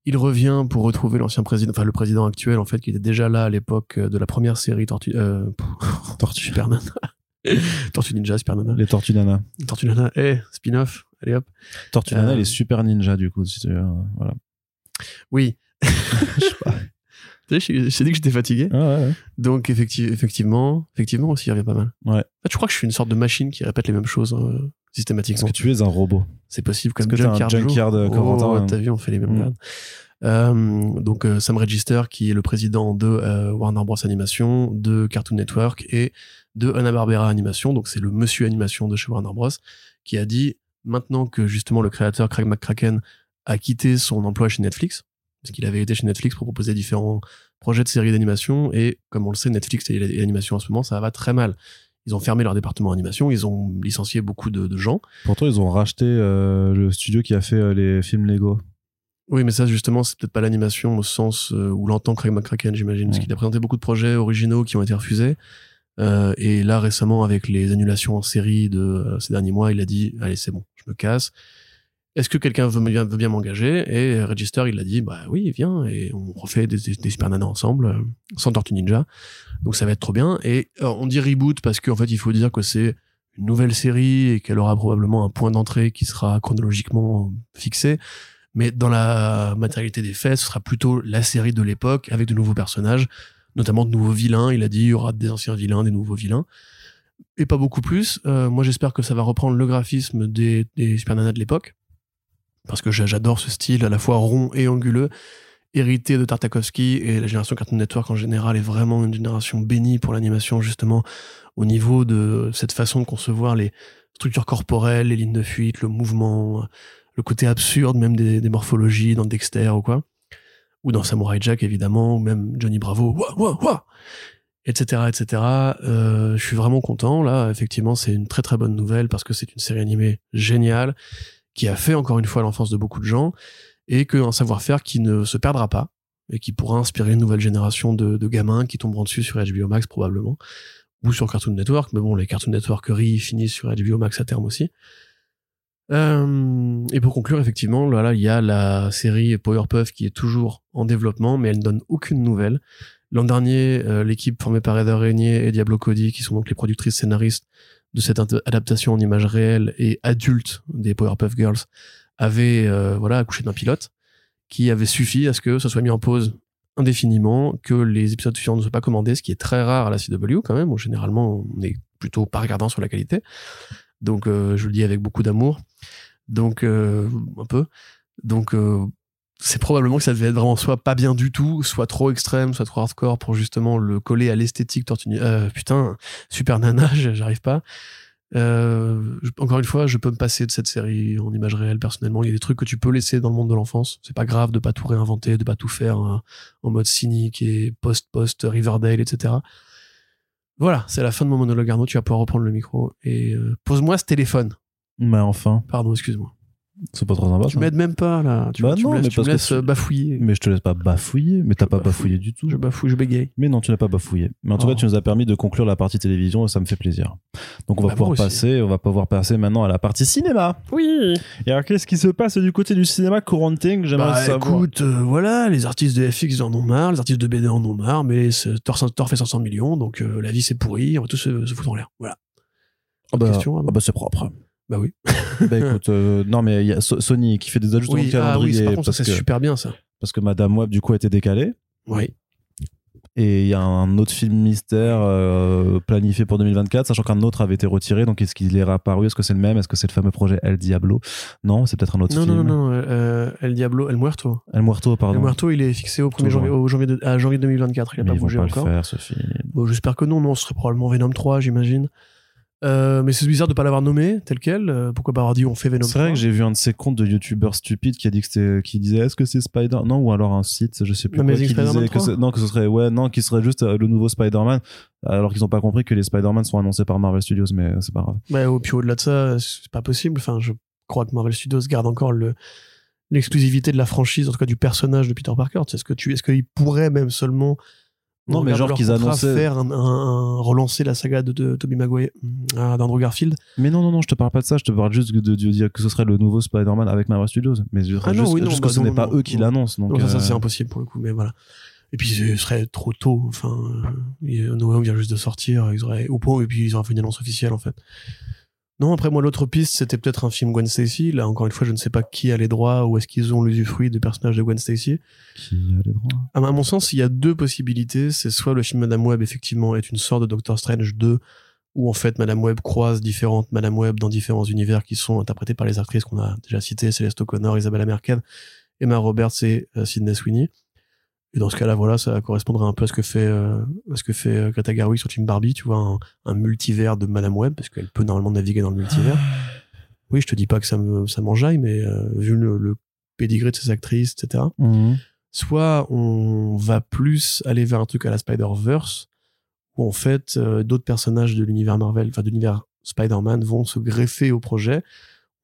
Il revient pour retrouver l'ancien président, enfin le président actuel en fait, qui était déjà là à l'époque euh, de la première série Tortue, euh, Tortue. Super Nana, Tortue Ninja, Les Tortues Nana. Tortue Nana, eh, spin-off, allez hop. Tortue Nana, Euh. les Super Ninja, du coup. si tu veux, euh, voilà. Oui. Tu sais, je- dit que j'étais fatigué. Ah ouais, ouais. Donc effecti- effectivement, effectivement aussi, il revient pas mal. Ouais. En fait, je crois que je suis une sorte de machine qui répète les mêmes choses euh, systématiquement. Est-ce que tu es un robot C'est possible comme que t'es un Junkyard junkyard de Oh, Corentin T'as vu, on fait les mêmes Mm. blagues. Euh, donc euh, Sam Register, qui est le président de euh, Warner Bros Animation, de Cartoon Network et de Hanna-Barbera Animation, donc c'est le monsieur animation de chez Warner Bros, qui a dit maintenant que justement le créateur Craig McCracken a quitté son emploi chez Netflix, parce qu'il avait été chez Netflix pour proposer différents projets de séries d'animation, et comme on le sait, Netflix et l'animation en ce moment, ça va très mal. Ils ont fermé leur département animation, ils ont licencié beaucoup de, de gens. Pourtant, ils ont racheté euh, le studio qui a fait euh, les films Lego. Oui, mais ça, justement, c'est peut-être pas l'animation au sens euh, où l'entend Craig McCracken, j'imagine, parce qu'il a présenté beaucoup de projets originaux qui ont été refusés. Euh, et là, récemment, avec les annulations en série de ces derniers mois, il a dit Allez, c'est bon, je me casse. Est-ce que quelqu'un veut, bien m'engager? Et Register, il a dit Bah oui, viens, et on refait des, des, Super ensemble, euh, sans Tortue Ninja. Donc ça va être trop bien. Et euh, on dit reboot parce qu'en fait, il faut dire que c'est une nouvelle série et qu'elle aura probablement un point d'entrée qui sera chronologiquement fixé. Mais dans la matérialité des faits, ce sera plutôt la série de l'époque avec de nouveaux personnages, notamment de nouveaux vilains. Il a dit il y aura des anciens vilains, des nouveaux vilains. Et pas beaucoup plus. Euh, moi, j'espère que ça va reprendre le graphisme des, des Super de l'époque. Parce que j'a- j'adore ce style à la fois rond et anguleux, hérité de Tartakovsky et la génération Cartoon Network en général est vraiment une génération bénie pour l'animation, justement, au niveau de cette façon de concevoir les structures corporelles, les lignes de fuite, le mouvement, le côté absurde même des, des morphologies dans Dexter ou quoi, ou dans Samurai Jack évidemment, ou même Johnny Bravo, ouah, ouah, ouah, etc., etc. Euh, je suis vraiment content là. Effectivement, c'est une très très bonne nouvelle parce que c'est une série animée géniale qui a fait encore une fois l'enfance de beaucoup de gens et qu'un savoir-faire qui ne se perdra pas et qui pourra inspirer une nouvelle génération de, gamins qui tomberont dessus sur HBO Max probablement ou sur Cartoon Network. Mais bon, les Cartoon Networkeries finissent sur HBO Max à terme aussi. Euh, et pour conclure, effectivement, là, il y a la série Powerpuff qui est toujours en développement, mais elle ne donne aucune nouvelle. L'an dernier, euh, l'équipe formée par Heather Régnier et Diablo Cody, qui sont donc les productrices scénaristes de cette adaptation en images réelles et adultes des Powerpuff Girls, avait euh, voilà accouché d'un pilote qui avait suffi à ce que ça soit mis en pause indéfiniment, que les épisodes suivants ne soient pas commandés, ce qui est très rare à la CW quand même, où généralement on est plutôt pas regardant sur la qualité. Donc euh, je le dis avec beaucoup d'amour. Donc euh, un peu. Donc c'est probablement que ça devait être vraiment soit pas bien du tout, soit trop extrême, soit trop hardcore pour justement le coller à l'esthétique Tortue. Euh, putain, Super Nana, j'arrive pas. Euh, encore une fois, je peux me passer de cette série en images réelles personnellement. Il y a des trucs que tu peux laisser dans le monde de l'enfance. C'est pas grave de pas tout réinventer, de pas tout faire hein, en mode cynique et post-post Riverdale, etc. Voilà, c'est la fin de mon monologue Arnaud. Tu vas pouvoir reprendre le micro et euh, pose-moi ce téléphone. Mais enfin, Pardon, excuse-moi. C'est pas trop sympa. Tu m'aides même pas là. Tu, Bah tu non, me laisses, mais tu parce me que laisses, tu- euh, bafouiller. Mais je te laisse pas bafouiller, mais t'as pas bafouille. bafouillé du tout. Je bafouille, je bégaye. Mais non, tu n'as pas bafouillé. Mais en tout Oh. cas, tu nous as permis de conclure la partie télévision et ça me fait plaisir. Donc on va Bah, pouvoir passer, on va pouvoir passer maintenant à la partie cinéma. Oui. Et alors qu'est-ce qui se passe du côté du cinéma Corentin j'aimerais Bah savoir écoute, euh, voilà, les artistes de FX en ont marre, les artistes de BD en ont marre, mais Thor, Thor fait 500 millions, donc euh, la vie c'est pourri, on va tous se, se foutre en l'air. Voilà. Ah bah, question, Arnaud ah bah, c'est propre. Bah oui. bah écoute, euh, non mais il y a So- Sony qui fait des ajustements Oui, de ah oui, calendrier par contre, ça c'est super bien ça. parce que Madame Web du coup a été décalée. Oui. Et il y a un autre film mystère euh, planifié pour 2024, sachant qu'un autre avait été retiré. Donc est-ce qu'il est réapparu? Est-ce que c'est le même? Est-ce que c'est le fameux projet El Diablo? Non, c'est peut-être un autre Non, film. non, non, non, euh, El Diablo, El Muerto. El Muerto, pardon. El Muerto, il est fixé au 1er Toujours. janvier, au janvier de- à janvier 2024, il a mais pas bougé encore. le faire, ce film. Bon, j'espère que non, non, ce serait probablement Venom 3, j'imagine. Euh, mais c'est bizarre de pas l'avoir nommé tel quel. Euh, pourquoi pas avoir dit on fait Venom C'est 3 vrai que j'ai vu un de ces comptes de youtubeurs stupides qui a dit que c'était, qui disait est-ce que c'est Spider non ou alors un site je sais plus quoi, qui disait que 3? c'est- non que ce serait ouais non qui serait juste euh, le nouveau Spider-Man alors qu'ils ont pas compris que les Spider-Man sont annoncés par Marvel Studios mais c'est pas grave. Ouais, au- puis au-delà de ça, c'est pas possible. Enfin, je crois que Marvel Studios garde encore le l'exclusivité de la franchise, en tout cas du personnage de Peter Parker. Est-ce que tu, est-ce qu'ils pourraient même seulement Non, mais de genre qu'ils annonçaient- faire un, un- un- relancer la saga de, de Tobey Maguire, d'Andrew Garfield. Mais non non non je te parle pas de ça je te parle juste de, de dire que ce serait le nouveau Spider-Man avec Marvel Studios mais je Ah non, juste, oui, non, juste bah que ce n'est pas eux qui non. l'annoncent donc ça, ça, euh, c'est impossible pour le coup, mais voilà. Et puis ce serait trop tôt. Enfin, euh, et No Way Home vient juste de sortir. Ils auraient au point et puis ils auraient fait une annonce officielle en fait. Non, après moi l'autre piste c'était peut-être un film Gwen Stacy. Là encore une fois je ne sais pas qui a les droits ou est-ce qu'ils ont l'usufruit des personnages de Gwen Stacy. qui a les droits? À mon sens il y a deux possibilités. C'est soit le film Madame Web effectivement est une sorte de Doctor Strange 2 où en fait Madame Web croise différentes Madame Web dans différents univers qui sont interprétés par les actrices qu'on a déjà citées, Céleste O'Connor, Isabella Merkel, Emma Roberts et euh, Sydney Sweeney. Et dans ce cas-là, voilà, ça correspondrait un peu à ce que fait, euh, à ce que fait euh, Greta Gerwig sur Team Barbie, tu vois, un, un multivers de Madame Web, parce qu'elle peut normalement naviguer dans le multivers. Oui, je te dis pas que ça me, ça m'enjaille, mais euh, vu le, le pédigré de ces actrices, etc. Mhm. Soit on va plus aller vers un truc à la Spider-Verse, où en fait, euh, d'autres personnages de l'univers Marvel, enfin de l'univers Spider-Man vont se greffer au projet.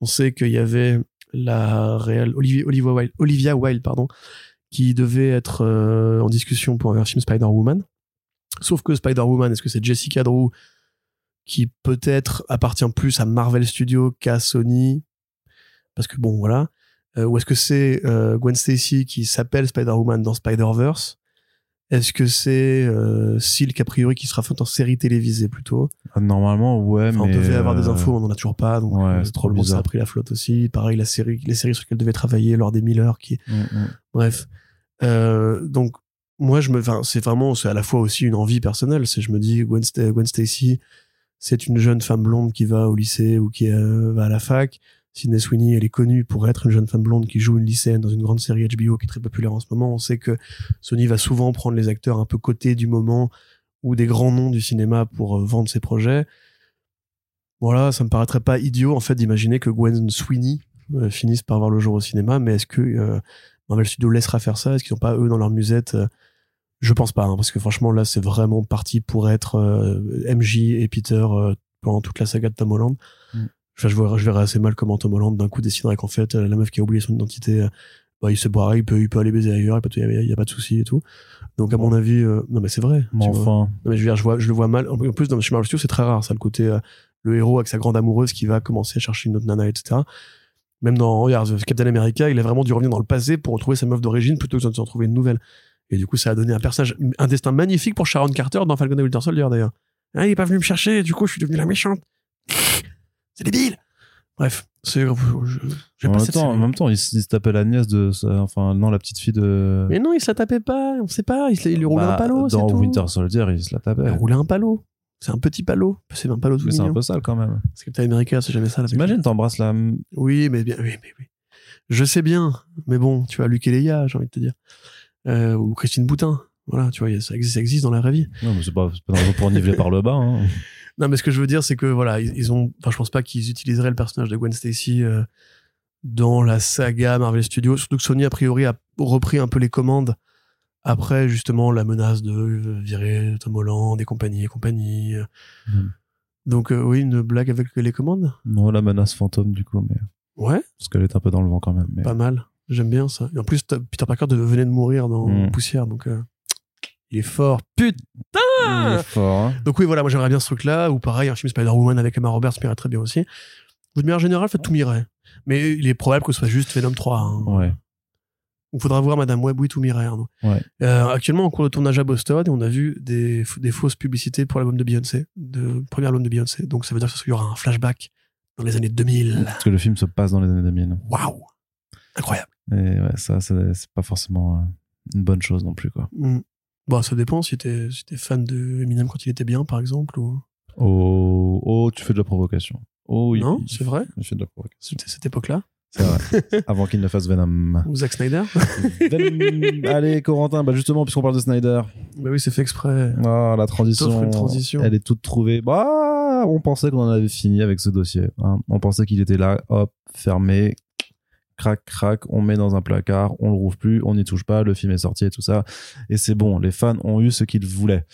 On sait qu'il y avait la réelle Olivia, Olivia Wilde, Olivia Wilde, pardon, qui devait être euh, en discussion pour un film Spider-Woman. Sauf que Spider-Woman, est-ce que c'est Jessica Drew qui peut-être appartient plus à Marvel Studios qu'à Sony? Parce que bon, voilà. Euh, ou est-ce que c'est euh, Gwen Stacy qui s'appelle Spider-Woman dans Spider-Verse? Est-ce que c'est euh, Silk a priori qui sera fait en série télévisée plutôt? Ah, Normalement, ouais, Enfin, mais. On devait avoir des infos, on en a toujours pas. Donc, ouais, c'est trop probablement ça bizarre. a pris la flotte aussi. Pareil, la série, les séries sur lesquelles devait travailler lors des Miller, qui, Mhm. bref. Euh, donc, moi, je me, c'est vraiment, c'est à la fois aussi une envie personnelle. C'est, je me dis, Gwen, Sta- Gwen Stacy, c'est une jeune femme blonde qui va au lycée ou qui euh, va à la fac. Sydney Sweeney, elle est connue pour être une jeune femme blonde qui joue une lycéenne dans une grande série HBO qui est très populaire en ce moment. On sait que Sony va souvent prendre les acteurs un peu cotés du moment ou des grands noms du cinéma pour euh, vendre ses projets. Voilà, ça me paraîtrait pas idiot en fait d'imaginer que Gwen Sweeney finisse par voir le jour au cinéma, mais est-ce que Marvel Studios laissera faire ça Est-ce qu'ils n'ont pas eux dans leur musette euh, Je pense pas, hein, parce que franchement là c'est vraiment parti pour être euh, MJ et Peter euh, pendant toute la saga de Tom Holland. Mm. Enfin, je, verrais, je verrais assez mal comment Tom Holland d'un coup déciderait qu'en fait la meuf qui a oublié son identité, bah, il se boirait, il peut, il peut aller baiser ailleurs, il n'y a, pas de souci et tout. Donc à mon avis, euh, non mais c'est vrai. Enfin. Non, mais je veux dire, je, vois, je le vois mal. En plus, dans chez Marvel Studios, c'est très rare, ça, le côté le héros avec sa grande amoureuse qui va commencer à chercher une autre nana, etc. Même dans regarde, Captain America, il a vraiment dû revenir dans le passé pour retrouver sa meuf d'origine plutôt que de s'en trouver une nouvelle. Et du coup, ça a donné un personnage, un destin magnifique pour Sharon Carter dans Falcon et Winter Soldier, d'ailleurs. Ah, il est pas venu me chercher, du coup, je suis devenu la méchante. C'est débile! Bref, c'est, En pas même, temps, en même temps, il, se tapait la nièce de. sa- Enfin, non, la petite fille de. Mais non, il se la tapait pas, on sait pas, il, se- il lui roulait Bah, un palo, Dans tout. Winter Soldier, il se la tapait. Il roulait un palo. C'est un petit palo. C'est un palo tout Mais c'est un peu sale quand même. Parce que Captain America, c'est jamais ça. la T'imagines, t'embrasses la. Oui, mais bien, oui, mais oui. Je sais bien, mais bon, tu vois, Luc et Léa, j'ai envie de te dire. Euh, ou Christine Boutin. Voilà, tu vois, ça existe, ça existe dans la vraie vie. Non, mais c'est pas, pas pour niveler par le bas. Hein. Non, mais ce que je veux dire, c'est que voilà, ils, ils ont. Enfin, je pense pas qu'ils utiliseraient le personnage de Gwen Stacy euh, dans la saga Marvel Studios. Surtout que Sony, a priori, a repris un peu les commandes après, justement, la menace de euh, virer Tom Holland et compagnie et compagnie. Mm. Donc, euh, oui, une blague avec les commandes? Non, la menace fantôme, du coup, mais. Ouais, Parce qu'elle est un peu dans le vent quand même. Mais... pas mal. J'aime bien ça. Et en plus, Peter Parker venait de mourir dans Mm. Poussière, donc euh, il est fort. Putain Il est fort, hein. Donc oui, voilà, moi j'aimerais bien ce truc-là, ou pareil, un film Spider-Woman avec Emma Roberts m'irait très bien aussi. De manière générale, fait tout m'irait. Mais il est probable que ce soit juste Venom 3. Hein. Ouais. Il faudra voir Madame Web. Arnaud. Ouais. Euh, actuellement, en cours de tournage à Boston, et on a vu des, des fausses publicités pour l'album de Beyoncé, de premier album de Beyoncé. Donc ça veut dire qu'il y aura un flashback dans les années 2000. Parce que le film se passe dans les années 2000. Waouh Incroyable. Et ouais, ça, c'est c'est pas forcément euh, une bonne chose non plus, quoi. Mm. Bon, ça dépend si t'es si fan de Eminem quand il était bien, par exemple. Ou... Oh, oh, tu fais de la provocation. Oh, Non, c'est vrai? Il fait de la provocation. C'était cette époque-là? C'est vrai. Avant qu'il ne fasse Venom. Ou Zack Snyder Venom. Allez, Corentin, bah justement, puisqu'on parle de Snyder. Bah oui, c'est fait exprès. Ah, la transition. Elle est toute trouvée. Bah, on pensait qu'on en avait fini avec ce dossier. hein. On pensait qu'il était là, hop, fermé. Crac, crac, on met dans un placard, on le rouvre plus, on n'y touche pas, le film est sorti et tout ça. Et c'est bon, les fans ont eu ce qu'ils voulaient.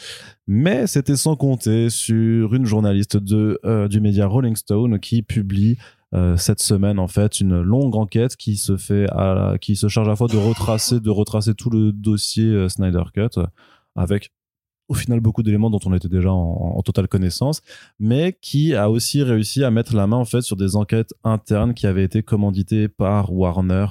Mais c'était sans compter sur une journaliste de, euh, du média Rolling Stone qui publie euh, cette semaine en fait une longue enquête qui se fait à qui se charge à la fois de retracer de retracer tout le dossier euh, Snyder Cut avec au final beaucoup d'éléments dont on était déjà en, en totale connaissance, mais qui a aussi réussi à mettre la main en fait sur des enquêtes internes qui avaient été commanditées par Warner,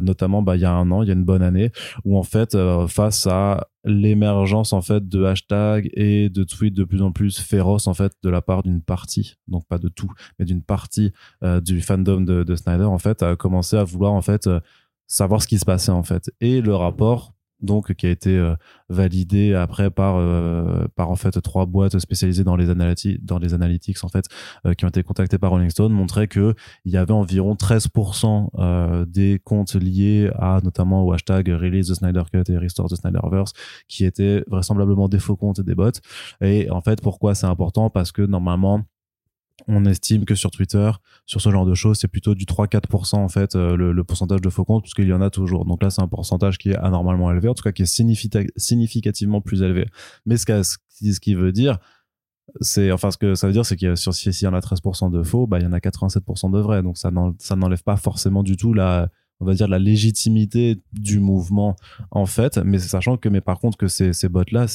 notamment bah, il y a un an, il y a une bonne année, où en fait euh, face à l'émergence en fait de hashtags et de tweets de plus en plus féroces en fait de la part d'une partie, donc pas de tout, mais d'une partie euh, du fandom de, de Snyder en fait a commencé à vouloir en fait euh, savoir ce qui se passait en fait. Et le rapport donc qui a été euh, validé après par euh, par en fait trois boîtes spécialisées dans les analytics dans les analytics en fait euh, qui ont été contactées par Rolling Stone montrait que il y avait environ 13% euh, des comptes liés à notamment au hashtag release the Snyder Cut et restore the Snyderverse qui étaient vraisemblablement des faux comptes et des bots. Et en fait pourquoi c'est important? Parce que normalement on estime que sur Twitter, sur ce genre de choses, c'est plutôt du 3-4% en fait euh, le, pourcentage de faux comptes, parce qu'il y en a toujours. Donc là, c'est un pourcentage qui est anormalement élevé, en tout cas qui est significa- significativement plus élevé. Mais ce, ce qui- veut dire, c'est enfin ce que ça veut dire, c'est a sur si- y en a 13% de faux, bah il y en a 87% de vrais. Donc ça n'en- ça n'enlève pas forcément du tout la on va dire la légitimité du mouvement en fait, mais sachant que mais par contre que ces ces bots là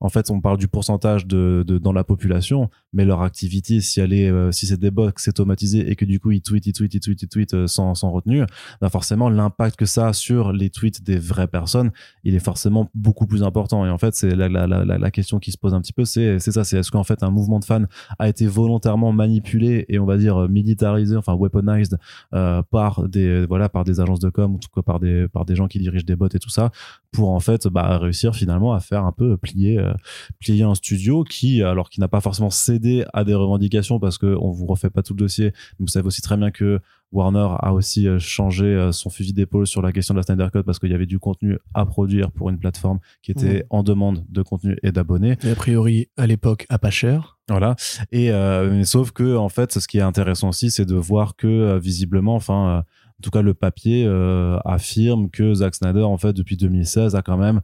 en fait, on parle du pourcentage de dans la population, mais leur activité, si elle est, euh, si c'est des bots, c'est automatisé et que du coup ils tweetent, ils tweetent, ils tweetent, ils tweetent euh, sans, sans retenue, bah forcément l'impact que ça a sur les tweets des vraies personnes, il est forcément beaucoup plus important. Et en fait, c'est la, la, la, la- question qui se pose un petit peu, c'est c'est ça, c'est est-ce qu'en fait un mouvement de fans a été volontairement manipulé et on va dire euh, militarisé, enfin weaponized par des voilà par des agences de com ou en tout cas par des par des gens qui dirigent des bots et tout ça pour en fait bah, réussir finalement à faire un peu plier plier un studio qui alors qui n'a pas forcément cédé à des revendications parce que on vous refait pas tout le dossier mais vous savez aussi très bien que Warner a aussi euh, changé euh, son fusil d'épaule sur la question de la Snyder Cut parce qu'il y avait du contenu à produire pour une plateforme qui était en demande de contenu et d'abonnés Et a priori, à l'époque, à pas cher. voilà. Et euh, mais sauf que en fait, ce qui est intéressant aussi, c'est de voir que visiblement, enfin, en tout cas, le papier euh, affirme que Zack Snyder, en fait, depuis 2016, a quand même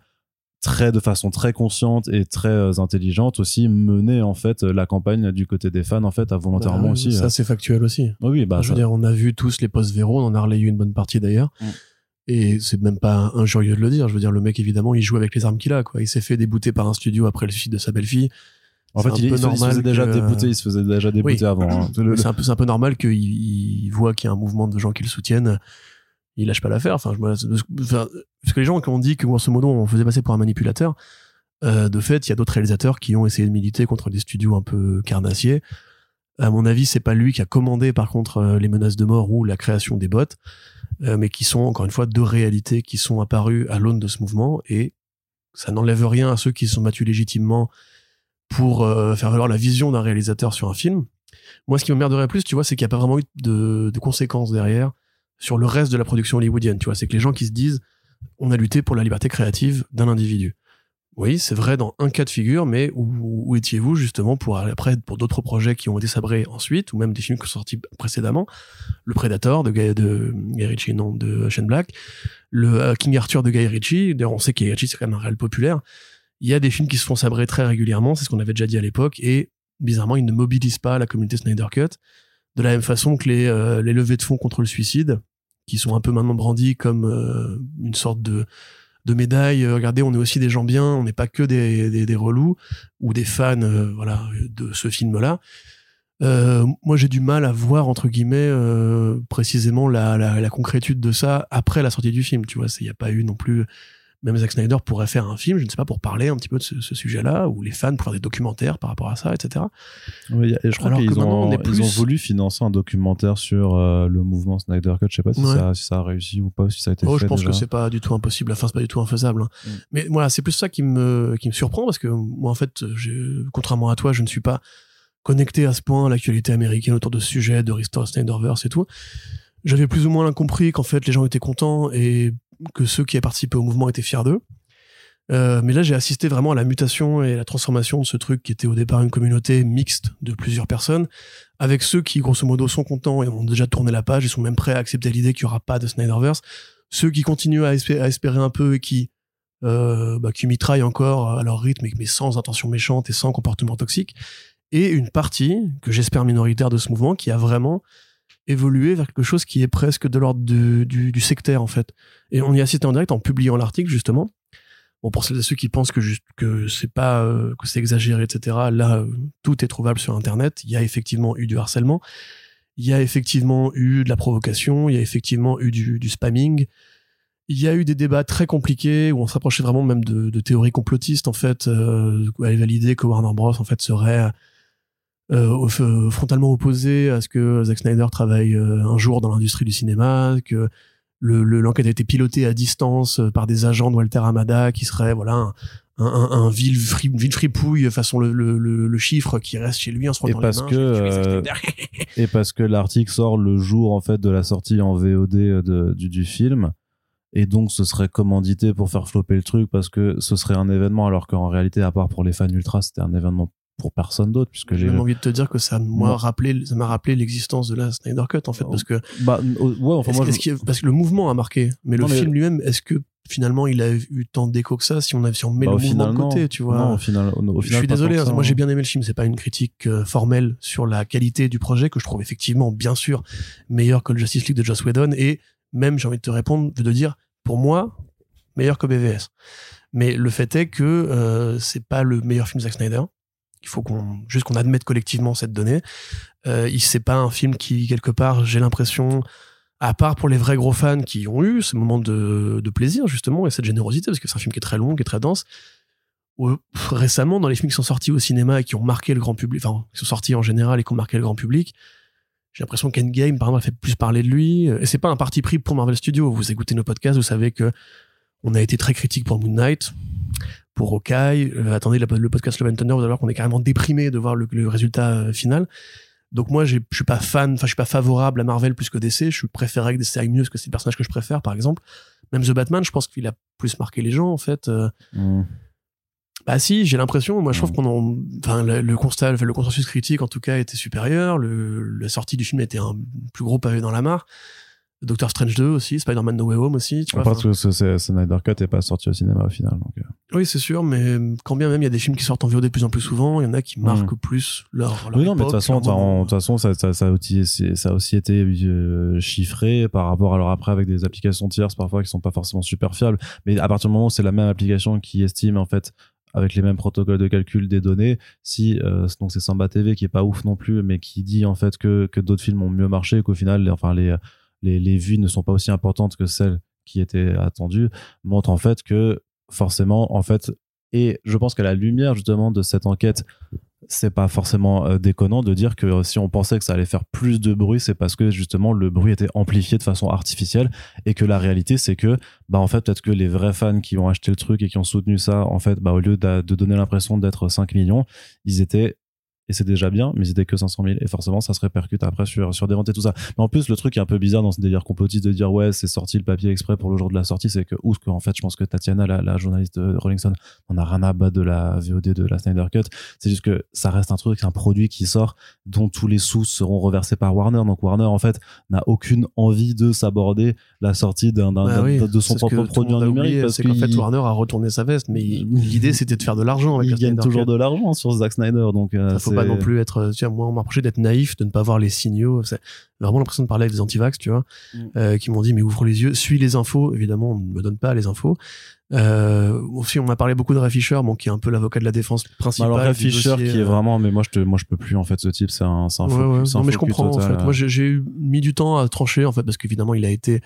très de façon très consciente et très euh, intelligente aussi mené en fait la campagne du côté des fans en fait à volontairement Bah, aussi Ça, euh. c'est factuel aussi. oui oui bah je veux ça- dire, on a vu tous les posts Véro, on en a relayé une bonne partie d'ailleurs. Mm. Et c'est même pas injurieux de le dire. Je veux dire, le mec, évidemment, il joue avec les armes qu'il a, quoi. Il s'est fait débouter par un studio après le suicide de sa belle-fille. en fait il, se, il se normal faisait déjà que- débouter il se faisait déjà débouter Oui. avant hein. C'est un peu, c'est un peu normal qu'il il voit qu'il y a un mouvement de gens qui le soutiennent. Il lâche pas l'affaire. Enfin, parce que les gens qui ont dit que grosso modo on faisait passer pour un manipulateur, euh, de fait, il y a d'autres réalisateurs qui ont essayé de militer contre des studios un peu carnassiers. À mon avis, c'est pas lui qui a commandé par contre euh, les menaces de mort ou la création des bots, euh, mais qui sont encore une fois deux réalités qui sont apparues à l'aune de ce mouvement et ça n'enlève rien à ceux qui se sont battus légitimement pour faire valoir la vision d'un réalisateur sur un film. Moi, ce qui m'emmerderait plus, tu vois, c'est qu'il n'y a pas vraiment eu de, de conséquences derrière sur le reste de la production hollywoodienne. Tu vois, c'est que les gens qui se disent, on a lutté pour la liberté créative d'un individu. Oui, c'est vrai dans un cas de figure, mais où, étiez-vous justement pour après pour d'autres projets qui ont été sabrés ensuite, ou même des films qui sont sortis précédemment, le Predator de Guy, de Ritchie, non, de Shane Black, le euh, King Arthur de Guy Ritchie. D'ailleurs, on sait que Guy Ritchie c'est quand même un réel populaire. Il y a des films qui se font sabrer très régulièrement, c'est ce qu'on avait déjà dit à l'époque, et bizarrement, ils ne mobilisent pas la communauté Snyder Cut de la même façon que les, euh, les levées de fonds contre le suicide, qui sont un peu maintenant brandis comme euh, une sorte de, de médaille. Euh, regardez, on est aussi des gens bien, on n'est pas que des, des, relous ou des fans euh, voilà, de ce film-là. Moi, j'ai du mal à voir, entre guillemets, précisément la, la, la concrétude de ça après la sortie du film. Tu vois, il n'y a pas eu non plus même Zack Snyder pourrait faire un film, je ne sais pas, pour parler un petit peu de ce, ce sujet-là, où les fans pourraient faire des documentaires par rapport à ça, etc. Oui, et je crois qu'ils ont, on plus- ont voulu financer un documentaire sur euh, le mouvement Snyder Cut. Je sais pas si, Ouais. ça, si ça a réussi ou pas, si ça a été Oh, fait je pense déjà. que c'est pas du tout impossible. Enfin, c'est pas du tout infaisable. hein. Mm. Mais voilà, c'est plus ça qui me qui me surprend parce que moi, en fait, contrairement à toi, je ne suis pas connecté à ce point à l'actualité américaine autour de ce sujet de Restore Snyderverse et tout. J'avais plus ou moins compris qu'en fait les gens étaient contents et que ceux qui avaient participé au mouvement étaient fiers d'eux. Euh, mais là, j'ai assisté vraiment à la mutation et la transformation de ce truc qui était au départ une communauté mixte de plusieurs personnes, avec ceux qui, grosso modo, sont contents et ont déjà tourné la page et sont même prêts à accepter l'idée qu'il n'y aura pas de Snyderverse, ceux qui continuent à espérer, à espérer un peu et qui, euh, bah, qui mitraillent encore à leur rythme, mais sans intention méchante et sans comportement toxique, et une partie, que j'espère minoritaire de ce mouvement, qui a vraiment évolué vers quelque chose qui est presque de l'ordre du, du, sectaire, en fait. Et on y a assisté en direct en publiant l'article, justement. Bon, pour celles et ceux qui pensent que, c'est pas, euh, que c'est exagéré, etc., là, euh, tout est trouvable sur Internet. Il y a effectivement eu du harcèlement. Il y a effectivement eu de la provocation. Il y a effectivement eu du, spamming. Il y a eu des débats très compliqués où on s'approchait vraiment même de, théories complotistes, en fait, euh, elle validait que Warner Bros, en fait, serait euh, euh, frontalement opposé à ce que Zack Snyder travaille euh, un jour dans l'industrie du cinéma, que le le- l'enquête a été pilotée à distance par des agents de Walter Amada qui seraient voilà un, un, un, un vil, fri- vil fripouille façon le, le, le, chiffre qui reste chez lui en se frottant Et parce les mains. que. Et parce que l'article sort le jour en fait de la sortie en VOD de- du, du film. Et donc ce serait commandité pour faire flopper le truc parce que ce serait un événement alors qu'en réalité à part pour les fans ultra c'était un événement pour personne d'autre puisque J'ai même envie de te dire que ça m'a rappelé, ça m'a rappelé l'existence de la Snyder Cut en fait, Oh, parce que bah oh, ouais enfin moi je- parce que le mouvement a marqué, mais le mais- film lui-même, est-ce que finalement il a eu tant d'écho que ça si on a si on met bah, le mouvement final, de côté, tu vois? Non, au final, au, au je final, suis désolé, hein, ça, moi hein. j'ai bien aimé le film, c'est pas une critique euh, formelle sur la qualité du projet que je trouve effectivement bien sûr meilleur que le Justice League de Joss Whedon et même j'ai envie de te répondre de dire pour moi meilleur que BVS. Mais le fait est que euh, c'est pas le meilleur film de Zack Snyder. Il faut qu'on juste qu'on admette collectivement cette donnée. Euh, c'est pas un film qui quelque part j'ai l'impression à part pour les vrais gros fans qui ont eu ce moment de, plaisir justement et cette générosité parce que c'est un film qui est très long, qui est très dense. Récemment, dans les films qui sont sortis au cinéma et qui ont marqué le grand public, enfin, qui sont sortis en général et qui ont marqué le grand public, j'ai l'impression qu'Endgame, par exemple, a fait plus parler de lui. Et c'est pas un parti pris pour Marvel Studios. Vous écoutez nos podcasts, vous savez que on a été très critique pour Moon Knight, pour Hawkeye. Euh, attendez la- le podcast and Thunder, vous allez voir qu'on est carrément déprimé de voir le, le résultat euh, final. Donc moi, je suis pas fan, enfin, je suis pas favorable à Marvel plus que DC. Je préféré que DC aille mieux parce que c'est le personnage que je préfère, par exemple. Même The Batman, je pense qu'il a plus marqué les gens, en fait. Euh, Mm. bah si, j'ai l'impression. Moi, je trouve Mm. qu'on en, enfin, le, le constat, le consensus critique en tout cas était supérieur. Le, la sortie du film était un plus gros pavé dans la mare. Doctor Strange 2 aussi, Spider-Man No Way Home aussi. Tu vois, enfin, que ce, ce Snyder Cut est pas sorti au cinéma au final donc, euh. oui, c'est sûr, mais quand bien même il y a des films qui sortent en VOD de plus en plus souvent, il y en a qui marquent plus leur. leur Mm. Oui, non, mais de toute façon, de toute ça, ça, ça, a aussi, c'est- ça a aussi été euh, chiffré par rapport, alors après, avec des applications tierces parfois qui sont pas forcément super fiables, mais à partir du moment où c'est la même application qui estime, en fait, avec les mêmes protocoles de calcul des données, si, euh, donc c'est Samba TV qui est pas ouf non plus, mais qui dit, en fait, que, que d'autres films ont mieux marché, qu'au final, les- enfin, les, les, vues ne sont pas aussi importantes que celles qui étaient attendues, montre en fait que, forcément, en fait, et je pense qu'à la lumière, justement, de cette enquête, c'est pas forcément euh, déconnant de dire que si on pensait que ça allait faire plus de bruit, c'est parce que justement le bruit était amplifié de façon artificielle et que la réalité c'est que bah en fait peut-être que les vrais fans qui ont acheté le truc et qui ont soutenu ça en fait bah au lieu d'a- de donner l'impression d'être 5 millions, ils étaient et c'est déjà bien, mais ils étaient que 500 000 et forcément ça se répercute après sur sur des ventes et tout ça. Mais en plus le truc qui est un peu bizarre dans ce délire complotiste de dire ouais c'est sorti le papier exprès pour le jour de la sortie, c'est que ouf que en fait je pense que Tatiana la, la journaliste de Rolling Stone on a rien à battre de la VOD de la Snyder Cut. C'est juste que ça reste un truc, un produit qui sort dont tous les sous seront reversés par Warner. Donc Warner, en fait, n'a aucune envie de s'aborder la sortie d'un, Bah oui, de son c'est propre produit en numérique. parce c'est qu'en fait Warner a retourné sa veste, mais il- l'idée c'était de faire de l'argent avec il gagne toujours de l'argent sur Zack Snyder. Donc, euh, pas non plus être, euh, tu vois, moi, on m'a reproché d'être naïf, de ne pas voir les signaux. C'est vraiment l'impression de parler avec des antivax, tu vois, Mm. euh, qui m'ont dit, mais ouvre les yeux, suis les infos. Évidemment, on ne me donne pas les infos. Euh, aussi, on m'a parlé beaucoup de Ray Fisher, bon, qui est un peu l'avocat de la défense Bah principale. alors Ray du Fisher dossier, qui est vraiment mais moi je te moi je peux plus en fait ce type c'est un c'est un Ouais, faux ouais. un mais je comprends, en fait. Moi, j'ai mis du temps à trancher, en fait, parce qu'évidemment, il a été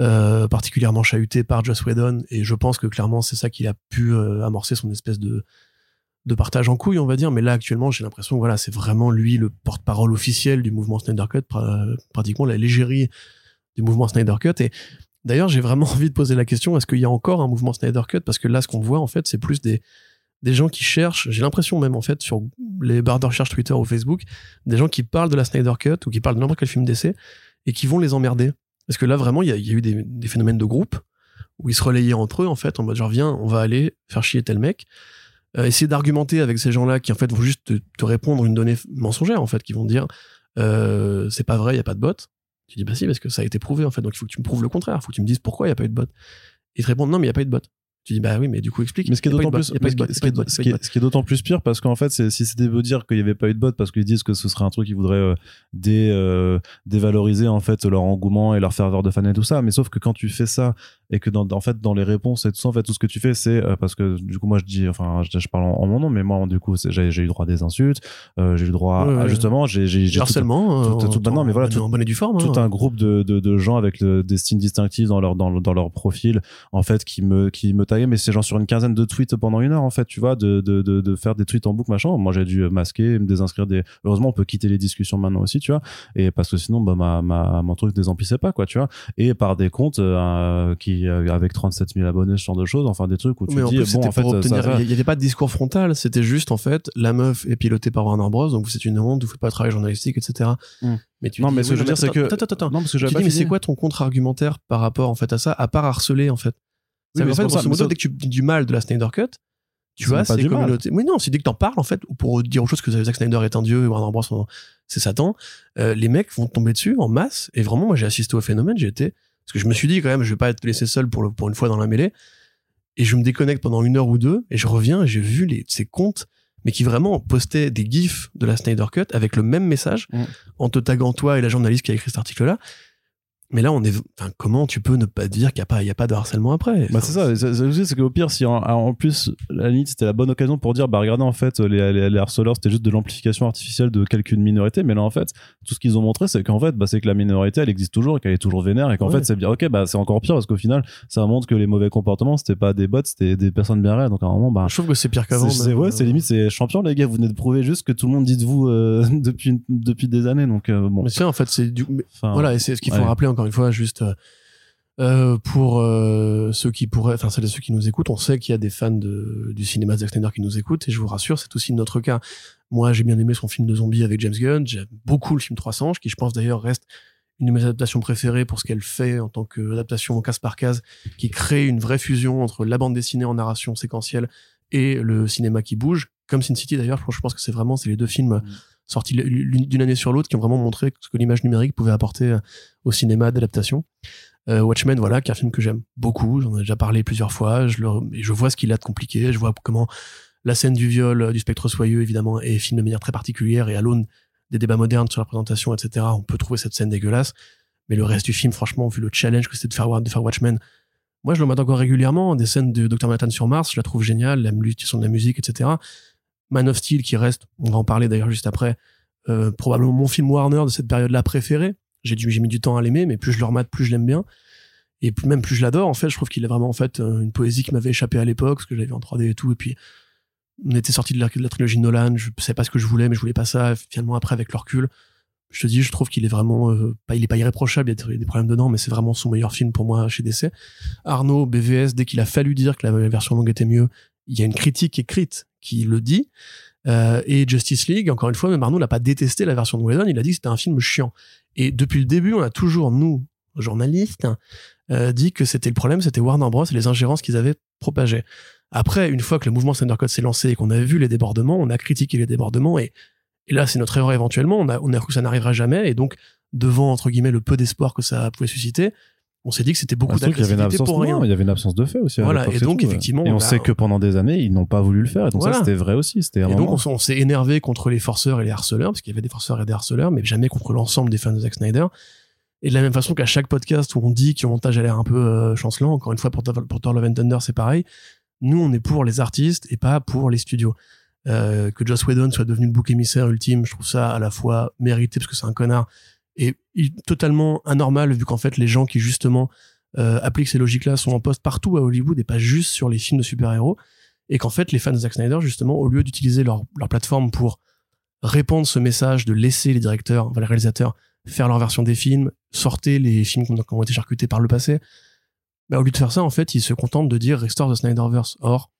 euh, particulièrement chahuté par Joss Whedon, et je pense que clairement, c'est ça qu'il a pu euh, amorcer son espèce de de partage en couille, on va dire. Mais là, actuellement, j'ai l'impression que voilà, c'est vraiment lui le porte-parole officiel du mouvement Snyder Cut, pra- pratiquement la légérie du mouvement Snyder Cut. Et d'ailleurs, j'ai vraiment envie de poser la question est-ce qu'il y a encore un mouvement Snyder Cut? Parce que là, ce qu'on voit, en fait, c'est plus des des gens qui cherchent, j'ai l'impression même en fait sur les barres de recherche Twitter ou Facebook, des gens qui parlent de la Snyder Cut ou qui parlent de n'importe quel film d'essai et qui vont les emmerder. Parce que là vraiment il y a, il y a eu des, des phénomènes de groupe où ils se relayaient entre eux en fait en mode genre viens on va aller faire chier tel mec, Euh, essayer d'argumenter avec ces gens-là qui en fait vont juste te, répondre une donnée mensongère en fait, qui vont dire euh, c'est pas vrai, il y a pas de bot. Tu dis bah si parce que ça a été prouvé en fait donc il faut que tu me prouves le contraire, il faut que tu me dises pourquoi il y a pas eu de bot. Ils te répondent non mais il y a pas eu de bot. Tu dis bah oui mais du coup explique. Mais ce qui est d'autant plus, ce qui- est- d'autant plus pire parce qu'en fait, si c'était vous dire qu'il n'y avait pas eu de bot parce qu'ils disent que ce serait un truc qui voudrait euh, dé, euh, dévaloriser en fait leur engouement et leur ferveur de fans et tout ça. Mais sauf que quand tu fais ça et que dans, en fait dans les réponses et tout ça, en fait tout ce que tu fais, c'est euh, parce que du coup moi je dis, enfin je, je parle en, en mon nom, mais moi du coup j'ai eu droit à des insultes, j'ai eu droit Ouais, à ouais. justement j'ai tout- harcèlement tout- tout- en- non, mais voilà, en- tout- en bonne et due forme tout hein. un groupe de, de, de gens avec le- des signes distinctifs dans leur dans, dans leur profil en fait qui me qui me taillent mais c'est genre sur une quinzaine de tweets pendant une heure, en fait, tu vois, de, de, de, de faire des tweets en boucle, machin. Moi, j'ai dû masquer, me désinscrire des. Heureusement, on peut quitter les discussions maintenant aussi, tu vois. Et parce que sinon, bah, ma, ma, mon truc désemplissait pas, quoi, tu vois. Et par des comptes euh, qui, euh, avec 37 000 abonnés, ce genre de choses, enfin, des trucs où tu Mais en dis, plus, bon, en fait, ça obtenir. Il y avait pas de discours frontal. C'était juste, en fait, la meuf est pilotée par Warner Bros. Donc, c'est une honte. Vous faites pas de travail journalistique, etc. Hmm. Mais tu Non, dis, mais ce que je veux dire, c'est que- Attends, attends, attends. Non, parce que Tu dis, mais c'est quoi ton contre-argumentaire par rapport, en fait, à ça, à part harceler, en fait? Oui, mais en fait, grosso mais modo, dès que tu dis du mal de la Snyder Cut, tu vois, c'est communauté. Oui, non, c'est dès que t'en parles, en fait, pour dire aux choses que Zack Snyder est un dieu et Warner Bros. c'est Satan, euh, les mecs vont tomber dessus en masse. Et vraiment, moi, j'ai assisté au phénomène, j'ai été, parce que je me suis dit, quand même, je vais pas être laissé seul pour, le, pour une fois dans la mêlée. Et je me déconnecte pendant une heure ou deux, et je reviens, et j'ai vu les, ces comptes, mais qui vraiment postaient des gifs de la Snyder Cut avec le même message, Mm. en te taguant toi et la journaliste qui a écrit cet article-là. Mais là, on est, enfin, comment tu peux ne pas dire qu'il n'y a pas, il y a pas de harcèlement après? Bah c'est ça, c'est- c'est aussi, c'est qu'au pire, si en, en plus, à la limite, c'était la bonne occasion pour dire, bah regardez, en fait, les, les, les harceleurs, c'était juste de l'amplification artificielle de quelques minorités, mais là, en fait, tout ce qu'ils ont montré, c'est qu'en fait, bah, c'est que la minorité, elle existe toujours et qu'elle est toujours vénère et qu'en Ouais. fait, c'est bien, ok, bah c'est encore pire parce qu'au final, ça montre que les mauvais comportements, c'était pas des bots, c'était des personnes bien réelles, donc à un moment, bah. Je trouve que c'est pire qu'avant. C'est c'est- limite, c'est champion, les gars, vous venez de prouver juste que tout le monde dit de vous euh, depuis, depuis des années, donc euh, bon. Mais c'est en fait, c'est du, Enfin, voilà, et c'est ce qu'il faut ouais. rappeler encore une fois, juste euh, euh, pour euh, ceux qui pourraient, enfin celles et ceux qui nous écoutent, on sait qu'il y a des fans du cinéma de Zack Snyder qui nous écoutent, et je vous rassure, c'est aussi notre cas. Moi, j'ai bien aimé son film de zombies avec James Gunn, j'aime beaucoup le film 300, qui je pense d'ailleurs reste une de mes adaptations préférées pour ce qu'elle fait en tant qu'adaptation case par case, qui crée une vraie fusion entre la bande dessinée en narration séquentielle et le cinéma qui bouge. Comme Sin City d'ailleurs, je pense que c'est vraiment c'est les deux films sortis l'une- d'une année sur l'autre qui ont vraiment montré ce que l'image numérique pouvait apporter euh, au cinéma d'adaptation. Euh, Watchmen, voilà, qui est un film que j'aime beaucoup. J'en ai déjà parlé plusieurs fois. Je, vois ce qu'il a de compliqué. Je vois comment la scène du viol, euh, du spectre soyeux, évidemment, est filmée de manière très particulière et à l'aune des débats modernes sur la présentation, etc. On peut trouver cette scène dégueulasse. Mais le reste du film, franchement, vu le challenge que c'était de faire, de faire Watchmen, moi, je le mate encore régulièrement. Des scènes de Dr. Manhattan sur Mars, je la trouve géniale. L'utilisation de la musique, etc. Man of Steel, qui reste, on va en parler d'ailleurs juste après, euh, probablement mon film Warner de cette période-là préféré. J'ai j'ai mis du temps à l'aimer, mais plus je le remate, plus je l'aime bien. Et même plus je l'adore, en fait, je trouve qu'il est vraiment, en fait, euh, une poésie qui m'avait échappé à l'époque, parce que j'avais en 3D et tout. Et puis, on était sorti de la, trilogie Nolan, je savais pas ce que je voulais, mais je voulais pas ça. Finalement, après, avec le recul, je te dis, je trouve qu'il est vraiment, euh, pas, il est pas irréprochable, il y a des problèmes dedans, mais c'est vraiment son meilleur film pour moi chez DC. Arnaud, BVS, dès qu'il a fallu dire que la version longue était mieux, il y a une critique écrite qui le dit. Euh, et Justice League, encore une fois, même Arnaud n'a pas détesté la version de Whedon, il a dit que c'était un film chiant. Et depuis le début, on a toujours, nous, journalistes, euh, dit que c'était le problème, c'était Warner Bros. et les ingérences qu'ils avaient propagées. Après, une fois que le mouvement Snyder Cut s'est lancé et qu'on a vu les débordements, on a critiqué les débordements et, et là, c'est notre erreur éventuellement. On a, on a cru que ça n'arrivera jamais et donc, devant, entre guillemets, le peu d'espoir que ça pouvait susciter, on s'est dit que c'était beaucoup Ah, absence, pour rien. non, il y avait une absence de fait aussi. Voilà, et donc, tout, effectivement, Et on bah, sait que pendant des années, ils n'ont pas voulu le faire. Et donc Voilà. ça, c'était vrai aussi. C'était Et donc, moment. on, s'est énervé contre les forceurs et les harceleurs, parce qu'il y avait des forceurs et des harceleurs, mais jamais contre l'ensemble des fans de Zack Snyder. Et de la même façon qu'à chaque podcast où on dit que le montage a l'air un peu euh, chancelant, encore une fois, pour, Thor- pour Thor Love and Thunder, c'est pareil. Nous, on est pour les artistes et pas pour les studios. Euh, que Joss Whedon soit devenu le bouc émissaire ultime, je trouve ça à la fois mérité, parce que c'est un connard, et totalement anormal, vu qu'en fait, les gens qui, justement, euh, appliquent ces logiques-là sont en poste partout à Hollywood et pas juste sur les films de super-héros et qu'en fait les fans de Zack Snyder justement au lieu d'utiliser leur, leur plateforme pour répandre ce message de laisser les directeurs enfin les réalisateurs faire leur version des films sortir les films qui ont été charcutés par le passé bah, au lieu de faire ça en fait ils se contentent de dire restore the Snyderverse. Or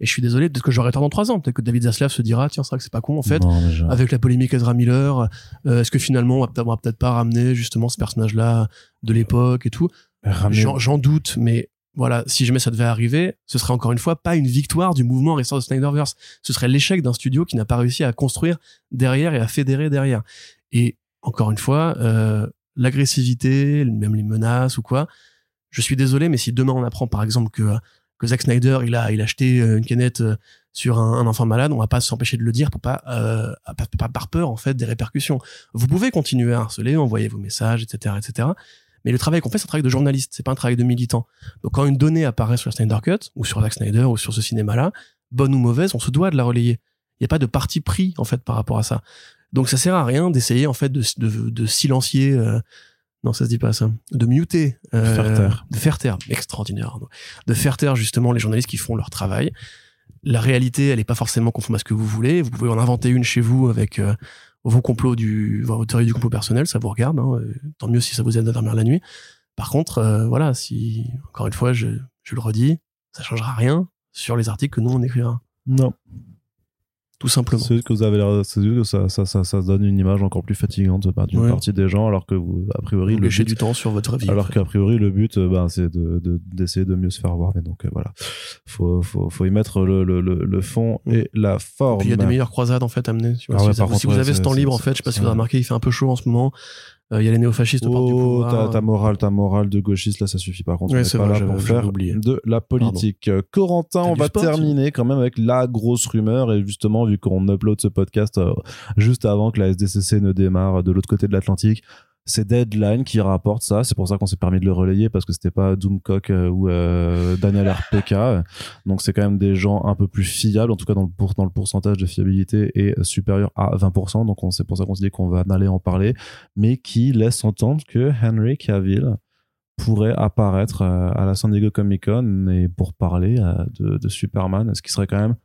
et je suis désolé peut-être que j'aurai tort dans trois ans peut-être que David Zaslav se dira tiens c'est vrai que c'est pas con en fait Non, avec la polémique Ezra Miller euh, est-ce que finalement on va peut-être pas ramener justement ce personnage là de l'époque et tout? Ramener- J'en doute, mais voilà, si jamais ça devait arriver, ce serait encore une fois pas une victoire du mouvement Restore the Snyderverse. Ce serait l'échec d'un studio qui n'a pas réussi à construire derrière et à fédérer derrière. Et encore une fois, euh, l'agressivité, même les menaces ou quoi, je suis désolé, mais si demain on apprend par exemple que, que Zack Snyder, il a, il a acheté euh, une canette euh, sur un, enfant malade, on va pas s'empêcher de le dire pour pas, euh, pas, par peur en fait des répercussions. Vous pouvez continuer à harceler, envoyer vos messages, etc., etc. Mais le travail qu'on fait, c'est un travail de journaliste, c'est pas un travail de militant. Donc quand une donnée apparaît sur la Snyder Cut, ou sur Zack Snyder, ou sur ce cinéma-là, bonne ou mauvaise, on se doit de la relayer. Il n'y a pas de parti pris, en fait, par rapport à ça. Donc ça sert à rien d'essayer, en fait, de, de, de silencier euh, non, ça se dit pas ça. De muter. euh, Faire taire. De faire taire. Extraordinaire. De faire taire justement les journalistes qui font leur travail. La réalité, elle est pas forcément conforme à ce que vous voulez. Vous pouvez en inventer une chez vous avec euh, vos complots du, vos théories du complot personnel, ça vous regarde. Hein, euh, tant mieux si ça vous aide à dormir la nuit. Par contre, euh, voilà, si encore une fois, je, je le redis, ça changera rien sur les articles que nous on écrira, Non. Tout simplement. C'est juste que vous avez l'air, c'est juste que ça, ça, ça, ça donne une image encore plus fatigante bah, d'une Ouais. partie des gens, alors que vous, a priori, Vous le but, du temps sur votre vie. alors qu'a priori, le but, ben, c'est de, de- d'essayer de mieux se faire voir. Et donc, euh, voilà. Faut, faut, faut y mettre le, le, le, le fond et la forme. Il y a des meilleures croisades en fait amenées. Tu vois, Ah si ouais, vous, avez- contre, si vous avez ce temps libre, en fait, je sais pas si vous avez remarqué, il fait un peu chaud en ce moment. Euh, Il y a les néofascistes au parc du Oh, pouvoir. ta, morale, ta morale de gauchiste, là, ça suffit par contre. Ouais, on c'est pas vrai, là pour faire de la politique. Euh, Corentin, on va sport, terminer quand même avec la grosse rumeur. Et justement, vu qu'on upload ce podcast euh, juste avant que la SDCC ne démarre de l'autre côté de l'Atlantique, c'est Deadline qui rapporte ça. C'est pour ça qu'on s'est permis de le relayer parce que c'était pas Doomcock euh, ou euh, Daniel RPK. Donc c'est quand même des gens un peu plus fiables, en tout cas dans le, pour, dans le pourcentage de fiabilité est supérieur à 20%. Donc on- c'est pour ça qu'on se dit qu'on va aller en parler, mais qui laisse entendre que Henry Cavill pourrait apparaître euh, à la San Diego Comic Con et pour parler euh, de Superman, ce qui serait quand même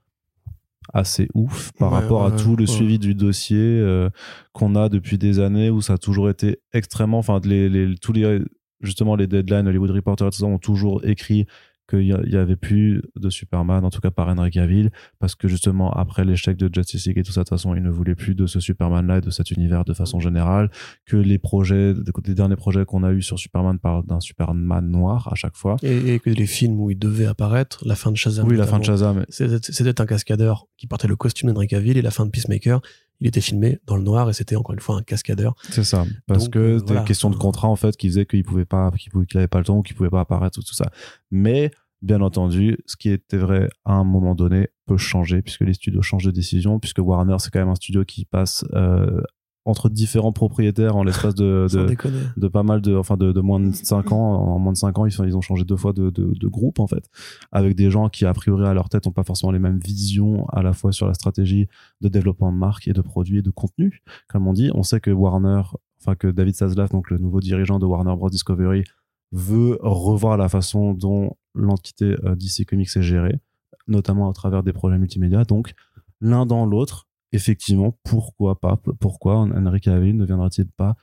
assez ouf par Ouais, rapport à tout le suivi du dossier euh, qu'on a depuis des années où ça a toujours été extrêmement enfin les, les- tous les justement les deadlines Hollywood Reporter et tout ça ont toujours écrit qu'il y, a- il y avait plus de Superman en tout cas par Henry Cavill parce que justement après l'échec de Justice League et tout ça de toute façon il ne voulait plus de ce Superman là et de cet univers de façon générale que les projets les derniers projets qu'on a eu sur Superman parlent d'un Superman noir à chaque fois Et, et que les films où il devait apparaître, la fin de Shazam. oui la fin de Shazam C'était un cascadeur qui portait le costume d'Henry Cavill et la fin de Peacemaker, il était filmé dans le noir et c'était encore une fois un cascadeur. C'est ça. Parce Donc, que euh, c'était voilà. une question de contrat, en fait, qui faisait qu'il pouvait pas, qu'il pouvait, qu'il avait pas le temps ou qu'il pouvait pas apparaître ou tout ça. Mais, bien entendu, ce qui était vrai à un moment donné peut changer puisque les studios changent de décision, puisque Warner, c'est quand même un studio qui passe, euh, entre différents propriétaires en l'espace de, de, pas mal de enfin de, de moins de 5 ans en moins de 5 ans ils, sont, ils ont changé deux fois de, de, groupe en fait avec des gens qui a priori à leur tête ont pas forcément les mêmes visions à la fois sur la stratégie de développement de marque et de produits et de contenu comme on dit. On sait que Warner enfin que David Zaslav donc le nouveau dirigeant de Warner Bros. Discovery veut revoir la façon dont l'entité euh, DC Comics est gérée notamment à travers des projets multimédia donc l'un dans l'autre effectivement, pourquoi pas Pourquoi Henry Cavill ne viendra-t-il pas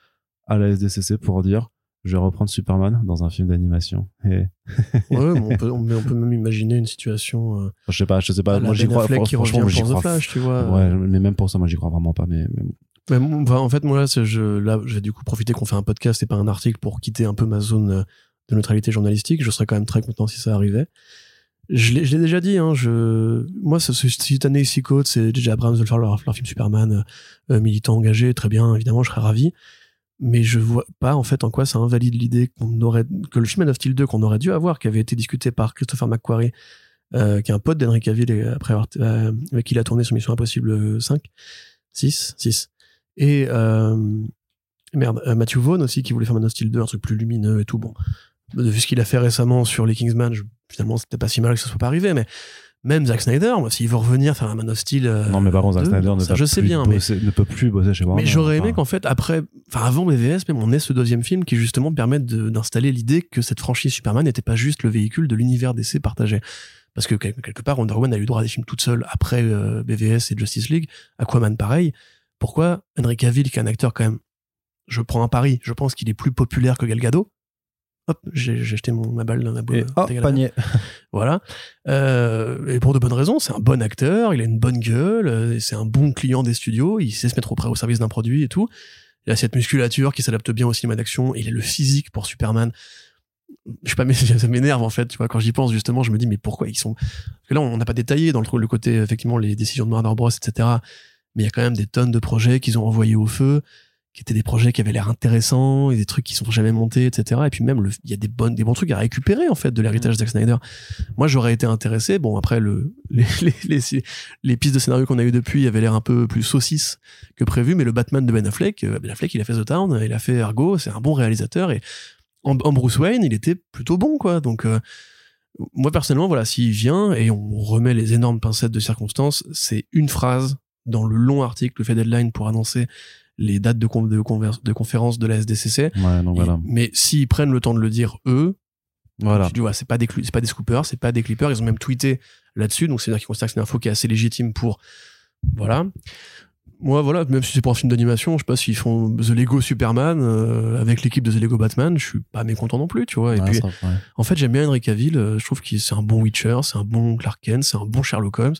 à la SDCC pour dire je vais reprendre Superman dans un film d'animation? Et Ouais, mais on, peut, on, mais on peut même imaginer une situation. Euh, je sais pas, je sais pas. moi j'y Ben crois. Affleck qui franchement, revient j'y pour The crois. Flash, tu vois. Ouais, mais même pour ça, moi j'y crois vraiment pas. Mais. Mais en fait, moi, là, je, là, je vais du coup profiter qu'on fait un podcast et pas un article pour quitter un peu ma zone euh, de neutralité journalistique. Je serais quand même très content si ça arrivait. Je l'ai je l'ai déjà dit, hein, je, moi, ce, ce, année ici côte, c'est déjà Abrams de faire leur, leur film Superman, euh, euh, militant engagé, très bien, évidemment, je serais ravi. Mais je vois pas, en fait, en quoi ça invalide l'idée qu'on aurait, que le film Man of Steel 2 qu'on aurait dû avoir, qui avait été discuté par Christopher McQuarrie, euh, qui est un pote d'Henry Cavill et après avoir, euh, avec qui il a tourné sur Mission Impossible 5, 6, 6. Et, euh, merde, euh, Matthew Vaughn aussi, qui voulait faire Man of Steel 2, un truc plus lumineux et tout. Bon, vu ce qu'il a fait récemment sur les Kingsman, je, finalement, c'était pas si mal que ça soit pas arrivé, mais même Zack Snyder, moi, s'il veut revenir faire un Man of Steel. euh, non, mais par contre, Zack 2, Snyder ne, ça, je sais bien, mais, bosser- ne peut plus bosser chez Warner. mais j'aurais aimé qu'en fait, après, enfin, avant BVS, même on ait ce deuxième film qui justement permette d'installer l'idée que cette franchise Superman n'était pas juste le véhicule de l'univers DC partagé. Parce que quel- quelque part, Wonder Woman a eu droit à des films toute seule après euh, BVS et Justice League, Aquaman pareil. Pourquoi Henry Cavill, qui est un acteur quand même, je prends un pari, je pense qu'il est plus populaire que Gal Gadot. Hop, j'ai jeté mon, ma balle dans la boîte. Et oh, panier. Voilà. Euh, et pour de bonnes raisons, c'est un bon acteur, il a une bonne gueule, euh, c'est un bon client des studios, il sait se mettre auprès au service d'un produit et tout. Il a cette musculature qui s'adapte bien au cinéma d'action, il a le physique pour Superman. Je sais pas, mais ça m'énerve en fait, tu vois, quand j'y pense justement, je me dis mais pourquoi ils sont... Parce que là, on n'a pas détaillé dans le, le côté, effectivement, les décisions de Warner Bros, etc. Mais il y a quand même des tonnes de projets qu'ils ont envoyés au feu, qui étaient des projets qui avaient l'air intéressants, et des trucs qui sont jamais montés, etc. Et puis même, il y a des, bonnes, des bons trucs à récupérer, en fait, de l'héritage de Zack Snyder. Moi, j'aurais été intéressé. Bon, après, le, les, les, les, les pistes de scénario qu'on a eu depuis avaient l'air un peu plus saucisses que prévu, mais le Batman de Ben Affleck, euh, Ben Affleck, il a fait The Town, il a fait Argo, c'est un bon réalisateur, et en, en Bruce Wayne, il était plutôt bon, quoi. Donc, euh, moi, personnellement, voilà, s'il vient et on remet les énormes pincettes de circonstances, c'est une phrase dans le long article que fait Deadline pour annoncer les dates de, con- de, conférences de la SDCC. Ouais, donc voilà. Mais s'ils prennent le temps de le dire eux, Voilà. tu ouais, c'est pas des, c'est pas des scoopers, c'est pas des clippers. Ils ont même tweeté là-dessus. Donc, c'est-à-dire qu'ils considèrent que c'est une info qui est assez légitime pour, voilà. Moi, voilà, même si c'est pour un film d'animation, je sais pas s'ils font The Lego Superman euh, avec l'équipe de The Lego Batman, je suis pas mécontent non plus, tu vois. Et Ouais, puis, ça- ouais. en fait, j'aime bien Henry Cavill. euh, Je trouve que c'est un bon Witcher, c'est un bon Clark Kent, c'est un bon Sherlock Holmes.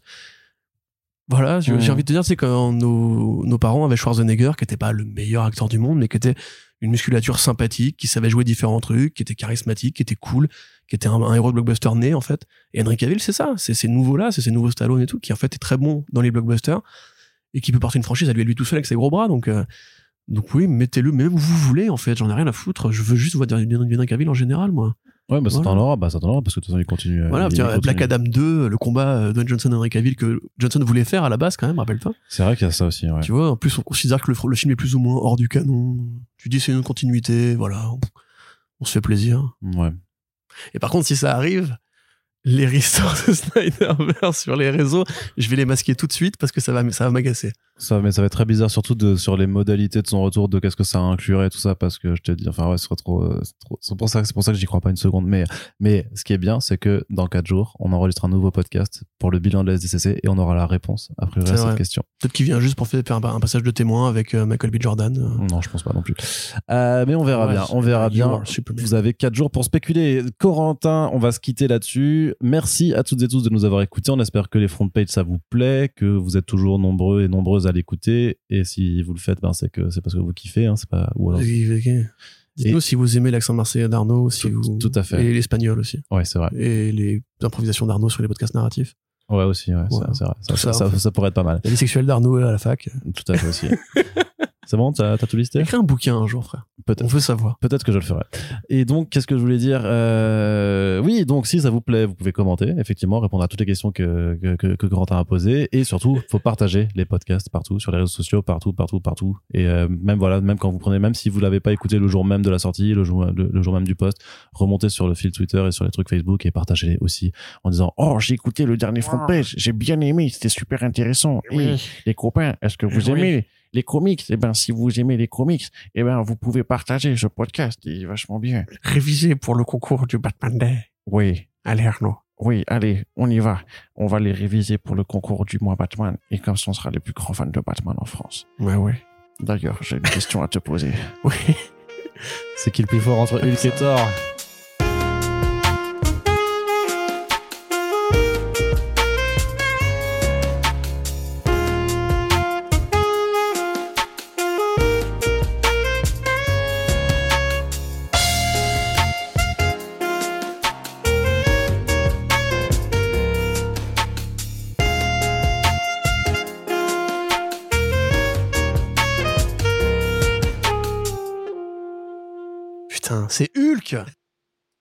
Voilà, j'ai envie de te dire, c'est quand nos, nos parents avaient Schwarzenegger, qui était pas le meilleur acteur du monde, mais qui était une musculature sympathique, qui savait jouer différents trucs, qui était charismatique, qui était cool, qui était un, un héros de blockbuster né, en fait. Et Henry Cavill, c'est ça, c'est ces nouveaux-là, c'est ces nouveaux Stallone et tout, qui en fait est très bon dans les blockbusters, et qui peut porter une franchise à lui, à lui tout seul avec ses gros bras, donc... euh, donc oui, mettez-le même où vous voulez en fait, j'en ai rien à foutre. Je veux juste voir Henry Cavill en général, moi. Ouais, bah ça Voilà. t'en aura, bah ça t'en aura parce que de toute façon il continue. euh, Voilà, il tiens, continue. Black Adam 2, le combat euh, Dwayne Johnson et Henry Cavill que Johnson voulait faire à la base quand même, rappelle-toi. C'est vrai qu'il y a ça aussi, ouais. Tu vois, en plus on considère que le, le film est plus ou moins hors du canon. Tu dis c'est une continuité, voilà, on, on se fait plaisir. Ouais. Et par contre, si ça arrive, les restores de Snyderverse sur les réseaux, je vais les masquer tout de suite parce que ça va, ça va m'agacer. Ça, mais ça va être très bizarre, surtout de, sur les modalités de son retour, de qu'est-ce que ça inclurait, tout ça, parce que je te dis, enfin, ouais, euh, c'est trop- c'est pour ça, c'est pour ça que j'y crois pas une seconde. Mais, mais, ce qui est bien, c'est que dans quatre jours, on enregistre un nouveau podcast pour le bilan de la SDCC et on aura la réponse, a priori, à C'est cette vrai. question. Peut-être qu'il vient juste pour faire un, un passage de témoin avec euh, Michael B. Jordan. euh. Non, je pense pas non plus. Euh, mais on verra Ouais, bien, on verra bien. Vous avez quatre jours pour spéculer. Corentin, on va se quitter là-dessus. Merci à toutes et tous de nous avoir écoutés. On espère que les front pages ça vous plaît, que vous êtes toujours nombreux et nombreuses à l'écouter. Et si vous le faites, ben c'est que c'est parce que vous kiffez, hein, c'est pas. Ou alors. Dites-nous si vous aimez l'accent marseillais d'Arnaud, si Tout- vous... tout à fait. Et l'espagnol aussi. Ouais, c'est vrai. Et les improvisations d'Arnaud sur les podcasts narratifs. Ouais, aussi, ouais, Ouais. c'est- vrai. Ça, ça, pourrait être pas mal. La vie sexuelle d'Arnaud à la fac. Tout à fait aussi. c'est bon, t'as t'as tout listé? Écris un bouquin un jour, frère. On Peut-être. veut savoir. Peut-être que je le ferai. Et donc, qu'est-ce que je voulais dire? Euh, Oui, donc si ça vous plaît, vous pouvez commenter, effectivement, répondre à toutes les questions que, que, que, que Corentin a posées. Et surtout, faut partager les podcasts partout, sur les réseaux sociaux, partout, partout, partout. Et euh, même voilà, même quand vous prenez, même si vous l'avez pas écouté le jour même de la sortie, le jour, le, le jour même du post, remontez sur le fil Twitter et sur les trucs Facebook et partagez-les aussi en disant Oh, j'ai écouté le dernier front page, j'ai bien aimé, c'était super intéressant. Et les copains, est-ce que vous Oui. aimez les comics Eh ben, si vous aimez les comics, eh ben, vous pouvez partager ce podcast, il est vachement bien. Réviser pour le concours du Batman Day. Oui, Allez, Arnaud. oui, allez, on y va. On va les réviser pour le concours du mois Batman, et comme ça, on sera les plus grands fans de Batman en France. Ouais, ouais. D'ailleurs, j'ai une question à te poser. Oui. c'est qui le plus fort entre Hulk et Thor? C'est Hulk